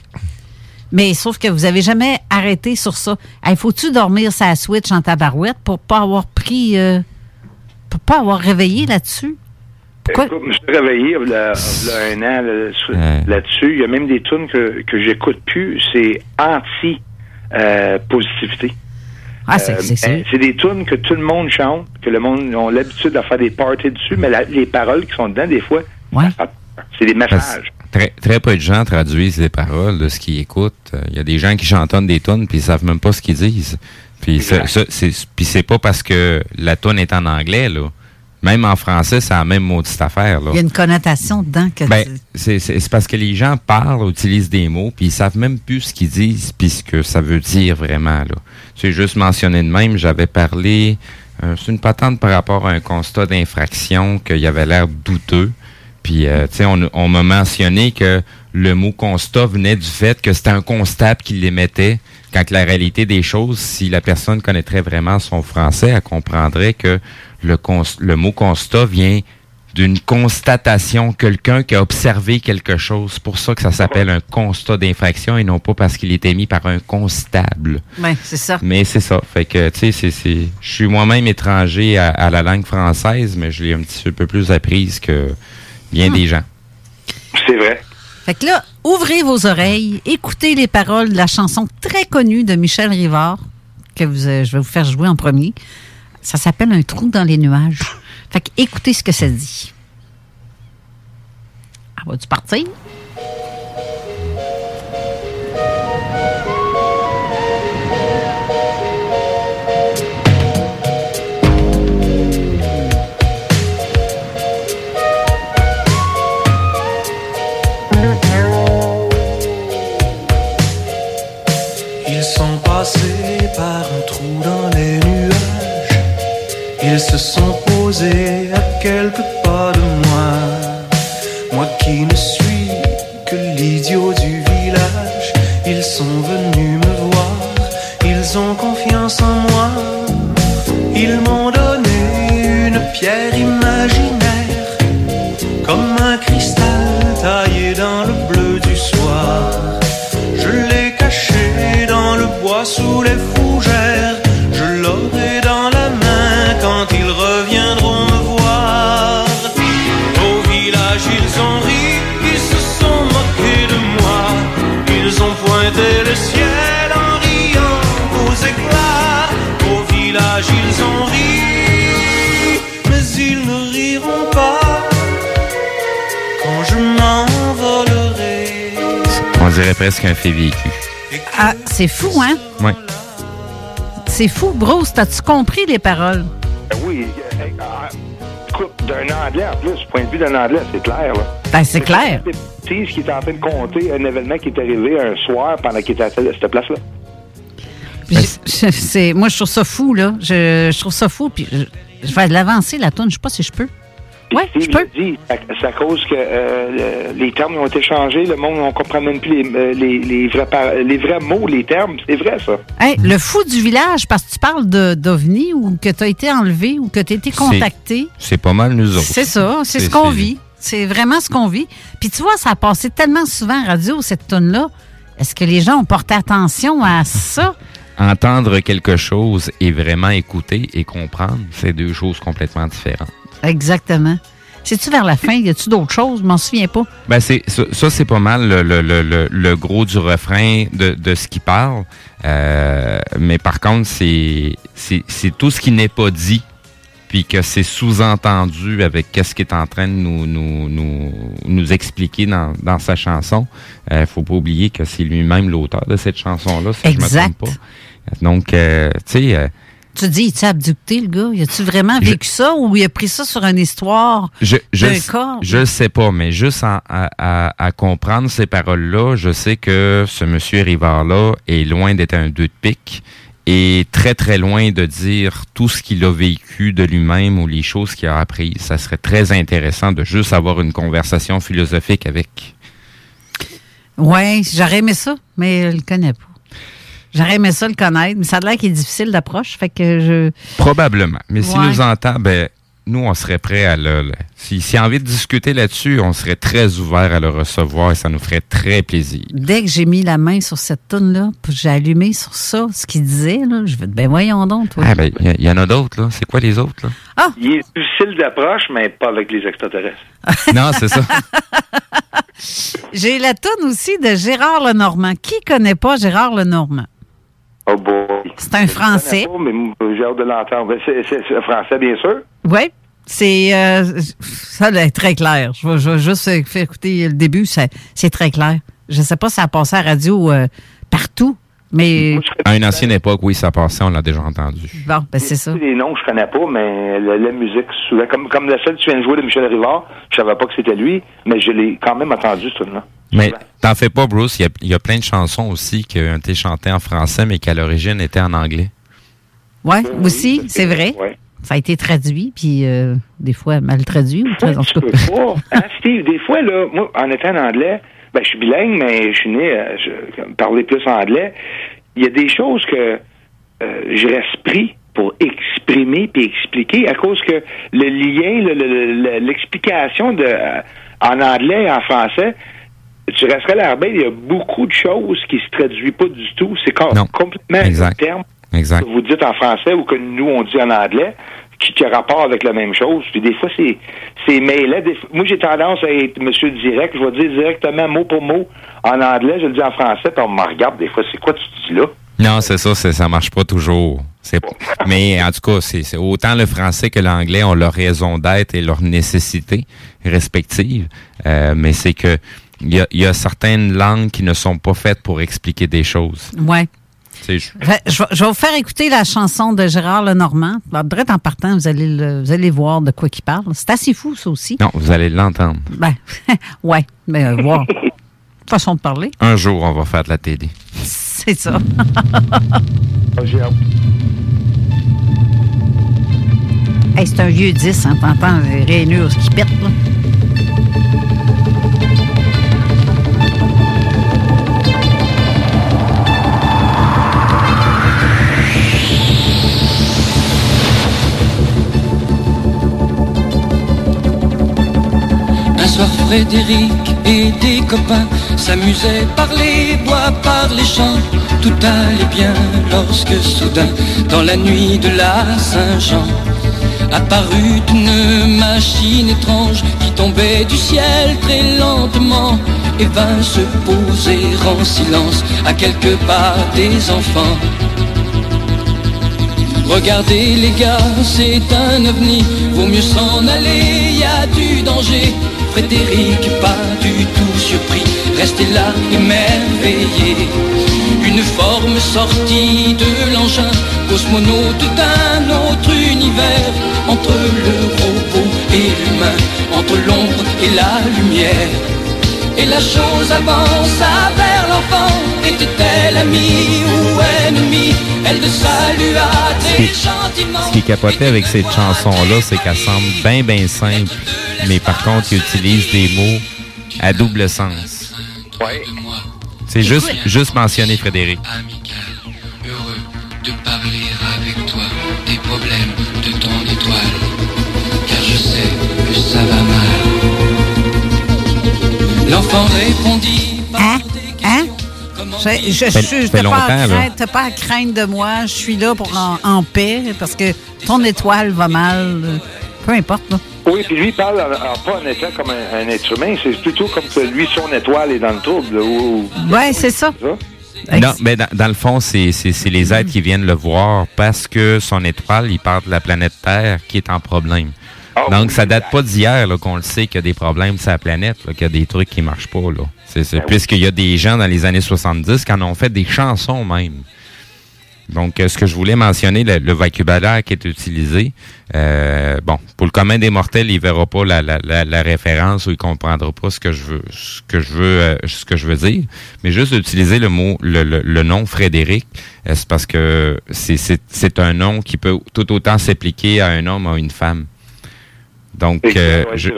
Mais sauf que vous avez jamais arrêté sur ça. Hey, faut-tu dormir sa switch en tabarouette pour pas avoir pris, euh, pour pas avoir réveillé là-dessus? Écoute, je me suis réveillé il y a, il y a un an là, sur- là-dessus. Il y a même des tunes que, que j'écoute plus. C'est anti-positivité. Ah, c'est c'est sûr. c'est des tunes que tout le monde chante, que le monde a l'habitude de faire des parties dessus, mais la- les paroles qui sont dedans, des fois, c'est des messages. Très, très peu de gens traduisent les paroles de ce qu'ils écoutent. Euh, Il y a des gens qui chantonnent des tonnes puis ils savent même pas ce qu'ils disent. Puis c'est pas parce que la tonne est en anglais là. Même en français, c'est la même maudite affaire là. Il y a une connotation dedans que Ben, c'est c'est- c'est parce que les gens parlent, utilisent des mots, puis ils savent même plus ce qu'ils disent, puis ce que ça veut dire vraiment. là. C'est juste mentionné de même, j'avais parlé, euh, c'est une patente par rapport à un constat d'infraction qu'il y avait l'air douteux, Puis, euh, tu sais, on, on m'a mentionné que le mot constat venait du fait que c'était un constable qui l'émettait, quand la réalité des choses, si la personne connaîtrait vraiment son français, elle comprendrait que le, le mot constat vient d'une constatation, quelqu'un qui a observé quelque chose. C'est pour ça que ça s'appelle un constat d'infraction et non pas parce qu'il était mis par un constable. Oui, c'est ça. Mais c'est ça. Fait que, tu sais, c'est, c'est, je suis moi-même étranger à, à la langue française, mais je l'ai un petit peu plus apprise que bien des gens. C'est vrai. Fait que là, ouvrez vos oreilles, écoutez les paroles de la chanson très connue de Michel Rivard, que vous, euh, je vais vous faire jouer en premier. Ça s'appelle Un trou dans les nuages. Fait que écoutez ce que ça dit. Ah, va-tu partir? Ils se sont posés à quelques pas de moi. Moi qui ne suis que l'idiot du village. Ils sont venus me voir. Ils ont confiance en moi. Ils m'ont donné une pierre imaginaire. Comme un cristal taillé dans le bleu du soir. Je l'ai caché dans le bois sous les fougères. Dirait presque un fait vécu. Ah, c'est fou, hein? Ouais. C'est fou. Bruce, t'as-tu compris les paroles? Ben oui. euh, écoute, d'un anglais en plus, du point de vue d'un anglais, c'est clair. Là. Ben, c'est clair. Steve qui est en train de compter un événement qui est arrivé un soir pendant qu'il était à cette place-là. C'est, moi, je trouve ça fou, là. Je, je trouve ça fou. Puis je, je vais l'avancer, la tonne. Je sais pas si je peux. Oui, je peux. Dit, c'est à cause que euh, le- les termes ont été changés, le monde ne comprend même plus les, euh, les, les vrais, par- les vrais mots, les termes. C'est vrai, ça. Hey, le fou du village, parce que tu parles de, d'OVNI ou que tu as été enlevé ou que tu as été contacté. C'est pas mal nous autres. C'est ça, c'est ce qu'on vit. C'est vraiment ce qu'on vit. Puis tu vois, ça a passé tellement souvent à radio, cette tonne-là. Est-ce que les gens ont porté attention à ça? [LAUGHS] Entendre quelque chose et vraiment écouter et comprendre, c'est deux choses complètement différentes. Exactement. C'est-tu vers la fin? Y a-tu d'autres choses? Je m'en souviens pas. Ben c'est ça, ça, c'est pas mal le, le, le, le- gros du refrain de, de ce qu'il parle. Euh, mais par contre, c'est c'est c'est tout ce qui n'est pas dit, puis que c'est sous-entendu avec qu'est-ce qu'il est en train de nous nous nous, nous expliquer dans, dans sa chanson. Euh, faut pas oublier que c'est lui-même l'auteur de cette chanson-là, si je me Exact. trompe pas. Donc, euh, tu sais. Tu dis, tu abducté, le gars? Y a-tu vraiment vécu ça ou il a pris ça sur une histoire Je, je, d'un corps? je sais pas, mais juste en- à, à- à comprendre ces paroles-là, je sais que ce monsieur Rivard-là est loin d'être un deux de pique et très très loin de dire tout ce qu'il a vécu de lui-même ou les choses qu'il a apprises. Ça serait très intéressant de juste avoir une conversation philosophique avec. Ouais, j'aurais aimé ça, mais je le connais pas. J'aurais aimé ça le connaître, mais ça a l'air qu'il est difficile d'approche, fait que je... Probablement. Mais s'il Ouais. nous entend, ben nous, on serait prêt à le... le- si- S'il a envie de discuter là-dessus, on serait très ouvert à le recevoir et ça nous ferait très plaisir. Dès que j'ai mis la main sur cette toune-là, puis j'ai allumé sur ça, ce qu'il disait, là, je vais ben voyons donc, toi. Ah, ben, il y, y en a d'autres, là. C'est quoi les autres, là? Il est difficile d'approche, mais pas avec les extraterrestres. [LAUGHS] non, c'est ça. [LAUGHS] J'ai la toune aussi de Gérard Lenormand. Qui connaît pas Gérard Lenormand? Oh boy. C'est un Français. Pas, mais j'ai hâte de l'entendre. C'est c'est- c'est un français, bien sûr. Oui. C'est euh, ça là, est très clair. Je vais, je vais juste faire écouter le début, c'est c'est très clair. Je sais pas si ça a passé à la radio euh, partout, mais À une ancienne époque, oui, ça passait, on l'a déjà entendu. bon, ben c'est ça. Les noms, je connais pas, mais la, la musique, souvent, comme, comme la seule que tu viens de jouer de Michel Rivard, je savais pas que c'était lui, mais je l'ai quand même entendu, ce truc-là. Mais t'en fais pas, Bruce. Il y a, il y a plein de chansons aussi qui ont été chantées en français, mais qui à l'origine étaient en anglais. Ouais, aussi, c'est vrai. Ça a été traduit, puis euh, des fois mal traduit. Ou très, en tout cas. pas. Hein, Steve, des fois, là, moi, en étant en anglais, ben, je suis bilingue, mais je suis né, euh, je parler plus anglais. Il y a des choses que euh, je reste pris pour exprimer puis expliquer à cause que le lien, le- le- le- l'explication de euh, en anglais et en français, tu resterais l'arbitre, il y a beaucoup de choses qui se traduisent pas du tout. C'est com- complètement un terme Exact. que vous dites en français ou que nous, on dit en anglais, qui, qui a rapport avec la même chose. Puis des fois, c'est, c'est mêlé. Moi, j'ai tendance à être monsieur direct. Je vais dire directement mot pour mot en anglais. Je le dis en français, puis on me regarde des fois. C'est quoi tu dis là? Non, c'est ça, c'est- ça marche pas toujours. C'est- [LAUGHS] Mais en tout cas, c'est autant le français que l'anglais ont leur raison d'être et leurs nécessités respectives. Euh, mais c'est que il y a, il y a certaines langues qui ne sont pas faites pour expliquer des choses. Ouais. Je- vais- je vais vous faire écouter la chanson de Gérard Lenormand. Direct en partant, vous allez, le- vous allez voir de quoi il parle. C'est assez fou, ça aussi. Non, vous allez l'entendre. Ben, [LAUGHS] ouais, mais euh, voir. [LAUGHS] Façon de parler. Un jour, on va faire de la télé. C'est ça. [LAUGHS] Hey, c'est un vieux 10, hein, t'entends les rainures qui pètent, là. Frédéric et des copains s'amusaient par les bois, par les champs. Tout allait bien lorsque soudain, dans la nuit de la Saint-Jean, apparut une machine étrange qui tombait du ciel très lentement et vint se poser en silence à quelques pas des enfants. Regardez les gars, c'est un ovni, vaut mieux s'en aller, y a du danger. Frédéric, pas du tout surpris, restez là émerveillé. Une forme sortie de l'engin, cosmonaute d'un autre univers, entre le robot et l'humain, entre l'ombre et la lumière. Et la chose avança vers l'enfant, était-elle amie ou ennemie? Elle le salua très gentiment. Ce qui capoté avec cette chanson-là, c'est qu'elle semble bien, bien simple, mais par contre, il utilise des mots à double sens. Ouais. C'est juste, juste mentionner Frédéric. Heureux de parler avec toi des problèmes de ton étoile, car je sais que ça va. L'enfant répondit Hein? Hein? Je, je, Fait- fait t'as pas, à craindre- t'as pas à craindre de moi. Je suis là pour en, en paix parce que ton étoile va mal. euh, Peu importe. Là. Oui, puis lui, il parle en- en- pas en étant comme un, un être humain. C'est plutôt comme que lui, son étoile est dans le trouble. ou- ou- Ouais, c'est ça. Non, mais dans, dans le fond, c'est c'est- c'est les êtres qui viennent le voir parce que son étoile, il part de la planète Terre qui est en problème. Donc, ça date pas d'hier qu'on le sait qu'il y a des problèmes sur la planète, qu'il y a des trucs qui marchent pas. là. C'est c'est- Puisqu'il y a des gens dans les années 70 qui en ont fait des chansons même. Donc, euh, ce que je voulais mentionner, le, le vocabulaire qui est utilisé, euh, bon, pour le commun des mortels, il verra pas la, la, la, la référence ou il comprendra pas ce que je veux, ce que je veux, euh, ce que je veux dire. Mais juste utiliser le mot, le, le, le nom Frédéric, euh, c'est parce que c'est un nom qui peut tout autant s'appliquer à un homme ou à une femme. Donc, euh, je-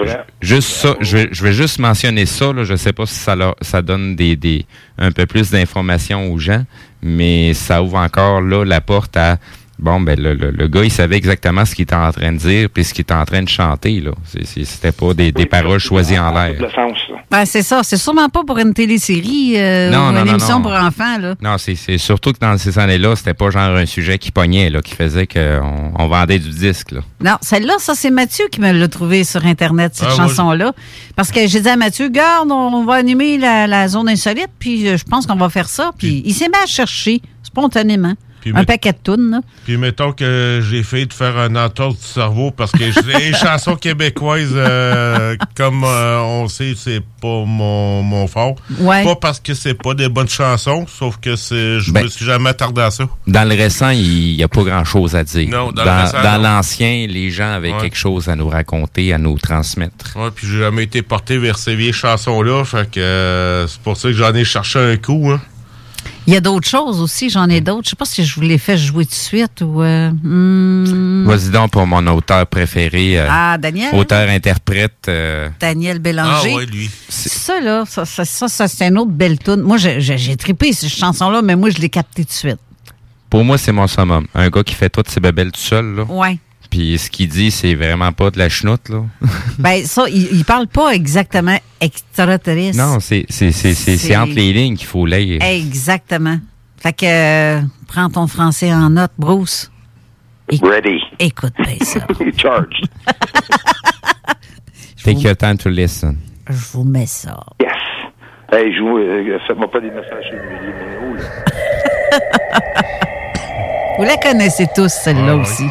juste ça, je vais, je vais juste mentionner ça. Là, je sais pas si ça, leur- ça donne des, des, un peu plus d'informations aux gens, mais ça ouvre encore là la porte à bon ben le, le, le gars il savait exactement ce qu'il était en train de dire puis ce qu'il était en train de chanter là. C'est- c'est- C'était pas des, des paroles choisies en l'air. Le sens, là. Ben, c'est ça. C'est sûrement pas pour une télésérie euh, Non, ou non, une non, émission non. pour enfants. Là. Non, c'est c'est surtout que dans ces années-là, c'était pas genre un sujet qui pognait là, qui faisait qu'on on vendait du disque là. Non, celle-là, ça, c'est Mathieu qui me l'a trouvé sur Internet, cette Ah, chanson-là. Parce que j'ai dit à Mathieu, garde, on va animer la, la zone insolite, puis euh, je pense qu'on va faire ça. Puis il s'est mis à chercher, spontanément, Puis un met- paquet de tunes. là. Puis mettons que j'ai fait de faire un entorse du cerveau parce que les [LAUGHS] chansons québécoises, euh, comme euh, on sait, c'est pas mon, mon fort. Ouais. Pas parce que c'est pas des bonnes chansons, sauf que c'est je Ben- me suis jamais attardé à ça. Dans le récent, il n'y a pas grand-chose à dire. Non, dans le récent, dans non. l'ancien, les gens avaient Ouais. quelque chose à nous raconter, à nous transmettre. Ouais, puis j'ai jamais été porté vers ces vieilles chansons-là, fait que euh, c'est pour ça que j'en ai cherché un coup. Hein. Il y a d'autres choses aussi, j'en ai d'autres. Je sais pas si je vous les fait jouer tout de suite ou. euh, hmm. Vas-y donc pour mon auteur préféré. euh, Ah, Daniel? Auteur-interprète. euh, Daniel Bélanger. Ah ouais, lui. Ça, là, ça, ça, ça, ça, c'est une autre belle tune. Moi, j'ai trippé cette chanson-là, mais moi, je l'ai captée tout de suite. pour moi, c'est mon summum. Un gars qui fait toutes ses babelles tout seul, là. Ouais. Puis ce qu'il dit, c'est vraiment pas de la chenoute, là. [LAUGHS] Ben, ça, il, il parle pas exactement extraterrestre. non, c'est c'est- c'est- c'est- c'est C'est- entre les lignes qu'il faut lire. Exactement. Fait que, euh, prends ton français en note, Bruce. Ready. Écoute bien ça. [LAUGHS] Charged. [LAUGHS] Take your time to listen. Je vous mets ça. Yes. Hey, je vous, euh, faites-moi pas des messages sur les numéros, là. Vous la connaissez tous, celle-là aussi.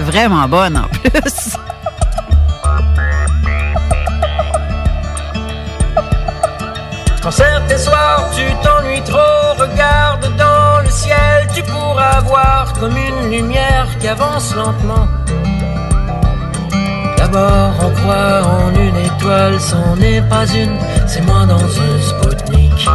Vraiment bonne en plus. Quand certains soirs tu t'ennuies trop, regarde dans le ciel, tu pourras voir comme une lumière qui avance lentement. D'abord on croit en une étoile, c'en est pas une, c'est moi dans un Spoutnik.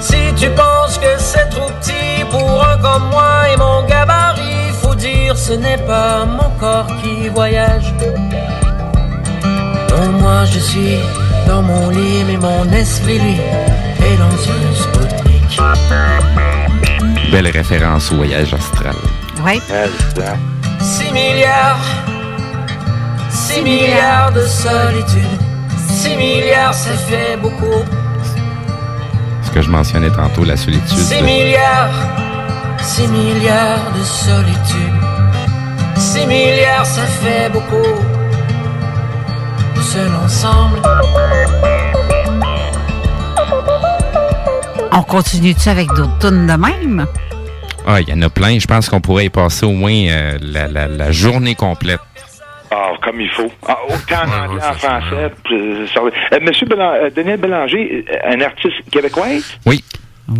Si tu penses que c'est trop petit pour un comme moi et mon gabarit, faut dire ce n'est pas mon corps qui voyage. Non, moi je suis dans mon lit, mais mon esprit lui est dans un Spoutnik. Belle référence au voyage astral. Ouais. 6 milliards, 6 milliards de solitude. 6 milliards, ça fait beaucoup. Que je mentionnais tantôt, la solitude. 6 milliards, 6 milliards de solitude. 6 milliards, ça fait beaucoup. Seul ensemble. On continue-tu avec d'autres tunes de même? Ah, il y en a plein. Je pense qu'on pourrait y passer au moins euh, la, la- la journée complète. Ah, comme il faut. Ah, autant en anglais, en français. euh, euh, Monsieur Bélan- euh, Daniel Bélanger, euh, un artiste québécois? Oui.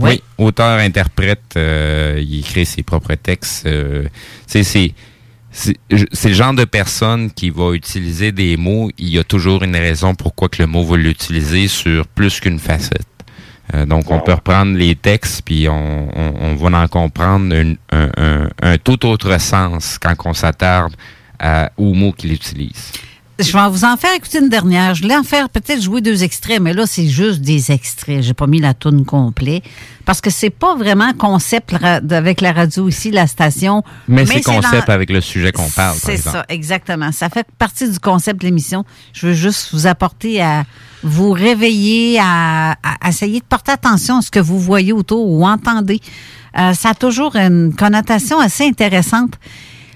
Oui. Auteur, interprète, euh, il écrit ses propres textes. euh, c'est c'est c'est le genre de personne qui va utiliser des mots. Il y a toujours une raison pourquoi que le mot va l'utiliser sur plus qu'une facette. Euh, donc, on peut reprendre les textes, puis on, on, on va en comprendre une- un, un- un tout autre sens quand on s'attarde aux mots qu'il utilise. Je vais vous en faire écouter une dernière. Je voulais en faire peut-être jouer deux extraits, mais là, c'est juste des extraits. J'ai pas mis la toune complet. Parce que c'est pas vraiment concept avec la radio ici, la station. Mais, c'est concept dans- avec le sujet qu'on parle, par C'est ça, exactement. Ça fait partie du concept de l'émission. Je veux juste vous apporter à vous réveiller, à, à essayer de porter attention à ce que vous voyez autour ou entendez. Euh, ça a toujours une connotation assez intéressante.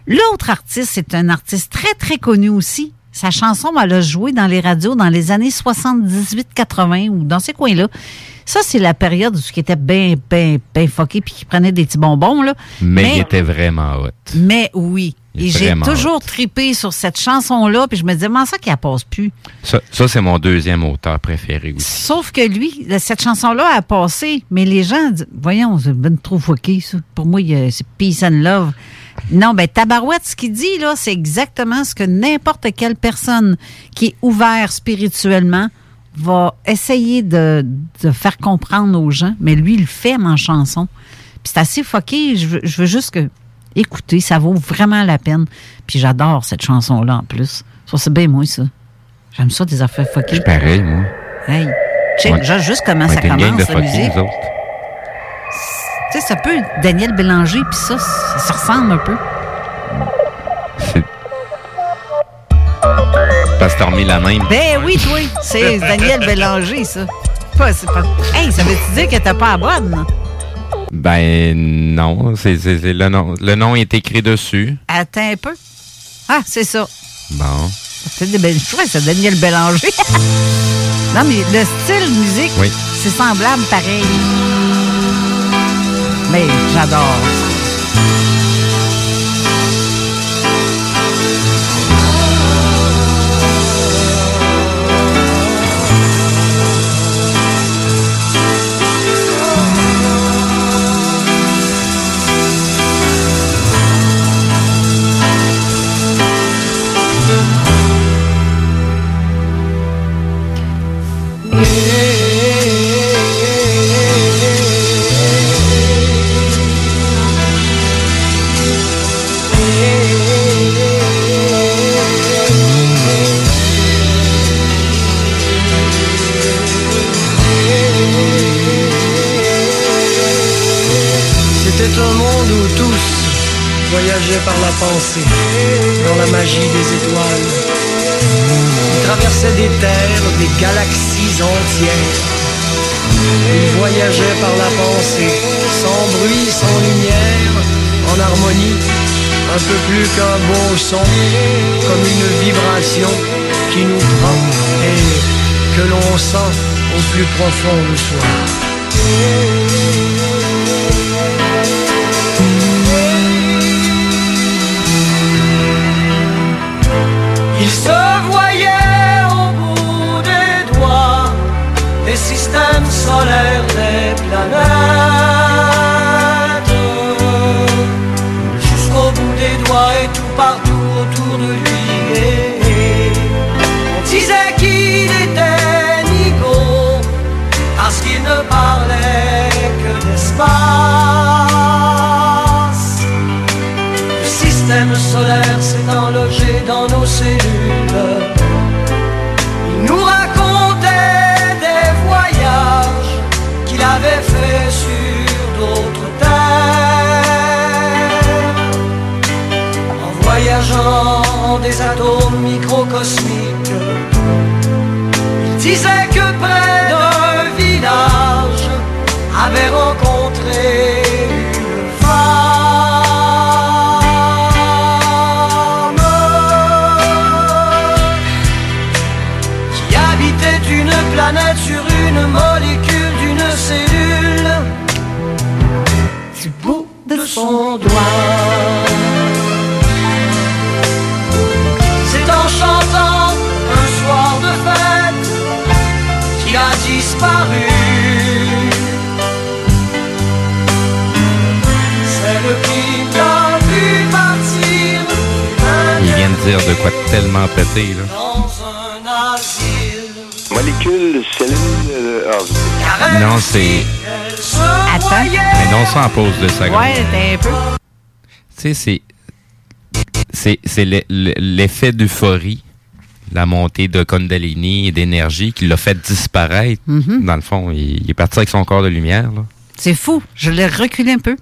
L'autre artiste, c'est un artiste très, très connu aussi. Sa chanson, elle a joué dans les radios dans les années 78-80 ou dans ces coins-là. Ça, c'est la période où il était bien, bien, bien fucké puis qui prenait des petits bonbons, là. Mais, il était vraiment hot. Mais oui. Et j'ai toujours tripé sur cette chanson-là, puis je me disais, comment ça qu'elle passe plus? Ça, ça, c'est mon deuxième auteur préféré aussi. Sauf que lui, cette chanson-là a passé, mais les gens disent, voyons, c'est ben trop fucké, ça. Pour moi, il y a- c'est peace and love. Non, ben, Tabarouette, ce qu'il dit, là, c'est exactement ce que n'importe quelle personne qui est ouverte spirituellement va essayer de, de faire comprendre aux gens, mais lui, il le fait en chanson. Puis c'est assez fucké. Je veux, je veux juste que écoutez, ça vaut vraiment la peine. Puis j'adore cette chanson-là en plus. Ça, c'est bien moi, ça. J'aime ça, des affaires fuckées. Pareil, moi. Hey, check Ouais. déjà juste comment ça commence, la musique. Tu sais, ça peut être Daniel Bélanger, puis ça, ça, se ressemble un peu. Remis la même. Ben oui, toi, c'est Daniel Bélanger, ça. Pas. Hey, ça veut-tu dire que t'es pas la bonne? Ben non, c'est le nom. Le nom est écrit dessus. Attends un peu. Ah, c'est ça. Bon. C'est des belles c'est Daniel Bélanger. [LAUGHS] non, mais le style musique, Oui. c'est semblable pareil. Mais j'adore la pensée, dans la magie des étoiles. Il traversait des terres, des galaxies entières. Il voyageait par la pensée, sans bruit, sans lumière, en harmonie, un peu plus qu'un beau son, comme une vibration qui nous prend et que l'on sent au plus profond du soi. Il se voyait au bout des doigts des systèmes solaires, des planètes. Jusqu'au bout des doigts et tout partout autour de lui. Dans nos cellules. Il nous racontait des voyages qu'il avait fait sur d'autres terres. En voyageant des atomes microcosmiques, il disait que près d'un village avait rencontré planète sur une molécule d'une cellule du bout de son doigt. C'est en chantant un soir de fête qu'il a disparu. Celle qui l'a vu partir Il vient de dire de quoi tellement péter, là. Molécule, cellule. euh, ah, Non, c'est. Attends. Mais non, ça en pause de secondes. Ouais, t'es un peu. Tu sais, c'est. C'est, c'est le- le- l'effet d'euphorie, la montée de Kundalini et d'énergie qui l'a fait disparaître. Mhm. Dans le fond, il, il est parti avec son corps de lumière. Là. C'est fou. Je l'ai reculé un peu.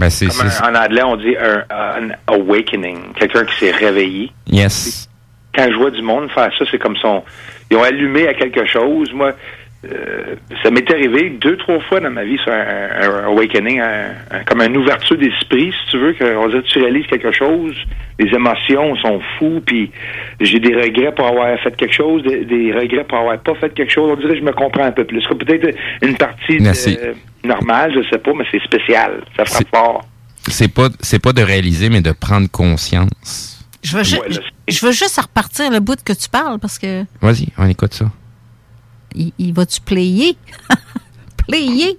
Ben, c'est, Comme c'est- un- en anglais, on dit un, un awakening, quelqu'un qui s'est réveillé. Yes. Quand je vois du monde faire ça, c'est comme son. Ils ont allumé à quelque chose. Moi, euh, ça m'est arrivé deux, trois fois dans ma vie sur un, un- un awakening, un- comme une ouverture d'esprit, si tu veux, qu'on dirait que tu réalises quelque chose. Les émotions sont fous, puis j'ai des regrets pour avoir fait quelque chose, des, des regrets pour avoir pas fait quelque chose. On dirait que je me comprends un peu plus. C'est peut-être une partie normale, je sais pas, mais c'est spécial. Ça frappe fort. c'est pas c'est pas de réaliser, mais de prendre conscience. Je veux, ju- Ouais, là, je veux juste repartir le bout que tu parles parce que Vas-y, on écoute ça. il, il va-tu player? [LAUGHS] player?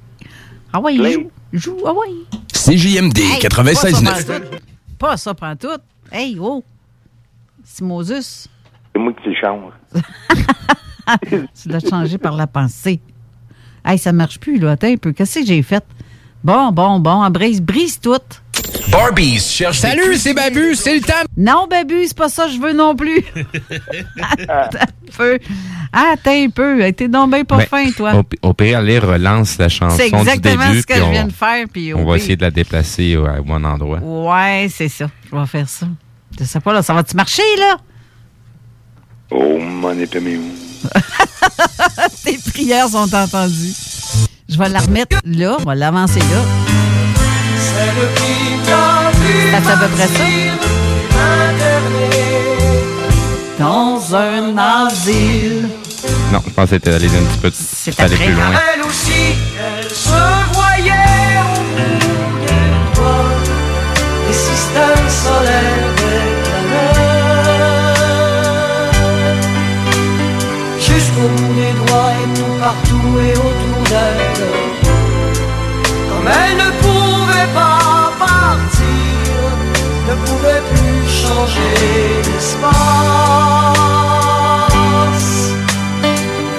Ah ouais, il joue. Joue, ah ouais. CJMD Hey, 96.9. Pas ça ça, pantoute. Hey, oh! Simosus, C'est moi qui change. [LAUGHS] tu l'as changé par la pensée. Hey, ça marche plus, là. Attends un peu. Qu'est-ce que j'ai fait? Bon, bon, bon. Brise, brise tout. Barbies cherche des Salut, c'est Babu, c'est le temps. Non, Babu, c'est pas ça que je veux non plus. [LAUGHS] Attends un peu. Ah, attends un peu. T'es donc bien pas Ben, fin, toi. Au, pi- au pire, allez, relance la chanson C'est du exactement début. ce que je on- viens de faire. Puis On va essayer de la déplacer au, au bon endroit. Ouais, c'est ça. Je vais faire ça. Je sais pas, là. Ça va-tu marcher, là? Oh, mon épée, [LAUGHS] Tes prières sont entendues. Je vais la remettre là. On va l'avancer là. Celle qui t'a vu à peu près ça. interné dans un asile. Non, je pense que un petit peu aller plus loin. Elle aussi, elle se voyait au bout des doigts des systèmes solaires des planètes. Jusqu'au bout des doigts et tout partout et autour d'elle. Comme elle ne pouvait pas partir, ne pouvait plus changer d'espace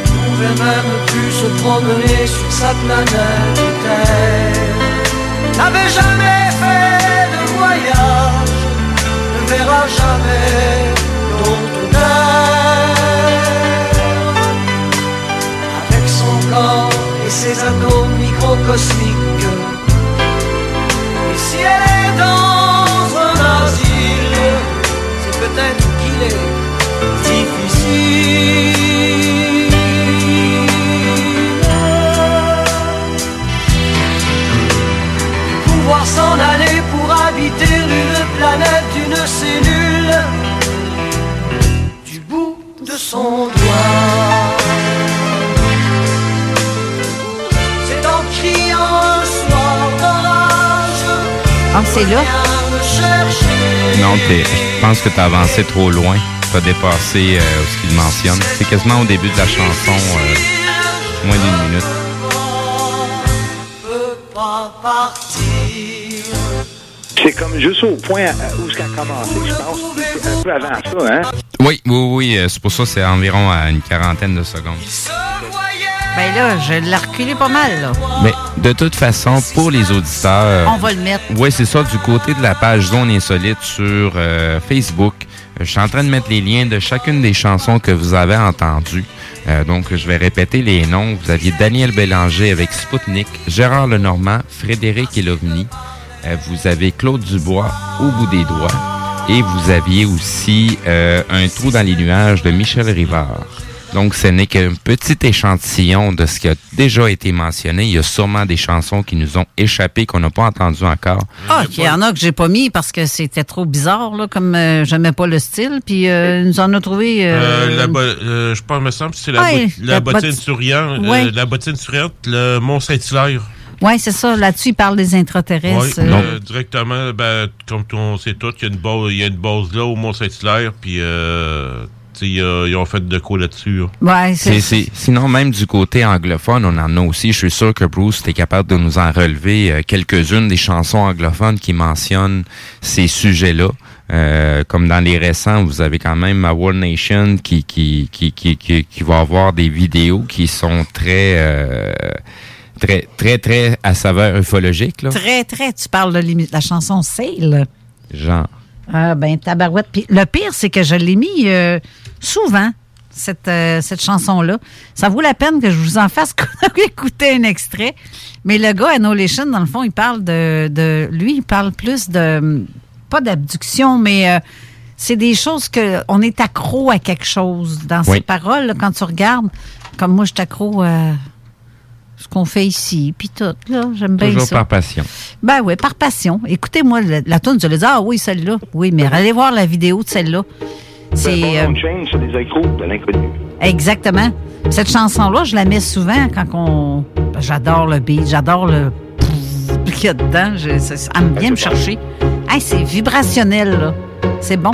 pouvait même plus se promener sur sa planète Terre. N'avait jamais fait de voyage, ne verra jamais d'autre terre. Avec son corps et ses atomes microcosmiques officier dans un asile, c'est peut-être qu'il est difficile. Pouvoir s'en aller pour habiter une planète, une cellule, du bout de son doigt. C'est là? Non, je pense que tu as avancé trop loin. Tu as dépassé euh, ce qu'il mentionne. C'est quasiment au début de la chanson, euh, moins d'une minute. C'est comme juste au point où ça a commencé, je pense. C'est un peu avant ça, hein? Oui, oui, oui. euh, C'est pour ça que c'est environ à une quarantaine de secondes. Ben là, je l'ai reculé pas mal, là. Mais de toute façon, pour les auditeurs... On va le mettre. Oui, c'est ça, du côté de la page Zone Insolite sur euh, Facebook. Je suis en train de mettre les liens de chacune des chansons que vous avez entendues. Euh, donc, je vais répéter les noms. Vous aviez Daniel Bélanger avec Spoutnik, Gérard Lenormand, Frédéric Elovni. Euh, vous avez Claude Dubois, Au bout des doigts. Et vous aviez aussi euh, Un trou dans les nuages de Michel Rivard. Donc, ce n'est qu'un petit échantillon de ce qui a déjà été mentionné. Il y a sûrement des chansons qui nous ont échappé, qu'on n'a pas entendues encore. Ah, il y en a que j'ai pas mis parce que c'était trop bizarre, là, comme euh, j'aimais pas le style. Puis euh, nous en a trouvé. euh, Euh, la euh, je pense, me semble que c'est la, Ouais, la, la bottine bot- souriante, euh, Ouais. la bottine souriante, le Mont-Saint-Hilaire. Oui, c'est ça. Là-dessus, il parle des intraterrestres. Euh, directement, ben, comme on sait tout, il y a une base, il y a une base là au Mont-Saint-Hilaire, puis euh, a- ils ont fait de quoi là-dessus. là. Ouais, C'est- c'est- Sinon, même du côté anglophone, on en a aussi. Je suis sûr que Bruce était capable de nous en relever euh, quelques-unes des chansons anglophones qui mentionnent ces sujets-là. Euh, comme dans les récents, vous avez quand même ma World Nation qui qui, qui, qui, qui, qui va avoir des vidéos qui sont très euh, très très très à saveur ufologique là. Très, très. Tu parles de la chanson Sail. Genre. Ah, ben, tabarouette. Puis le pire, c'est que je l'ai mis euh, souvent, cette, euh, cette chanson-là. Ça vaut la peine que je vous en fasse [LAUGHS] écouter un extrait. Mais le gars, Annihilation, dans le fond, il parle de, de. Lui, il parle plus de. Pas d'abduction, mais. euh, c'est des choses que on est accro à quelque chose dans Oui. ses paroles là, quand tu regardes comme moi je suis accro à ce qu'on fait ici puis tout là j'aime bien Toujours ça par passion. ben oui, par passion. Écoutez-moi la, la tune, vous allez dire, ah oui, celle-là. Oui, mais allez voir la vidéo de celle-là. C'est Ben, euh, c'est des de l'inconnu. exactement. Cette chanson-là, je la mets souvent quand on. ben, J'adore le beat, j'adore le. [LAUGHS] qu'il y a dedans. Je- ça, ça aime bien me chercher. Hey, c'est vibrationnel, là. C'est bon.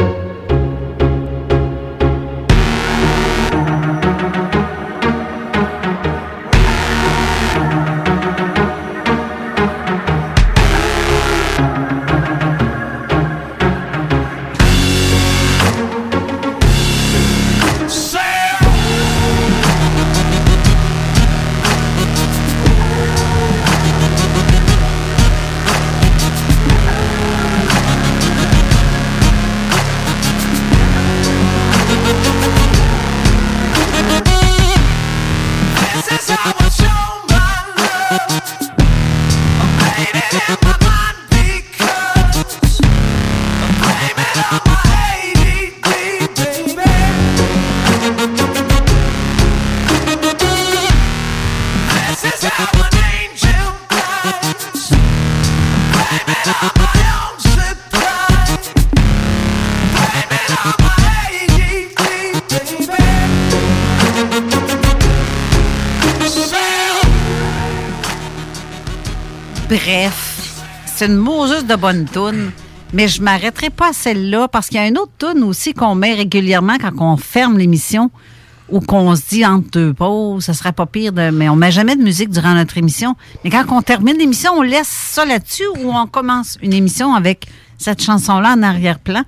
De bonne toune. Mais je m'arrêterai pas à celle-là parce qu'il y a une autre toune aussi qu'on met régulièrement quand on ferme l'émission ou qu'on se dit entre deux pauses, ça serait pas pire de. Mais on met jamais de musique durant notre émission. Mais quand on termine l'émission, on laisse ça là-dessus ou on commence une émission avec cette chanson-là en arrière-plan.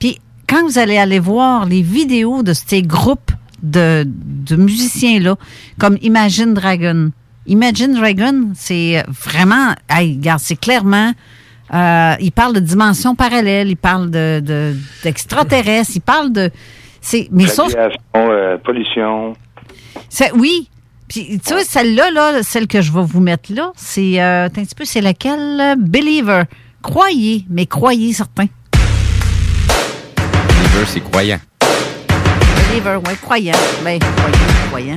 Puis quand vous allez aller voir les vidéos de ces groupes de, musiciens-là, comme Imagine Dragon. Imagine Dragon, c'est vraiment, regarde, c'est clairement, euh, il parle de dimensions parallèles, il parle de, de- d'extraterrestres, il parle de, c'est, mais sauf, euh, pollution. oui. Puis, tu vois, celle-là, là, celle que je vais vous mettre là, c'est, euh, attends un petit peu, c'est laquelle? Believer. Croyez, mais croyez certains. Believer, c'est croyant. Believer, ouais, croyant. Ben, croyant, croyant.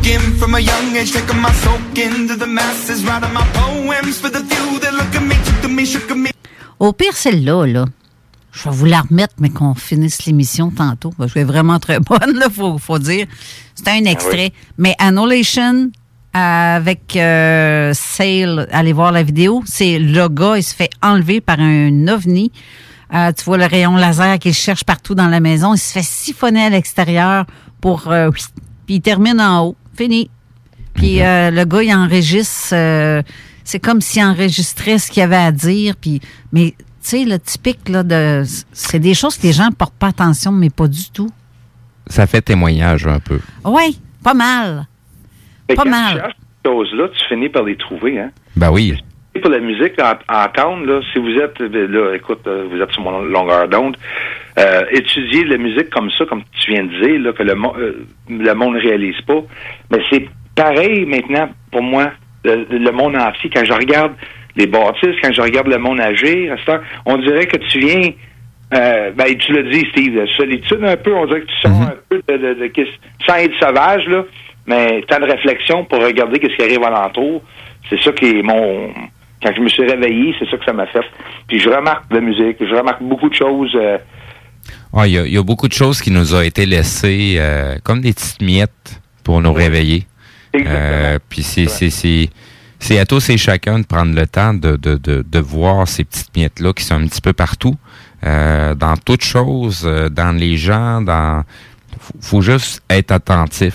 begin from a young age, taking my soak into the masses, writing my poems for the few that look at me, took to me, shook at me. Au pire, celle-là, là. Je vais vous la remettre, mais qu'on finisse l'émission tantôt. Parce qu'elle est vraiment très [LAUGHS] bonne, il faut, faut dire. C'est un extrait. Mais Annihilation, avec euh, Sale, allez voir la vidéo, c'est le gars, il se fait enlever par un ovni. Euh, tu vois le rayon laser qu'il cherche partout dans la maison. Il se fait siphonner à l'extérieur pour... euh, puis il termine en haut. Fini. Puis euh, le gars, il enregistre... euh, c'est comme s'il enregistrait ce qu'il avait à dire. Puis, mais tu sais, le typique, là, de, c'est des choses que les gens portent pas attention, mais pas du tout. Ça fait témoignage un peu. Oui, pas mal. Pas mal. tu cherches ces choses-là, tu finis par les trouver, hein. Ben oui. Et pour la musique, à, à entendre, là, si vous êtes, euh, là, écoute, euh, vous êtes sur mon longueur d'onde, euh, étudier la musique comme ça, comme tu viens de dire, là, que le, mo- euh, le monde ne réalise pas, mais c'est pareil maintenant pour moi, le, le monde entier. Quand je regarde les bâtisses, quand je regarde le monde agir, on dirait que tu viens, euh, ben, tu l'as dit, Steve, de solitude un peu, on dirait que tu sors un peu de, de, de- sans être sauvage, là, mais tant de réflexion pour regarder qu'est-ce qui arrive alentour. C'est ça qui est mon, quand je me suis réveillé, c'est ça que ça m'a fait. Puis je remarque la musique, je remarque beaucoup de choses. euh, Ah, Il y, a- il y a beaucoup de choses qui nous ont été laissées euh, comme des petites miettes pour nous réveiller. Euh, Puis c'est c'est- c'est- c'est à tous et chacun de prendre le temps de, de, de, de voir ces petites miettes-là qui sont un petit peu partout, euh, dans toutes choses, euh, dans les gens, dans faut, faut juste être attentif.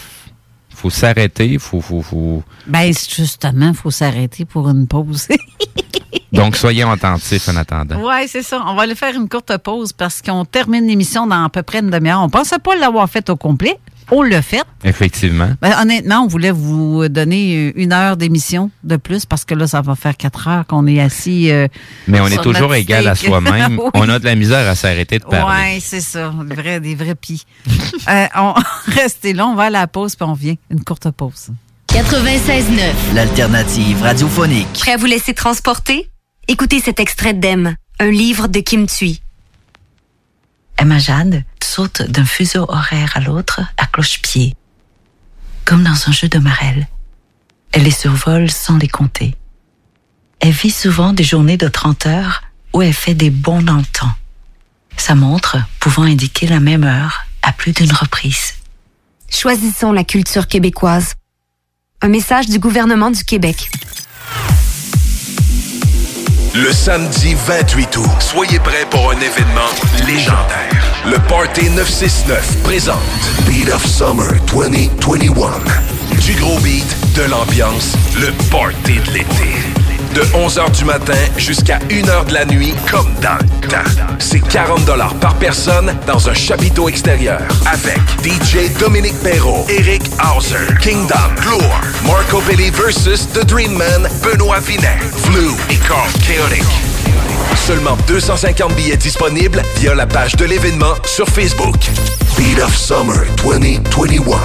faut s'arrêter, faut, faut, faut... Ben, c'est justement, il faut s'arrêter pour une pause. [LAUGHS] Donc, soyons attentifs en attendant. Oui, c'est ça. On va aller faire une courte pause parce qu'on termine l'émission dans à peu près une demi-heure. On pensait pas l'avoir faite au complet. On l'a fait. Effectivement. Ben, honnêtement, on voulait vous donner une heure d'émission de plus parce que là, ça va faire quatre heures qu'on est assis. euh, Mais on est toujours notre égal à soi-même. [LAUGHS] Oui. On a de la misère à s'arrêter de parler. Oui, c'est ça. Des vrais, des vrais pis. [LAUGHS] Euh, on, [LAUGHS] restez là, on va à la pause puis on vient. Une courte pause. 96.9. L'alternative radiophonique. Prêt à vous laisser transporter? Écoutez cet extrait d'Em, un livre de Kim Thuy. Emma Jade saute d'un fuseau horaire à l'autre à cloche-pied, comme dans un jeu de marelle. Elle les survole sans les compter. Elle vit souvent des journées de 30 heures où elle fait des bonds dans le temps. Sa montre pouvant indiquer la même heure à plus d'une reprise. Choisissons la culture québécoise. Un message du gouvernement du Québec. Le samedi 28 août, soyez prêts pour un événement légendaire. Le Party 969 présente Beat of Summer 2021. Du gros beat, de l'ambiance, le Party de l'été. De 11h du matin jusqu'à 1h de la nuit, comme dans le temps. C'est 40 par personne dans un chapiteau extérieur. Avec DJ Dominique Perrault, Eric Hauser, Kingdom, Gloire, Marco Belli versus The Dream Man, Benoît Vinet, Flu et Carl Chaotic. Seulement 250 billets disponibles via la page de l'événement sur Facebook. Beat of Summer 2021.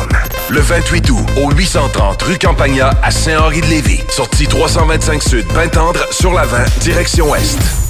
Le 28 août au 830 rue Campagna à Saint-Henri-de-Lévis. Sortie 325 Sud, Pintendre sur la 20, direction Ouest.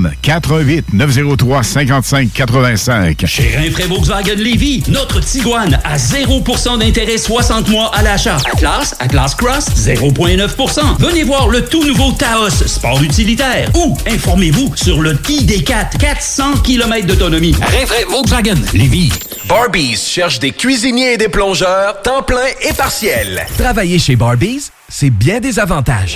418 903 55 85. Chez Rinfraie Volkswagen Lévy, notre Tiguan à 0% d'intérêt 60 mois à l'achat. Atlas, Atlas Cross, 0,9%. Venez voir le tout nouveau Taos, sport utilitaire. Ou informez-vous sur le ID4, 400 km d'autonomie. Rinfraie Volkswagen Lévis. Barbies cherche des cuisiniers et des plongeurs, temps plein et partiel. Travailler chez Barbies, c'est bien des avantages.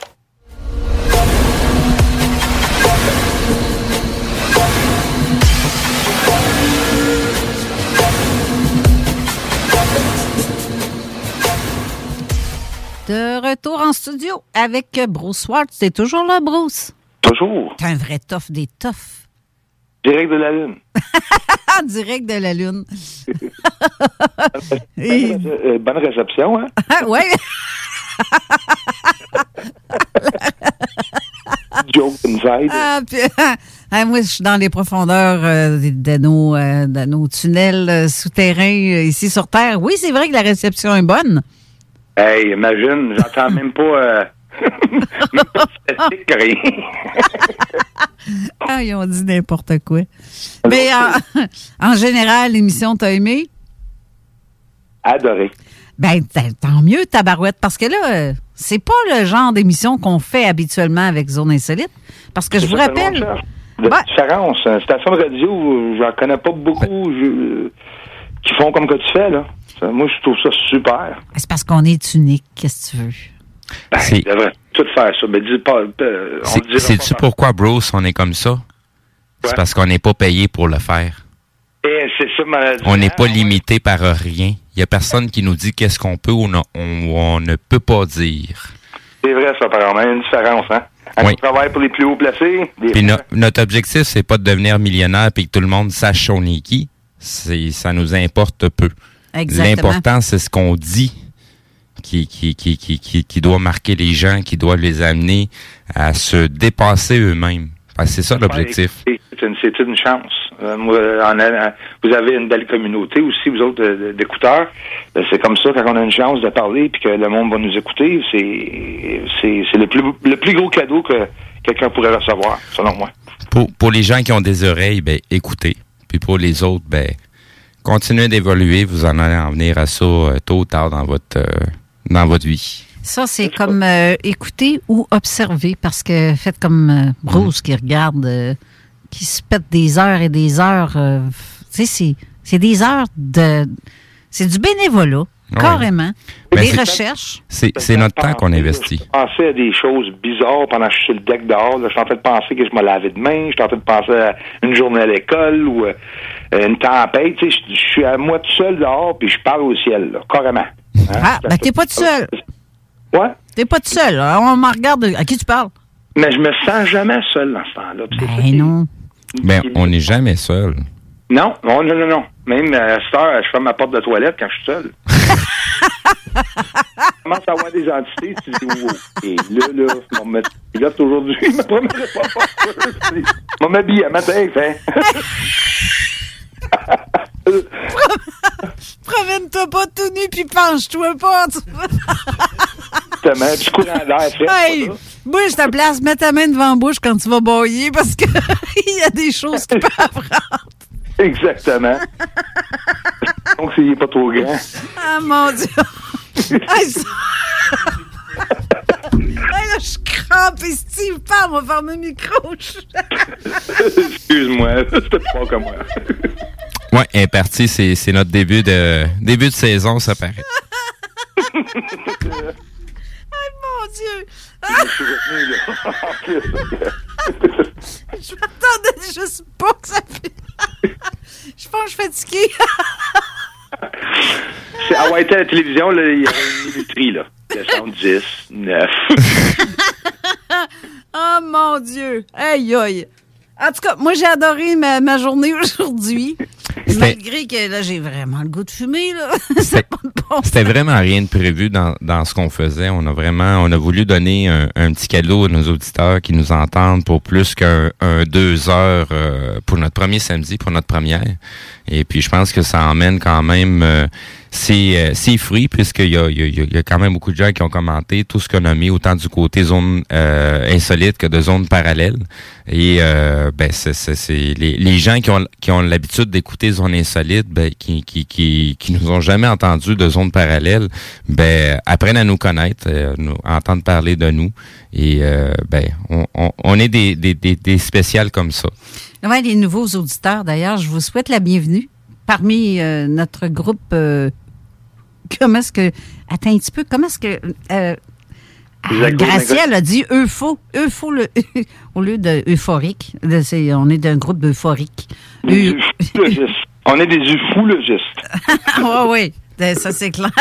De retour en studio avec Bruce Swartz. C'est toujours là, Bruce? Toujours. T'es un vrai tough des toughs. Direct de la Lune. [LAUGHS] Direct de la Lune. [LAUGHS] bonne, euh, bonne réception, hein? [LAUGHS] ouais. Joke inside. Ah, puis, ah, moi, je suis dans les profondeurs euh, de, nos, euh, de nos tunnels euh, souterrains ici sur Terre. Oui, c'est vrai que la réception est bonne. Hey, imagine, j'entends [LAUGHS] même pas. Euh... même pas de statique, rien. [LAUGHS] Ah, ils ont dit n'importe quoi. Mais en, [LAUGHS] en général, l'émission, t'as aimé? Adoré. Ben, tant mieux, tabarouette, parce que là, euh, c'est pas le genre d'émission qu'on fait habituellement avec Zone Insolite. Parce que je vous rappelle. De différence. Une station de radio, j'en connais pas beaucoup je- qui font comme que tu fais, là. Ça, moi, je trouve ça super. C'est parce qu'on est unique, qu'est-ce que tu veux? Ben, ils devraient tout faire ça. Ben, dis pas. euh, Sais-tu pas. pourquoi, Bruce, on est comme ça? C'est parce qu'on n'est pas payé pour le faire. Eh, c'est ça, ma- On n'est pas limité par rien. Il n'y a personne qui nous dit qu'est-ce qu'on peut ou non- on, on ne peut pas dire. C'est vrai, ça, apparemment. Il y a une différence, hein? Oui. on travaille pour les plus hauts placés, des Puis no- notre objectif, c'est pas de devenir millionnaire et que tout le monde sache on est qui. C'est, ça nous importe peu. L'important, c'est ce qu'on dit qui, qui, qui, qui, qui, doit marquer les gens, qui doit les amener à se dépasser eux-mêmes. C'est ça l'objectif. C'est une, chance. Euh, moi, en allant- vous avez une belle communauté aussi, vous autres, de- d'écouteurs. Euh, C'est comme ça, quand on a une chance de parler puis que le monde va nous écouter, c'est c'est c'est le plus, le plus gros cadeau que quelqu'un pourrait recevoir, selon moi. Pour, pour les gens qui ont des oreilles, ben, écoutez. Puis pour les autres, ben, continuez d'évoluer. Vous en allez en venir à ça euh, tôt ou tard dans votre, euh, dans votre vie. Ça, c'est comme euh, écouter ou observer, parce que faites comme euh, Bruce qui regarde, qui se pète des heures et des heures. tu sais, c'est- des heures de. C'est du bénévolat. Carrément. Ben, des c'est- recherches. C'est, c'est notre temps qu'on investit. Je pensais à des choses bizarres pendant que je suis sur le deck dehors. Là. Je suis en train de penser que je me lavais demain. Je suis en train de penser à une journée à l'école ou euh, une tempête. Tu sais, je, je suis à moi tout seul dehors puis je parle au ciel, là, carrément. Hein? Ah, ben t'es pas tout seul. Ouais. T'es pas tout seul. On me regarde. À qui tu parles? Mais je me sens jamais seul dans ce temps-là. Ben non. Ben, on n'est jamais seul. Non, non, non, non, non. Même à cette heure, je ferme ma porte de toilette quand je suis seul. [LAUGHS] Je commence à avoir des entités, tu dis, wow. Et là, là, je vais me mettre pilote aujourd'hui, [LAUGHS] je me promets pas fort. Je m'habiller à matin, fin. [LAUGHS] Promène-toi pas tout nu puis penche-toi pas. tu- Exactement, du courant d'air frais. Hey, bouge ta place, mets ta main devant la bouche quand tu vas bailler parce que il y a des choses qui peuvent apprendre. Exactement. [LAUGHS] Donc, s'il n'est pas trop grand. Ah mon Dieu! [LAUGHS] hey, ça... [LAUGHS] hey, là, je crampe et Steve parle, on va fermer le micro. Excuse-moi, c'était pas comme moi. Ouais, est parti, c'est, c'est notre début de, début de saison, ça paraît. mon Dieu! Je m'attendais juste pas que ça fait. [LAUGHS] je pense que je suis fatiguée. [LAUGHS] C'est avoir été à la télévision, là, il y avait une minuterie, là. Le son 10, 9. oh mon Dieu! Aïe aïe! En tout cas, moi j'ai adoré ma, ma journée [LAUGHS] aujourd'hui. Malgré que là, j'ai vraiment le goût de fumer, là. [LAUGHS] C'est pas bon. C'était vraiment rien de prévu dans, dans ce qu'on faisait. On a vraiment, on a voulu donner un, un petit cadeau à nos auditeurs qui nous entendent pour plus qu'un un deux heures euh, pour notre premier samedi, pour notre première. Et puis, je pense que ça emmène quand même euh, ses, euh, ses fruits, puisqu'il y a, y, a, y a quand même beaucoup de gens qui ont commenté tout ce qu'on a mis, autant du côté zone euh, insolite que de zone parallèle. Et euh, ben, c'est, c'est, c'est les, les gens qui ont, qui ont l'habitude d'écouter zone insolite, ben, qui, qui, qui, qui nous ont jamais entendu de zone parallèle, ben, apprennent à nous connaître, euh, nous, entendre parler de nous. Et euh, ben, on, on, on est des, des, des, des spéciales comme ça. Ouais, les nouveaux auditeurs, d'ailleurs, je vous souhaite la bienvenue parmi euh, notre groupe. euh, comment est-ce que. Attends un petit peu, comment est-ce que. Euh, Gracielle a dit eupho, eupho le, [LAUGHS] au lieu de euphorique. On est d'un groupe d'euphorique. Eu-. On est des ufologistes. ah oui, ben, ça c'est clair.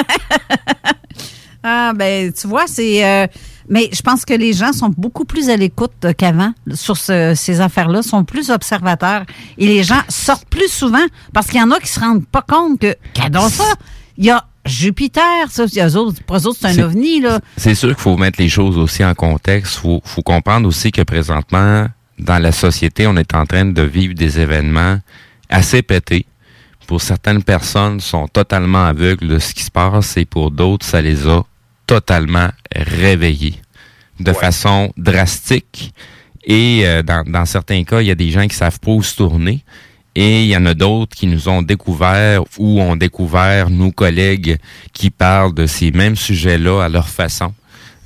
[LAUGHS] ah ben tu vois, c'est euh, mais je pense que les gens sont beaucoup plus à l'écoute qu'avant sur ce- ces affaires-là, sont plus observateurs et les gens sortent plus souvent parce qu'il y en a qui se rendent pas compte que qu'adon ça, il y a Jupiter, ça, il eux autres, pour eux autres, c'est un ovni là. C'est sûr qu'il faut mettre les choses aussi en contexte. Faut, faut comprendre aussi que présentement, dans la société, on est en train de vivre des événements assez pétés. Pour certaines personnes, sont totalement aveugles de ce qui se passe et pour d'autres, ça les a totalement réveillés de façon drastique. Et euh, dans, dans certains cas, il y a des gens qui savent pas où se tourner. Et il y en a d'autres qui nous ont découvert ou ont découvert nos collègues qui parlent de ces mêmes sujets-là à leur façon.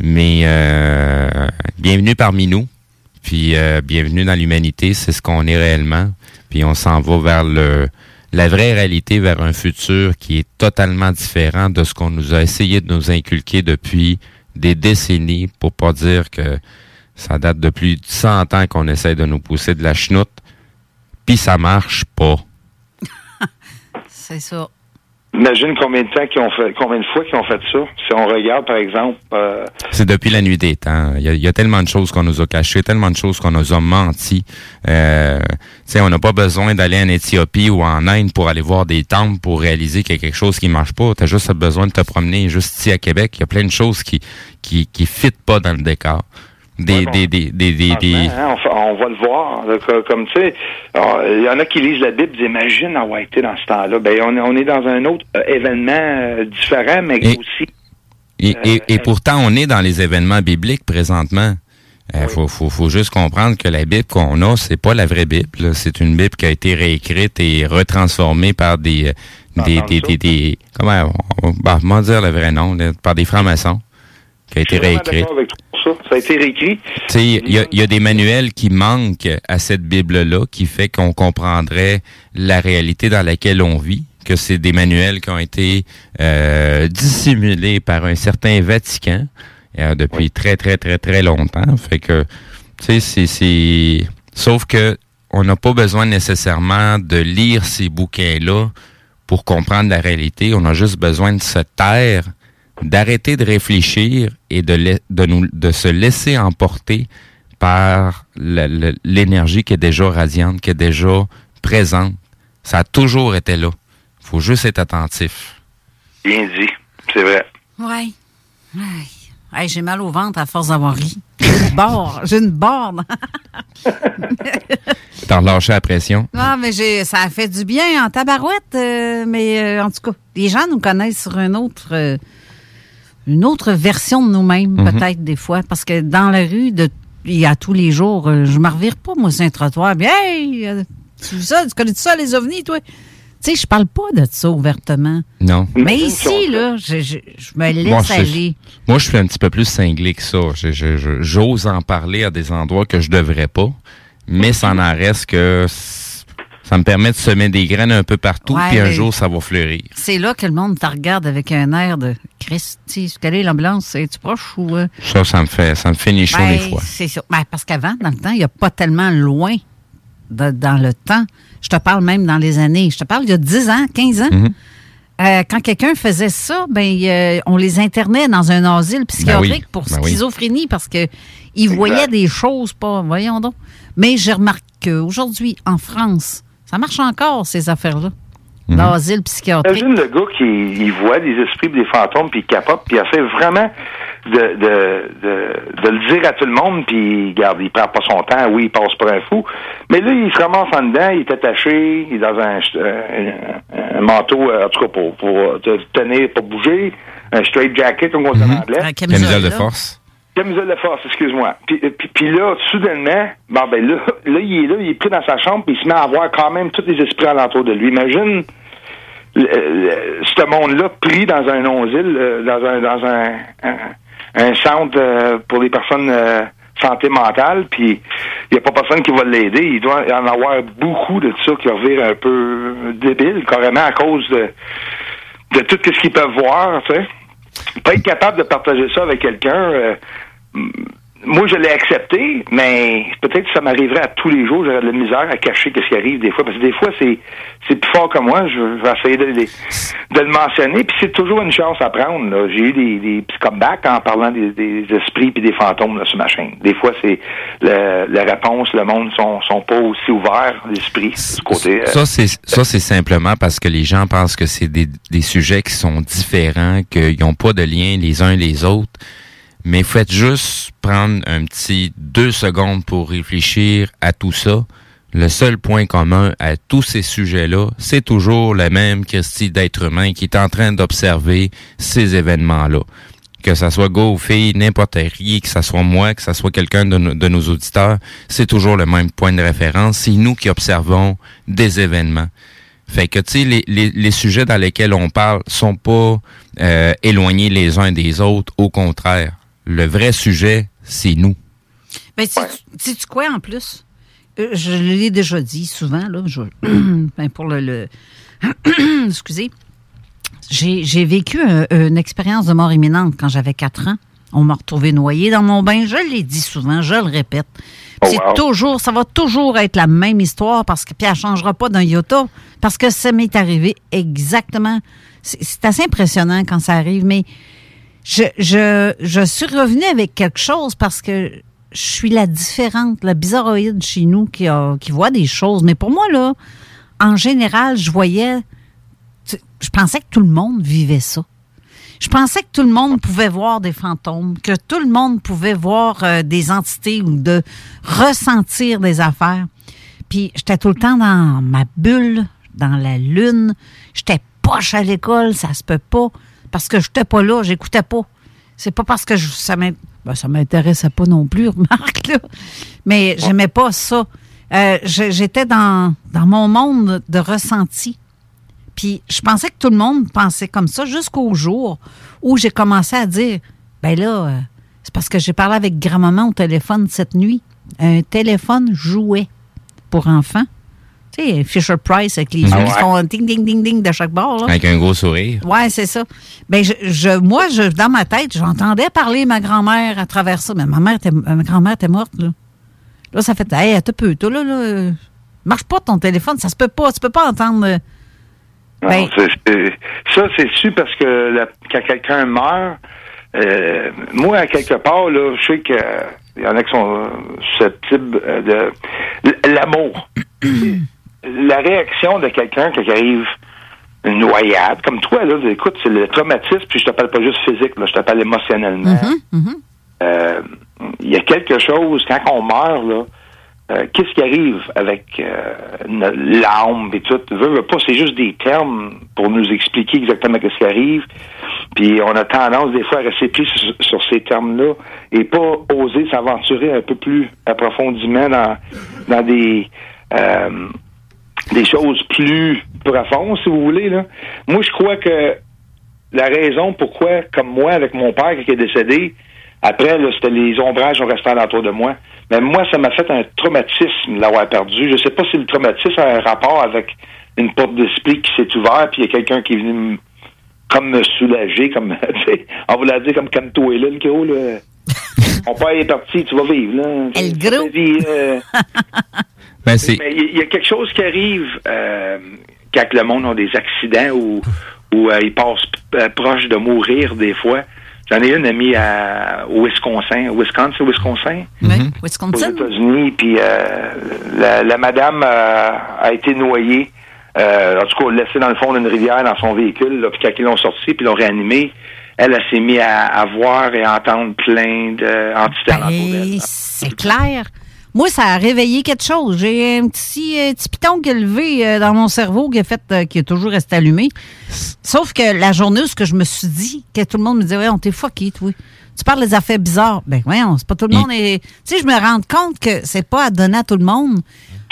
Mais euh, bienvenue parmi nous. Puis euh, bienvenue dans l'humanité, c'est ce qu'on est réellement. Puis on s'en va vers le la vraie réalité, vers un futur qui est totalement différent de ce qu'on nous a essayé de nous inculquer depuis des décennies, pour pas dire que ça date de plus de 100 ans qu'on essaie de nous pousser de la chenoute, puis ça marche pas. [LAUGHS] C'est ça. Imagine combien de temps qu'ils ont fait, combien de fois qu'ils ont fait ça. Si on regarde, par exemple, euh, C'est depuis la nuit des temps. Il y, a, il y a tellement de choses qu'on nous a cachées, tellement de choses qu'on nous a menti. Euh, tu sais, on n'a pas besoin d'aller en Éthiopie ou en Inde pour aller voir des temples pour réaliser qu'il y a quelque chose qui marche pas. Tu as juste besoin de te promener juste ici à Québec. Il y a plein de choses qui qui qui fitent pas dans le décor. Des, des, des, des, des, des- Hein, on, va le voir. là, co- comme tu sais, il y en a qui lisent la Bible Imagine avoir été dans ce temps-là. Ben, on, est- on est dans un autre euh, événement euh, différent, mais Et- aussi. Et, et, et pourtant, on est dans les événements bibliques présentement. Il faut, faut, faut juste comprendre que la Bible qu'on a, c'est pas la vraie Bible. C'est une Bible qui a été réécrite et retransformée par des euh, des, des, des, des- comment on- bah, comment dire le vrai nom là, par des francs-maçons qui a été réécrite. ça. Ça a été réécrit. Tu sais, il y a, il y a des manuels qui manquent à cette Bible-là, qui fait qu'on comprendrait la réalité dans laquelle on vit, que c'est des manuels qui ont été euh, dissimulés par un certain Vatican euh, depuis très, très, très, très longtemps. Fait que, tu sais, c'est- c'est... Sauf que on n'a pas besoin nécessairement de lire ces bouquins-là pour comprendre la réalité. On a juste besoin de se taire d'arrêter de réfléchir et de, de, nous, de se laisser emporter par l'énergie qui est déjà radiante, qui est déjà présente. Ça a toujours été là. faut juste être attentif. Bien dit. C'est vrai. Ouais. Ouais. Hey, j'ai mal au ventre à force d'avoir ri. J'ai une barre. J'ai une borne. T'en relâcher la pression. Non, mais j'ai, ça a fait du bien en tabarouette. euh, mais euh, en tout cas, les gens nous connaissent sur une autre, euh, une autre version de nous-mêmes, Mhm. peut-être des fois. Parce que dans la rue, de, il y a tous les jours, euh, je me revire pas, moi, sur un trottoir. Bien, hey, euh, tu, vois ça, tu connais ça, les ovnis, toi? Tu sais, je parle pas de ça ouvertement. Non. Mais ici, là, je, je, je me laisse Moi, je, aller. moi, je suis un petit peu plus cinglé que ça. Je- je- je- J'ose en parler à des endroits que je devrais pas, mais ça en reste que ça me permet de semer des graines un peu partout, puis un jour, ça va fleurir. C'est là que le monde te regarde avec un air de Christy, quelle est l'ambulance? Es-tu proche ou. euh? Ça, ça me fait, ça me fait ni chaud Ben, ni froid. C'est ça. Ben, parce qu'avant, dans le temps, il n'y a pas tellement loin de- dans le temps. Je te parle même dans les années. Je te parle il y a 10 ans, 15 ans. Mhm. Euh, quand quelqu'un faisait ça, ben, euh, on les internait dans un asile psychiatrique Ben oui, pour ben oui. schizophrénie parce que ils voyaient des choses pas. Voyons donc. Mais je remarque qu'aujourd'hui, en France, Ça marche encore, ces affaires-là. Mhm. L'asile psychiatrique. Imagine le gars qui il voit des esprits des fantômes, puis il capote, puis il essaie vraiment de, de, de, de le dire à tout le monde, puis regarde, il prend pas son temps, oui, il passe pour un fou. Mais là, il se ramasse en dedans, il est attaché, il est dans un, un, un manteau, euh, en tout cas, pour, pour te tenir, pour bouger, un straight jacket, comme on dit en anglais. Camisole de force. Camisole de force, excuse-moi. Puis, puis, puis là, soudainement, bon, ben là, [LAUGHS] là, il est là, il est pris dans sa chambre, puis il se met à voir quand même tous les esprits alentour de lui. Imagine le- le- ce monde-là pris dans un euh, dans un dans un, un, centre euh, pour les personnes euh, santé mentale, puis il n'y a pas personne qui va l'aider. Il doit en avoir beaucoup de ça qui revient un peu débile, carrément à cause de, de tout ce qu'ils peuvent voir, tu sais. Pas être capable de partager ça avec quelqu'un, euh, moi je l'ai accepté, mais peut-être que ça m'arriverait à tous les jours, j'aurais de la misère à cacher ce qui arrive des fois, parce que des fois c'est c'est plus fort que moi, je, vais essayer de, de, le mentionner, puis c'est toujours une chance à prendre. J'ai eu des, des petits comebacks en parlant des, des esprits puis des fantômes là, sur ma chaîne. Des fois c'est la réponse, le monde sont, sont pas aussi ouverts d'esprit du côté. euh, Ça, c'est ça, c'est simplement parce que les gens pensent que c'est des, des sujets qui sont différents, qu'ils n'ont pas de lien les uns les autres. Mais faites juste prendre un petit deux secondes pour réfléchir à tout ça. Le seul point commun à tous ces sujets-là, c'est toujours le même Christy d'être humain qui est en train d'observer ces événements-là. Que ça soit go n'importe qui, que ça soit moi, que ça soit quelqu'un de, nos- auditeurs, c'est toujours le même point de référence. C'est nous qui observons des événements. Fait que, tu les sujets dans lesquels on parle sont pas euh, éloignés les uns des autres. Au contraire, le vrai sujet, c'est nous. Ben, sais- sais-tu quoi en plus? Euh, je l'ai déjà dit souvent, là. je- [CLEARS THROAT] ben, pour le. le- [CLEARS THROAT] Excusez. J'ai j'ai vécu un- une expérience de mort imminente quand j'avais 4 ans. On m'a retrouvé noyé dans mon bain. Je l'ai dit souvent, je le répète. c'est wow. toujours, ça va toujours être la même histoire parce que puis elle changera pas d'un iota parce que ça m'est arrivé exactement. C'est c'est assez impressionnant quand ça arrive, mais je, je, suis revenue avec quelque chose parce que je suis la différente, la bizarroïde chez nous qui, voit des choses. Mais pour moi, là, en général, je voyais. Je pensais que tout le monde vivait ça. Je pensais que tout le monde pouvait voir des fantômes, que tout le monde pouvait voir euh, des entités ou de ressentir des affaires. Puis j'étais tout le temps dans ma bulle, dans la lune. J'étais poche à l'école, ça se peut pas. Parce que j'étais pas là, j'écoutais pas. C'est pas parce que je, ça m'in- ben, ça m'intéressait pas non plus, [LAUGHS] remarque, là. Mais j'aimais pas ça. Euh, je- J'étais dans, dans mon monde de ressenti. Puis je pensais que tout le monde pensait comme ça jusqu'au jour où j'ai commencé à dire ben là, euh, c'est parce que j'ai parlé avec grand-maman au téléphone cette nuit. Un téléphone jouet pour enfants. Tu sais, Fisher Price avec les Ah yeux qui ouais. font ding, ding, ding, ding de chaque bord. là. Avec un gros sourire. Ouais, c'est ça. Ben je, je- moi, je, dans ma tête, j'entendais parler ma grand-mère à travers ça. Mais ma mère, était, ma grand-mère était morte, là. Là, ça fait, hey, un peu, toi, là, là, marche pas ton téléphone, ça se peut pas, tu peux pas entendre. euh, Non, Ben- ça, c'est su parce que la- quand quelqu'un meurt, euh, moi, à quelque part, là, je sais que il y en a qui sont euh, susceptibles de... L'amour. [CLEARS THROAT] la réaction de quelqu'un qui arrive une noyade, comme toi, là, écoute, c'est le traumatisme, puis je te parle pas juste physique, là, je te parle émotionnellement. Euh, Il y a quelque chose, quand on meurt, là, euh, qu'est-ce qui arrive avec euh, l'âme et tout? Veux, veux pas, c'est juste des termes pour nous expliquer exactement ce qui arrive. Puis on a tendance des fois à rester pris sur, sur ces termes-là et pas oser s'aventurer un peu plus approfondément dans, dans des euh, des choses plus profondes, si vous voulez. Là. Moi, je crois que la raison pourquoi, comme moi, avec mon père qui est décédé, après, c'était les ombrages ont resté alentour de moi. Mais moi, ça m'a fait un traumatisme l'avoir perdu. Je sais pas si le traumatisme a un rapport avec une porte d'esprit qui s'est ouverte, puis il y a quelqu'un qui est venu me- comme me soulager, comme, [LAUGHS] on vous l'a dit, comme comme toi, là, le gros, là. [LAUGHS] Mon père est parti, tu vas vivre, là. El gros. Euh, [LAUGHS] Ben, c'est. mais il y, a quelque chose qui arrive euh, quand le monde a des accidents ou, ou euh, ils passent euh, proche de mourir des fois. J'en ai une amie à, au Wisconsin, Wisconsin, Wisconsin, Oui, aux Wisconsin? États-Unis. Puis euh, la, la madame euh, a été noyée, euh, en tout cas laissée dans le fond d'une rivière dans son véhicule. Là, puis quand ils l'ont sortie, puis l'ont réanimée, elle, elle s'est mise à, à voir et à entendre plein d'entités d'elle. Ben, c'est clair. Moi, ça a réveillé quelque chose. J'ai un petit, euh, petit piton qui est levé euh, dans mon cerveau qui a fait, euh, qui est toujours resté allumé. Sauf que la journée où ce que je me suis dit, que tout le monde me disait, ouais, on t'est fucké, toi. Tu parles des affaires bizarres. Ben, voyons, c'est pas tout le monde. est- Tu sais, je me rends compte que c'est pas à donner à tout le monde.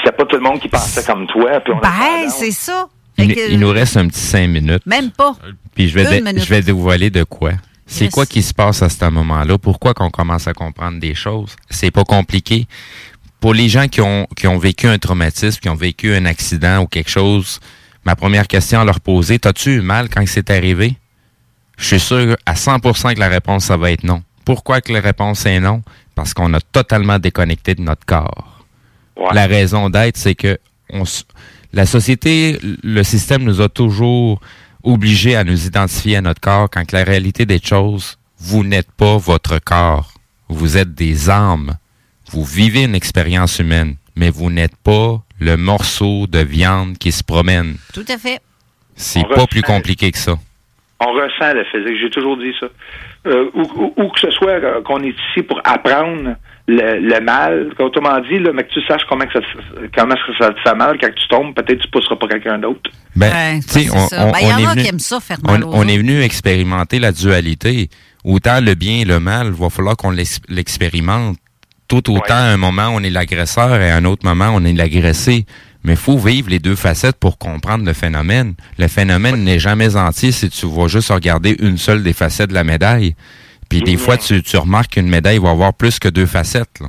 C'est pas tout le monde qui pensait comme toi. Puis on a Ben, c'est ça. Il, que- il nous reste un petit cinq minutes. Même pas. Puis je vais, je vais dévoiler de quoi. C'est Yes. quoi qui se passe à ce moment-là? Pourquoi qu'on commence à comprendre des choses? C'est pas compliqué. Pour les gens qui ont, qui ont vécu un traumatisme, qui ont vécu un accident ou quelque chose, ma première question à leur poser, t'as-tu eu mal quand c'est arrivé? Je suis sûr à 100% que la réponse, ça va être non. Pourquoi que la réponse est non? Parce qu'on a totalement déconnecté de notre corps. La raison d'être, c'est que on la société, le système nous a toujours obligés à nous identifier à notre corps quand que la réalité des choses, vous n'êtes pas votre corps. Vous êtes des âmes. Vous vivez une expérience humaine, mais vous n'êtes pas le morceau de viande qui se promène. Tout à fait. C'est pas plus compliqué que ça. On ressent le physique. J'ai toujours dit ça. Euh, où, où- où que ce soit euh, qu'on est ici pour apprendre le, le mal, autrement dit, là, mais que tu saches comment, que ça, te- comment ça te fait mal quand tu tombes, peut-être tu pousseras pas quelqu'un d'autre. Ben, Ouais, tu sais, c'est on, ça. on- Ben, il y on en est a venu, qui aiment ça, faire mal on est venu expérimenter la dualité. Autant le bien et le mal, il va falloir qu'on l'ex- l'expérimente. Tout autant, à un moment, on est l'agresseur et à un autre moment, on est l'agressé. Mais il faut vivre les deux facettes pour comprendre le phénomène. Le phénomène n'est jamais entier si tu vas juste regarder une seule des facettes de la médaille. Puis des fois, tu, tu remarques qu'une médaille va avoir plus que deux facettes. là.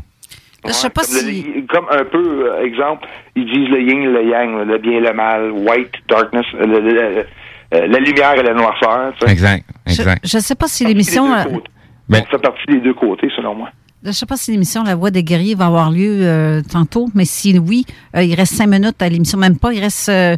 Je sais pas comme, le- comme un peu, euh, exemple, ils disent le yin et le yang, le bien et le mal, white, darkness, euh, le- le- le- euh, la lumière et la noirceur. Exact, exact. Je sais pas si l'émission. Ben- Ça fait partie des deux côtés, selon moi. Je sais pas si l'émission La Voix des guerriers va avoir lieu euh, tantôt, mais si oui, euh, il reste cinq minutes à l'émission, même pas. Il reste euh,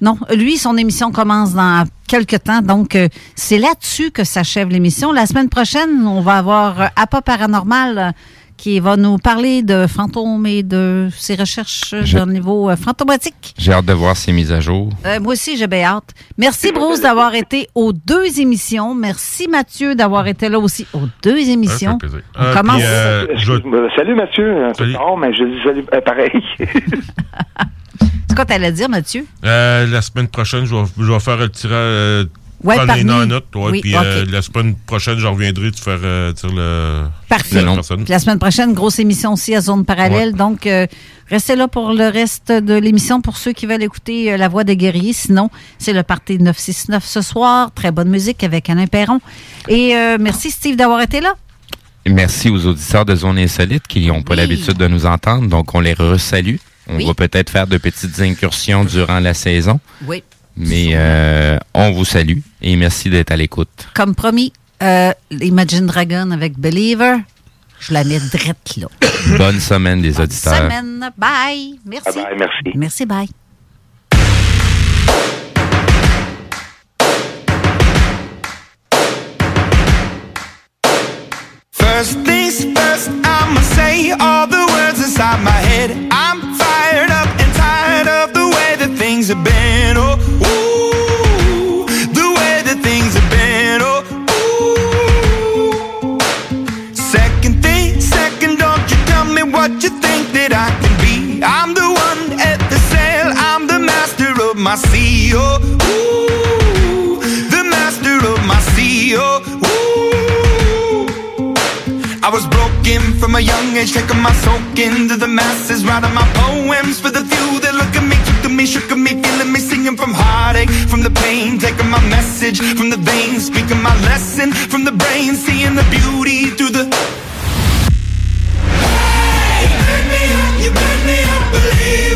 non, lui, son émission commence dans quelques temps, donc euh, c'est là-dessus que s'achève l'émission. La semaine prochaine, on va avoir Appa Paranormal qui va nous parler de fantômes et de ses recherches au niveau euh, fantomatique. J'ai hâte de voir ces mises à jour. Euh, moi aussi, j'ai bien hâte. Merci, Bruce, d'avoir été aux deux émissions. Merci, Mathieu, d'avoir été là aussi aux deux émissions. plaisir. On Euh, commence. puis, je- salut Mathieu, un peu tard, mais je dis salut euh, pareil. [LAUGHS] [LAUGHS] C'est quoi t'allais dire, Mathieu? Euh, la semaine prochaine, je vais, je vais faire le tirage. Ouais, prendre les parmi- notes, ouais, Oui, puis euh, la semaine prochaine, je reviendrai te faire euh, dire le. Parfait. la la semaine prochaine, grosse émission aussi à Zone Parallèle. Donc, euh, restez là pour le reste de l'émission pour ceux qui veulent écouter euh, La Voix des guerriers. Sinon, c'est le Parti 969 ce soir. Très bonne musique avec Alain Perron. Et euh, merci, Steve, d'avoir été là. Merci aux auditeurs de Zone Insolite qui n'ont pas l'habitude de nous entendre, donc on les resalue. On Oui. va peut-être faire de petites incursions durant la saison, Oui. Mais euh, on vous salue et merci d'être à l'écoute. Comme promis, euh, Imagine Dragon avec Believer. Je la mets drette là. [COUGHS] Bonne semaine les auditeurs. Semaine. Bye. Merci. Bye bye, merci. Merci, bye. First things first, I'ma say all the words inside my head. I'm fired up and tired of the way that things have been. Oh, the master of my ooh. I was broken from a young age, taking my soak into the masses, writing my poems for the few that look at me, took to me, shook at me, feeling me, singing from heartache, from the pain, taking my message from the veins, speaking my lesson from the brain, seeing the beauty through the. Hey, you burn me up, you burn me up, believer,